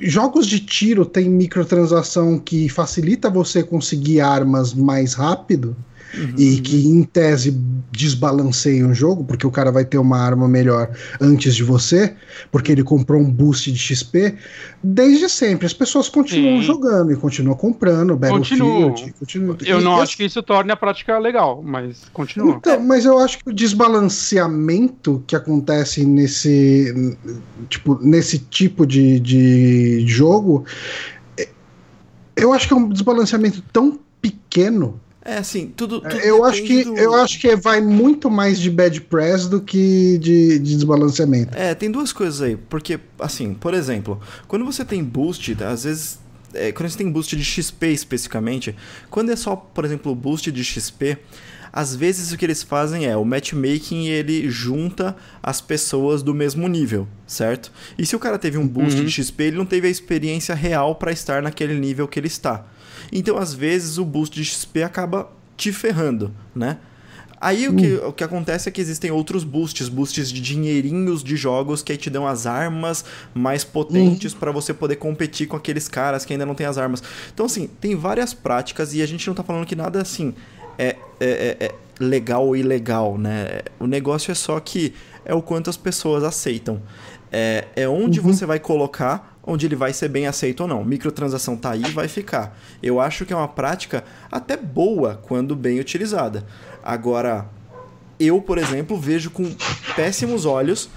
jogos de tiro tem microtransação que facilita você conseguir armas mais rápido Uhum. e que em tese desbalanceia o jogo, porque o cara vai ter uma arma melhor antes de você, porque ele comprou um boost de XP. Desde sempre, as pessoas continuam Sim. jogando e continuam comprando Battlefield. Continuam. Eu e- não acho que isso torne a prática legal, mas continua. então, mas eu acho que o desbalanceamento que acontece nesse tipo, nesse tipo de, de jogo, é- eu acho que é um desbalanceamento tão pequeno É assim, tudo. tudo eu acho que do... eu acho que vai muito mais de bad press do que de, de desbalanceamento. É, tem duas coisas aí, porque assim, por exemplo, quando você tem boost, às vezes é, quando você tem boost de XP especificamente, quando é só, por exemplo, boost de XP, às vezes o que eles fazem é o matchmaking ele junta as pessoas do mesmo nível, certo? E se o cara teve um boost Uhum. de XP, ele não teve a experiência real para estar naquele nível que ele está. Então, às vezes, o boost de XP acaba te ferrando, né? Aí o que, o que acontece é que existem outros boosts, boosts de dinheirinhos de jogos que aí te dão as armas mais potentes pra você poder competir com aqueles caras que ainda não têm as armas. Então, assim, tem várias práticas e a gente não tá falando que nada assim é, é, é- é legal ou ilegal, né? O negócio é só que é o quanto as pessoas aceitam. É, é onde você vai colocar onde ele vai ser bem aceito ou não. Microtransação tá aí, vai ficar. Eu acho que é uma prática até boa quando bem utilizada. Agora, eu, por exemplo, vejo com péssimos olhos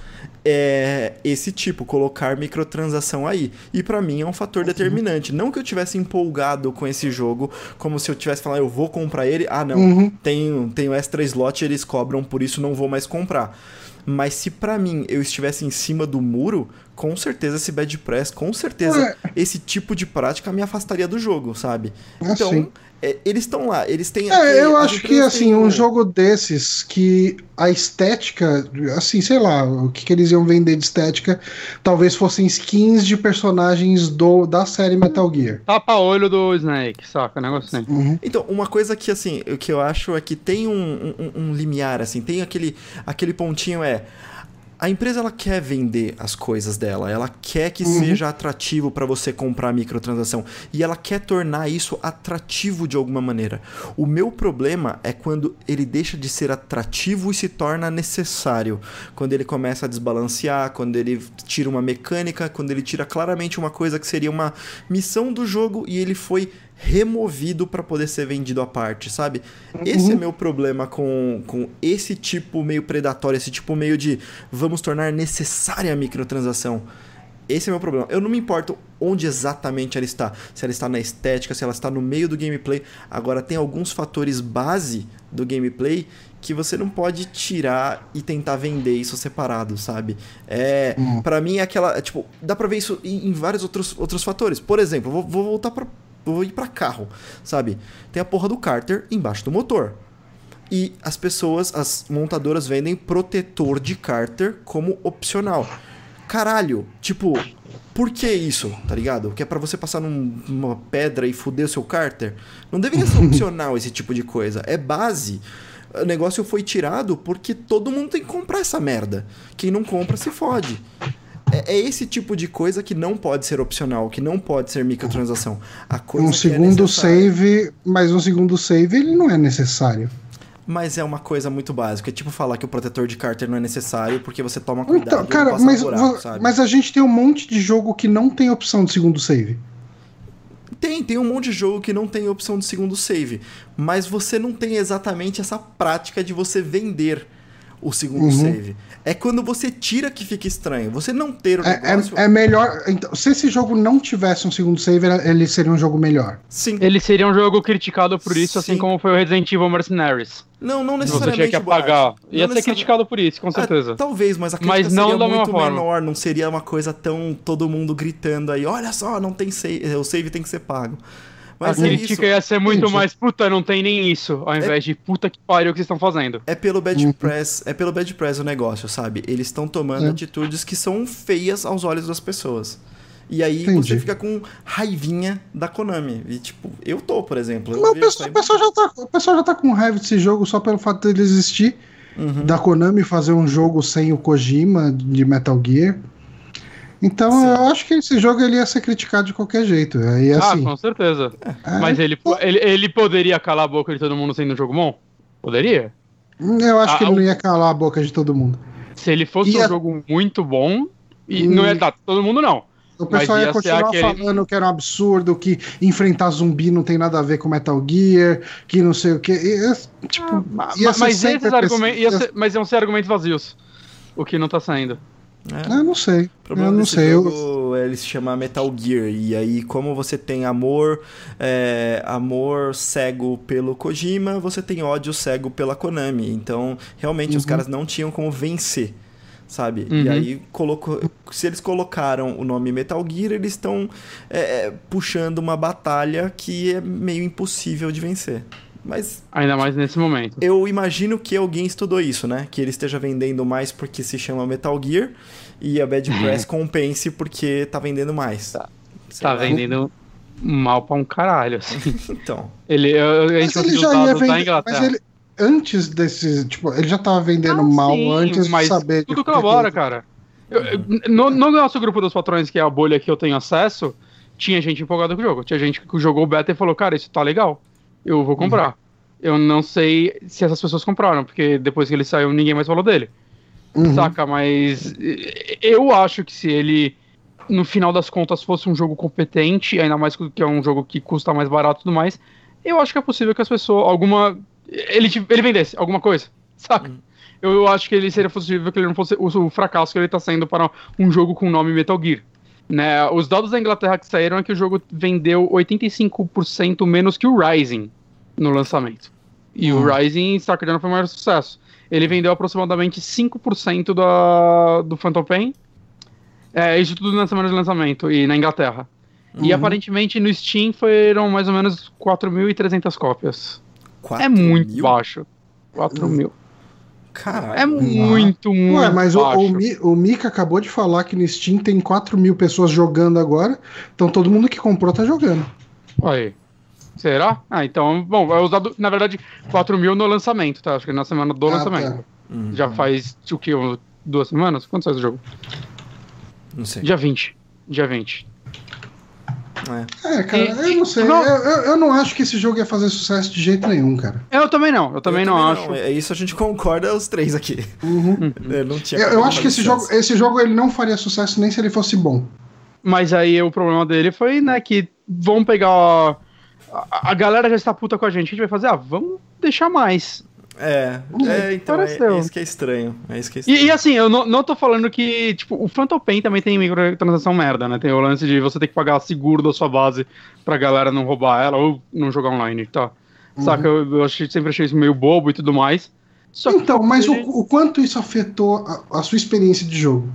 é, esse tipo, colocar microtransação aí. E pra mim é um fator determinante. Não que eu tivesse empolgado com esse jogo, como se eu tivesse falado, eu vou comprar ele. Ah, não, Uhum. tenho, tenho extra slot, eles cobram, por isso não vou mais comprar. Mas se pra mim eu estivesse em cima do muro, com certeza esse bad press, com certeza esse tipo de prática me afastaria do jogo, sabe? Ah, então, é, eles estão lá, eles têm. É, eu acho que assim, têm um jogo desses que a estética, assim, sei lá, o que, que eles iam vender de estética, talvez fossem skins de personagens do da série Metal Gear. Tapa-olho do Snake, saca? Negócio assim. Uhum. Então, uma coisa que, assim, o que eu acho é que tem um, um, um limiar, assim, tem aquele, aquele pontinho, é... A empresa, ela quer vender as coisas dela, ela quer que seja atrativo para você comprar a microtransação, e ela quer tornar isso atrativo de alguma maneira. O meu problema é quando ele deixa de ser atrativo e se torna necessário. Quando ele começa a desbalancear, quando ele tira uma mecânica, quando ele tira claramente uma coisa que seria uma missão do jogo e ele foi removido para poder ser vendido à parte, sabe? Esse é meu problema com, com esse tipo meio predatório, esse tipo meio de vamos tornar necessária a microtransação. Esse é meu problema. Eu não me importo onde exatamente ela está. Se ela está na estética, se ela está no meio do gameplay. Agora, tem alguns fatores base do gameplay que você não pode tirar e tentar vender isso separado, sabe? É, Hum. para mim é aquela, é, tipo, dá pra ver isso em, vários outros, outros fatores. Por exemplo, vou, vou voltar pra vou ir pra carro, sabe? Tem a porra do cárter embaixo do motor. E as pessoas, as montadoras vendem protetor de cárter como opcional. Caralho, tipo, por que isso, tá ligado? Que é pra você passar num- numa pedra e fuder o seu cárter? Não deveria ser [LAUGHS] opcional esse tipo de coisa. É base. O negócio foi tirado porque todo mundo tem que comprar essa merda. Quem não compra se fode. É, é esse tipo de coisa que não pode ser opcional, que não pode ser microtransação. A coisa Um é segundo necessária. save, mas um segundo save ele não é necessário. Mas é uma coisa muito básica. É tipo falar que o protetor de cárter não é necessário porque você toma cuidado Então, cara, mas, buraco, mas a gente tem um monte de jogo que não tem opção de segundo save. Tem, tem um monte de jogo que não tem opção de segundo save. Mas você não tem exatamente essa prática de você vender o segundo Uhum. save. É quando você tira que fica estranho. Você não ter o É, negócio... é, é melhor. Então, se esse jogo não tivesse um segundo save, ele seria um jogo melhor. Sim. Ele seria um jogo criticado por isso, assim Sim. como foi o Resident Evil Mercenaries. Não, não Você necessariamente. tinha que apagar. Bart. Ia Não ser criticado por isso, com Ah, certeza. talvez, mas a crítica Mas não seria muito forma. menor, não seria uma coisa tão todo mundo gritando aí, olha só, não tem save, o save tem que ser pago. Mas a é crítica isso. ia ser muito Entendi. mais, puta, não tem nem isso, ao invés de puta que pariu o que vocês estão fazendo. É pelo bad Uhum. press, é pelo bad press o negócio, sabe? Eles estão tomando É. atitudes que são feias aos olhos das pessoas. E aí Entendi. você fica com raivinha da Konami. E tipo, eu tô, por exemplo. eu Mas o pessoal, aí- já tá, o pessoal já tá com raiva desse jogo só pelo fato dele existir. Uhum. Da Konami fazer um jogo sem o Kojima de Metal Gear. Então Sim. eu acho que esse jogo ele ia ser criticado de qualquer jeito. E ah, assim. com certeza. é, Mas ele, ele, ele poderia calar a boca de todo mundo sendo um jogo bom? Poderia. eu acho Ah, que ele o- não ia calar a boca de todo mundo. Se ele fosse E um jogo muito bom, e Hum. não ia dar todo mundo, não. O Mas pessoal ia ia continuar aquele- falando que era um absurdo, que enfrentar zumbi não tem nada a ver com Metal Gear, que não sei o que. Tipo, ia ma- ser mas sempre esses argumentos. ia ia ser- mas iam ser argumentos vazios. O que não tá saindo. É. Eu não sei. O problema eu não desse sei. jogo, Eu... ele se chama Metal Gear. E aí, como você tem amor, é, amor cego pelo Kojima, você tem ódio cego pela Konami. Então, realmente, os Uhum. caras não tinham como vencer. Sabe? E Uhum. aí, colocou, se eles colocaram o nome Metal Gear, eles estão é, é, puxando uma batalha que é meio impossível de vencer. Mas Ainda mais nesse momento. eu imagino que alguém estudou isso, né? Que ele esteja vendendo mais porque se chama Metal Gear e a Bad [LAUGHS] Press compense porque tá vendendo mais. Tá. Sei Tá lá. vendendo mal pra um caralho, assim. [LAUGHS] Então. Ele, eu- a Mas gente ele conseguiu já ia vender. Inglaterra. Mas ele, antes desse. Tipo, ele já tava vendendo Ah, mal sim, antes mas de saber. Tudo de colabora, cara. Eu- eu- no, no nosso grupo dos patrões, que é a bolha que eu tenho acesso, tinha gente empolgada com o jogo. Tinha gente que jogou o beta e falou, cara, isso tá legal. Eu vou comprar. Eu não sei se essas pessoas compraram, porque depois que ele saiu, ninguém mais falou dele. Uhum. Saca? Mas eu acho que se ele, no final das contas, fosse um jogo competente, ainda mais que é um jogo que custa mais barato e tudo mais, eu acho que é possível que as pessoas, alguma. Ele, ele vendesse alguma coisa, saca? Eu, eu acho que ele seria possível que ele não fosse o, fracasso que ele tá sendo para um jogo com o nome Metal Gear. Né? Os dados da Inglaterra que saíram é que o jogo vendeu 85% menos que o Rising no lançamento. E Hum. o Rising, Starcraft foi o maior sucesso. Ele vendeu aproximadamente 5% da, do Phantom Pain. É, isso tudo na semana de lançamento e na Inglaterra. E Uhum. aparentemente no Steam foram mais ou menos 4.300 cópias. Quatro é muito mil? baixo. 4 mil. Caralho. É muito, muito Ué, mas o, baixo. o, Mi- o Mika acabou de falar que no Steam tem 4 mil pessoas jogando agora. Então todo mundo que comprou tá jogando. Aí. Será? Ah, então, bom, é usado, na verdade, 4 mil no lançamento, tá? Acho que na semana do Ah, lançamento. tá. Hum, Já faz, o que, duas semanas? Quanto sai o jogo? não sei. Dia 20. Dia 20. É. É, cara, E- eu não sei. não- Eu, eu, eu não acho que esse jogo ia fazer sucesso de jeito nenhum, cara. Eu também não, eu também Eu não acho. É isso a gente [LAUGHS] concorda os três aqui. Uhum. Eu, [LAUGHS] não tinha Eu, acho que esse jogo, esse jogo ele não faria sucesso nem se ele fosse bom. Mas aí o problema dele foi, né, que vão pegar. A, a galera já está puta com a gente. A gente vai fazer, ah, vamos deixar mais. É, é então é, Pareceu. é isso que é estranho. É isso que é estranho. E, e assim, eu não, não tô falando que, tipo, o Phantom Pain também tem microtransação merda, né? Tem o lance de você ter que pagar seguro da sua base pra galera não roubar ela ou não jogar online, tá? Saca? Eu, eu achei- sempre achei isso meio bobo e tudo mais. Só que Então, mas o, o quanto isso afetou a, a sua experiência de jogo?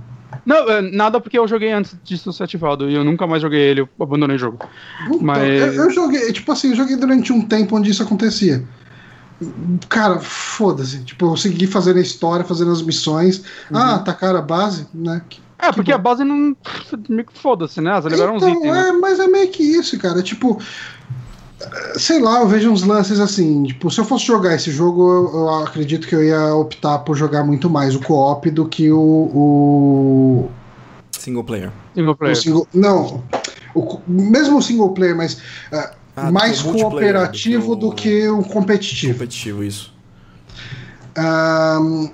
Não, é, nada porque eu joguei antes disso ser ativado e eu nunca mais joguei ele, eu abandonei o jogo. Então, Mas- eu, eu joguei, tipo assim, eu joguei durante um tempo onde isso acontecia. Cara, foda-se. Tipo, eu segui fazendo a história, fazendo as missões. Uhum. Ah, atacaram a base, né? É, porque a base não. meio que Foda-se, né? Elas liberam uns Então, itens. né? é, mas é meio que isso, cara. Tipo, sei lá, eu vejo uns lances assim. Tipo, se eu fosse jogar esse jogo, eu, eu acredito que eu ia optar por jogar muito mais o co-op do que o. o, Single player. Single o player. single. Não. O mesmo o single player, mas eh, Ah, mais do multiplayer cooperativo do que o competitivo. competitivo, isso. Ahn,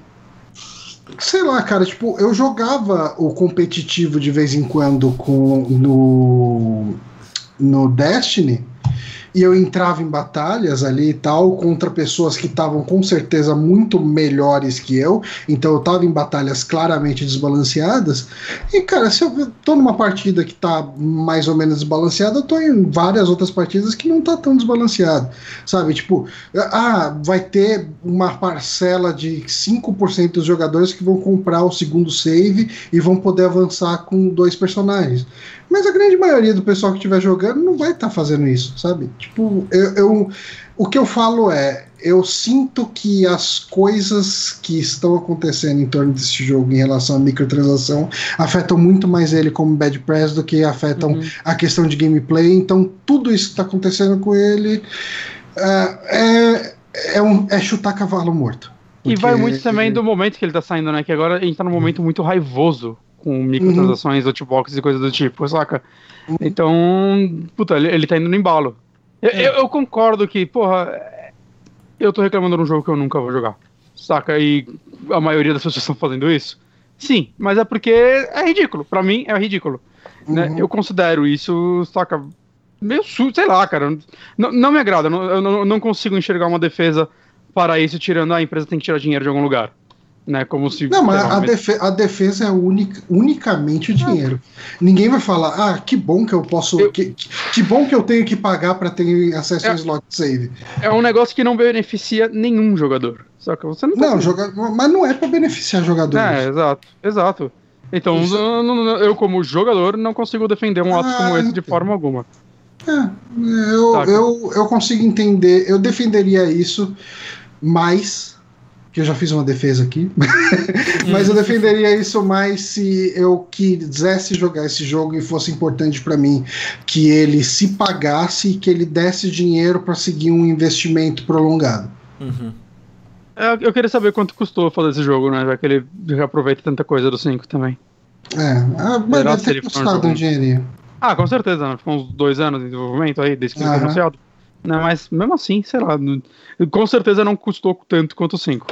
sei lá, cara, tipo, eu jogava o competitivo de vez em quando com no no Destiny e eu entrava em batalhas ali e tal contra pessoas que estavam com certeza muito melhores que eu, então eu tava em batalhas claramente desbalanceadas. E cara, se eu tô numa partida que tá mais ou menos desbalanceada, eu tô em várias outras partidas que não tá tão desbalanceado, sabe? Tipo, ah, vai ter uma parcela de 5% dos jogadores que vão comprar o segundo save e vão poder avançar com dois personagens. Mas a grande maioria do pessoal que estiver jogando não vai estar fazendo isso, sabe? Tipo, eu, eu- o que eu falo é, eu sinto que as coisas que estão acontecendo em torno desse jogo em relação à microtransação afetam muito mais ele como bad press do que afetam Uhum. a questão de gameplay. Então, tudo isso que está acontecendo com ele é, é, é um- é chutar cavalo morto. E vai Porque- muito também do momento que ele tá saindo, né? Que agora a gente tá num momento muito raivoso com microtransações, lootboxes e coisas do tipo, saca? Então, puta, ele, ele tá indo no embalo. Eu, É. eu- eu concordo que, porra, eu tô reclamando de um jogo que eu nunca vou jogar, saca? E a maioria das pessoas [LAUGHS] estão fazendo isso. Sim, mas é porque é ridículo. Pra mim, é ridículo. né? Uhum. Eu considero isso, saca? Meio su, sei lá, cara. Não, não me agrada. não- Eu não, não consigo enxergar uma defesa para isso, tirando "Ah, a empresa tem que tirar dinheiro de algum lugar. Né? Como se. Não, mas a, defe- a defesa é única, unicamente o dinheiro. Ninguém vai falar, ah, que bom que eu posso. Eu- Que, que bom que eu tenho que pagar pra ter acesso ao É. slot save. É um negócio que não beneficia nenhum jogador. Só que você não Não, joga, mas não é pra beneficiar jogadores. É, exato, exato. Então, Isso- eu, como jogador, não consigo defender um ato Ah, como esse de entendo. forma alguma. É, eu, Saca. eu, eu consigo entender, eu defenderia isso mais, que eu já fiz uma defesa aqui, [LAUGHS] mas eu defenderia isso mais se eu quisesse jogar esse jogo e fosse importante pra mim que ele se pagasse e que ele desse dinheiro pra seguir um investimento prolongado. Uhum. É, Eu queria saber quanto custou fazer esse jogo, né? Já que ele já aproveita tanta coisa do 5 também. É, ah, mas deve ter custado um dinheirinho. Ah, com certeza, né? Ficou uns dois anos de desenvolvimento aí, desde que ele foi anunciado. Né, mas mesmo assim, sei lá, com certeza não custou tanto quanto o 5.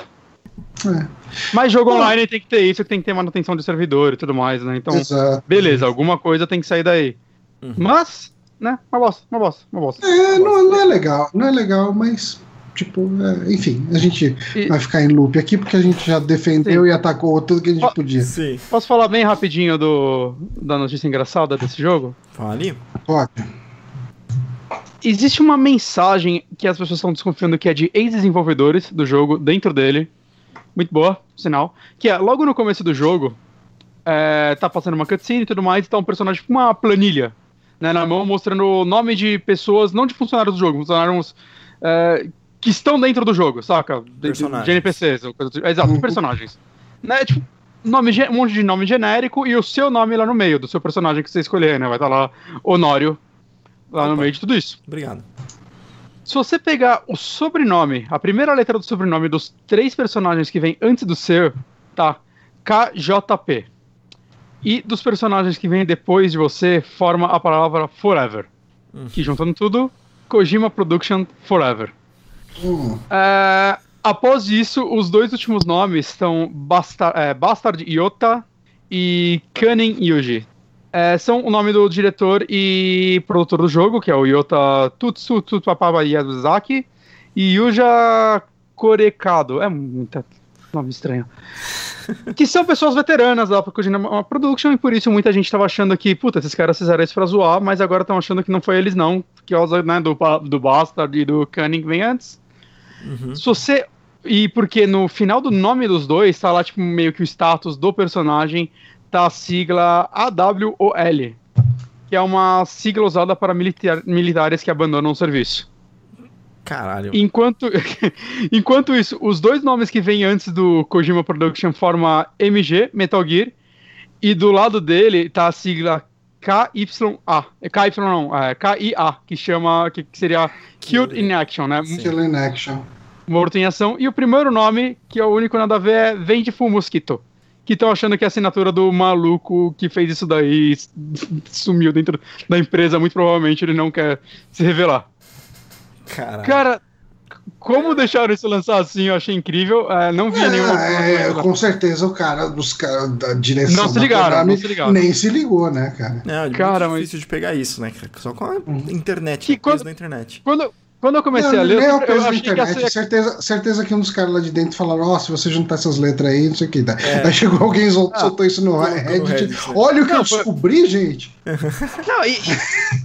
É, Mas jogo Bom. online tem que ter isso, que tem que ter manutenção de servidor e tudo mais, né? Então, exato. beleza, alguma coisa tem que sair daí. Uhum. Mas, né, uma bosta, uma bosta, uma bosta. É, não, não é legal, não é legal, mas, tipo, é, enfim, a gente E- vai ficar em loop aqui porque a gente já defendeu Sim. e atacou tudo que a gente podia. Sim. Posso falar bem rapidinho do, da notícia engraçada desse jogo? Fale. Pode. Existe uma mensagem que as pessoas estão desconfiando que é de ex-desenvolvedores do jogo dentro dele. Muito boa, sinal. Que é logo no começo do jogo, é, tá passando uma cutscene e tudo mais, e tá um personagem com uma planilha né, na mão mostrando o nome de pessoas, não de funcionários do jogo, funcionários é, que estão dentro do jogo, saca? De, de, NPCs, ou coisa do- é, exato, Uhum. personagens. Né, tipo, nome, um monte de nome genérico e o seu nome lá no meio, do seu personagem que você escolher, né? Vai estar lá Honório, lá no Opa. meio de tudo isso. Obrigado. Se você pegar o sobrenome, a primeira letra do sobrenome dos três personagens que vem antes do seu, tá KJP. E dos personagens que vêm depois de você, forma a palavra Forever. Hum. Que juntando tudo, Kojima Production Forever. Hum, É, após isso, os dois últimos nomes são Basta é, Bastard Yota e Cunning Yuji. É, são o nome do diretor e produtor do jogo, que é o Yota Tutsu Tutsupapa Yazaki, e Yuja Korekado. É muito nome estranho. [LAUGHS] que são pessoas veteranas da Kojima Production, e por isso muita gente tava achando que, puta, esses caras fizeram isso pra zoar, mas agora estão achando que não foi eles não, que causa né, do, do Bastard e do Cunning vem antes. Uhum. Se você. E porque no final do nome dos dois tá lá, tipo, meio que o status do personagem, tá a sigla AWOL, que é uma sigla usada para militar- militares que abandonam o serviço. Caralho. Enquanto, [LAUGHS] enquanto isso, os dois nomes que vêm antes do Kojima Production formam MG, Metal Gear, e do lado dele tá a sigla KYA, é KY não, é KIA, que chama, que, que seria Killed in Action, né? Sim. Kill in action. Morto em Ação. E o primeiro nome, que é o único nada a ver, é Vengeful Mosquito. Que estão achando que é a assinatura do maluco que fez isso daí sumiu dentro da empresa. Muito provavelmente ele não quer se revelar. Caralho. Cara, como deixaram isso lançar assim, eu achei incrível. É, não vi nenhuma. É, com certeza o cara dos caras da direção Não se ligaram, Konami não se ligaram. nem se ligou, né, cara? É, é Cara, muito mas- difícil de pegar isso, né? Só com a Uhum. internet, Que quando- da internet. Quando, quando eu comecei Não, a ler, eu, eu da achei que ia internet. ser. Certeza, certeza que um dos caras lá de dentro falaram: Ó, se você juntar essas letras aí, não sei o que. Tá? É. Aí chegou alguém e Ah. soltou isso no Reddit. Reddit. Olha o que Não, eu foi- descobri, gente. [LAUGHS] Não, e,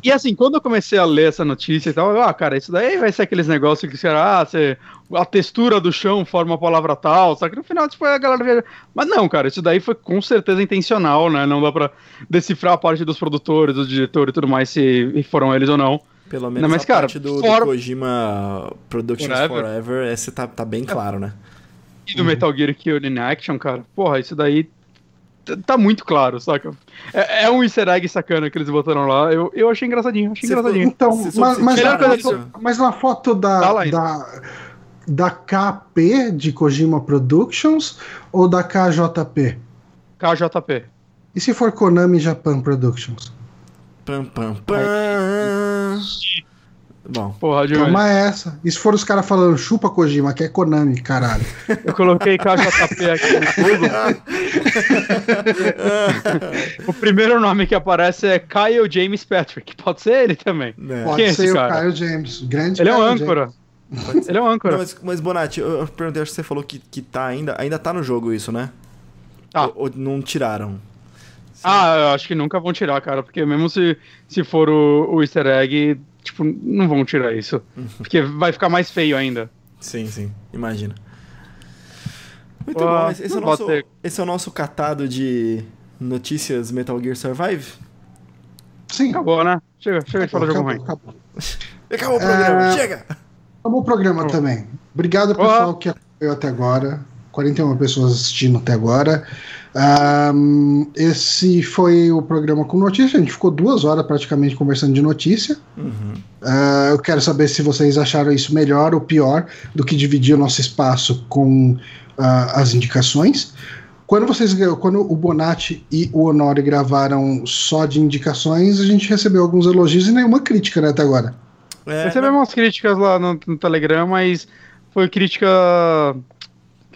e- assim, quando eu comecei a ler essa notícia e tal, eu, ah, cara, isso daí vai ser aqueles negócios que, será, ah, você, a textura do chão forma a palavra tal, só que no final, tipo, a galera vê. Mas não, cara, isso daí foi com certeza intencional, né? Não dá pra decifrar a parte dos produtores, do diretor e tudo mais, se foram eles ou não. Pelo menos Não, mas, a cara, parte do, do fora- Kojima Productions Forever. Forever, esse tá, tá bem claro, né? E do Metal Gear Killed in Action, cara, porra, isso daí tá muito claro, saca? É, é um easter egg sacana que eles botaram lá. Eu, eu achei engraçadinho, achei Você engraçadinho. Então, mas, mas, na mas na foto da, aí. da, da KP de Kojima Productions ou da KJP? KJP. E se for Konami Japan Productions? Pam, pam, pam. Bom, Porra, Johnny. Toma essa. E se for os caras falando chupa Kojima, que é Konami, caralho. Eu coloquei KJP aqui no Google. [LAUGHS] o primeiro nome que aparece é Kyle James Patrick. Pode ser ele também. né? Pode Quem é esse ser o cara? Kyle James. Grande Ele é um Kyle âncora. James. Ele é um âncora. Não, mas, mas Bonatti, eu, eu perguntei, acho que você falou que, que tá ainda. Ainda tá no jogo isso, né? Tá. Ou, ou não tiraram? Ah, eu acho que nunca vão tirar, cara, porque mesmo se, se for o, o easter egg, tipo, não vão tirar isso. Porque vai ficar mais feio ainda. Sim, sim, imagina. Muito Ah, bom, esse é, nosso, esse é o nosso catado de notícias Metal Gear Survive. Sim. Acabou, né? Chega, chega de falar de jogo ruim. acabou. Acabou o programa, É, chega! Acabou o programa também. Obrigado, pessoal, que acompanhou até agora. 41 pessoas assistindo até agora. Ahn, esse foi o programa com notícia. A gente ficou duas horas praticamente conversando de notícia. Uhum. Ah, eu quero saber se vocês acharam isso melhor ou pior do que dividir o nosso espaço com ah, as indicações. Quando vocês, quando o Bonatti e o Honori gravaram só de indicações, a gente recebeu alguns elogios e nenhuma crítica né, até agora. É, Recebemos umas críticas lá no, no Telegram, mas foi crítica.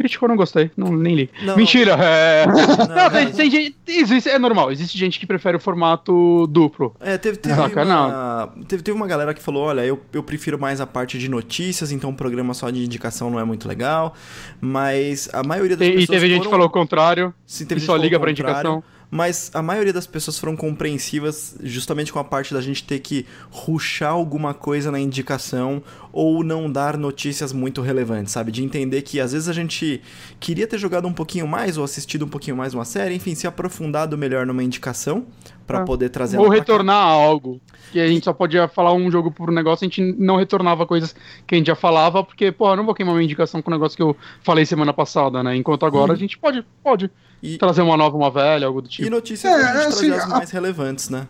Crítica eu não gostei, não, nem li. Não. Mentira! É... [LAUGHS] Não, Não, tem, tem gente. Existe, é normal, existe gente que prefere o formato duplo. É, teve, teve, Saca, uma, teve, teve uma galera que falou, olha, eu, eu prefiro mais a parte de notícias, então um programa só de indicação não é muito legal, mas a maioria das e pessoas teve gente que foram- falou o contrário. Sim, E teve gente só liga o pra indicação. Mas a maioria das pessoas foram compreensivas justamente com a parte da gente ter que ruxar alguma coisa na indicação ou não dar notícias muito relevantes, sabe? De entender que às vezes a gente queria ter jogado um pouquinho mais ou assistido um pouquinho mais uma série, enfim, se aprofundado melhor numa indicação pra Ah. poder trazer Ou retornar a algo. Que a gente só podia falar um jogo por negócio, a gente não retornava coisas que a gente já falava, porque, pô, eu não vou queimar uma indicação com o negócio que eu falei semana passada, né? Enquanto agora a gente pode, pode E, trazer uma nova, uma velha, algo do e tipo. notícias É, assim, trazer as a- mais relevantes, né?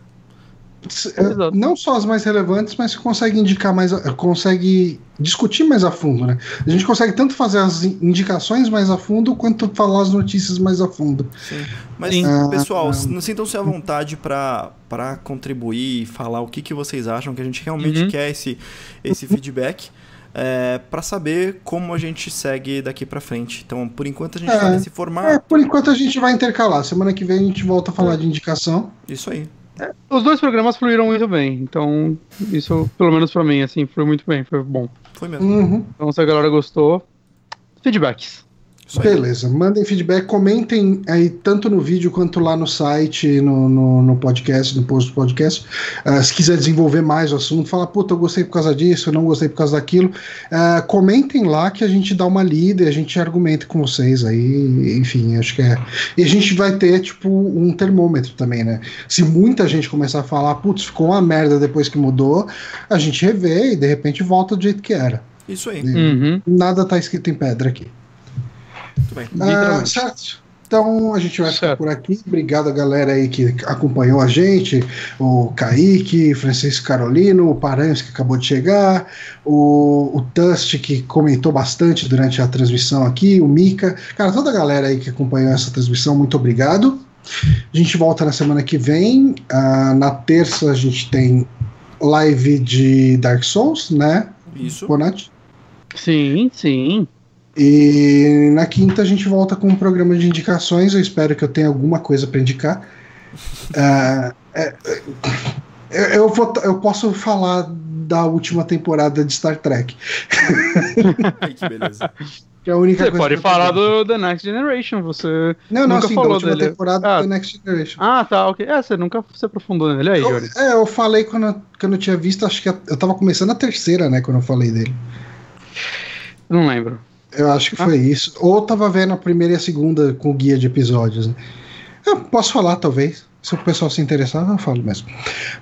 É. Não só as mais relevantes, mas consegue indicar mais, consegue discutir mais a fundo, né? A gente consegue tanto fazer as in- indicações mais a fundo quanto falar as notícias mais a fundo. Sim. Mas, Sim. pessoal, Ah, s- sintam-se à vontade pra pra contribuir e falar o que, que vocês acham, que a gente realmente Uhum. quer esse, esse feedback. É, para saber como a gente segue daqui pra frente. Então, por enquanto, a gente É. tá nesse É, formato. por enquanto a gente vai intercalar. Semana que vem a gente volta a falar de indicação. Isso aí. Os dois programas fluíram muito bem, então isso, pelo menos pra mim, assim, foi muito bem, foi bom. Foi mesmo. Uhum. Então, se a galera gostou, feedbacks. Isso aí. Beleza, mandem feedback, comentem aí tanto no vídeo quanto lá no site, no, no, no podcast, no post do podcast. Ah, se quiser desenvolver mais o assunto, falar, puta, eu gostei por causa disso, eu não gostei por causa daquilo. Ah, comentem lá que a gente dá uma lida e a gente argumenta com vocês aí, enfim, acho que é. E a gente vai ter, tipo, um termômetro também, né? Se muita gente começar a falar, putz, ficou uma merda depois que mudou, a gente revê e de repente volta do jeito que era. Isso aí. Uhum. Nada tá escrito em pedra aqui. Muito bem. Ah, certo. Então a gente vai ficar por aqui. Obrigado a galera aí que acompanhou a gente. O Kaique, Francisco Carolino, o Paranhos que acabou de chegar, o, o Tust que comentou bastante durante a transmissão aqui, o Mika. Cara, toda a galera aí que acompanhou essa transmissão, muito obrigado. A gente volta na semana que vem. Ah, na terça a gente tem live de Dark Souls, né, Isso. Bonatti? Sim, sim. E na quinta a gente volta com um programa de indicações. Eu espero que eu tenha alguma coisa para indicar. [LAUGHS] Ah, é, eu, eu vou- eu posso falar da última temporada de Star Trek. [LAUGHS] Ai, que beleza. Que é a única Você coisa pode falar do The Next Generation, você... Não, não, nunca sim, da falou última dele. temporada Ah. do Next Generation. Ah, tá, ok. É, você nunca se aprofundou nele aí, Joris. é, eu falei quando, eu- quando eu tinha visto, acho que eu tava começando a terceira, né, quando eu falei dele. Não lembro. Eu acho que Ah. foi isso. Ou tava vendo a primeira e a segunda com o guia de episódios. Né? Eu posso falar, talvez. Se o pessoal se interessar, eu falo mesmo.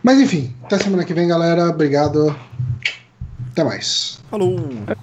Mas enfim, até semana que vem, galera. Obrigado. Até mais. Falou. É.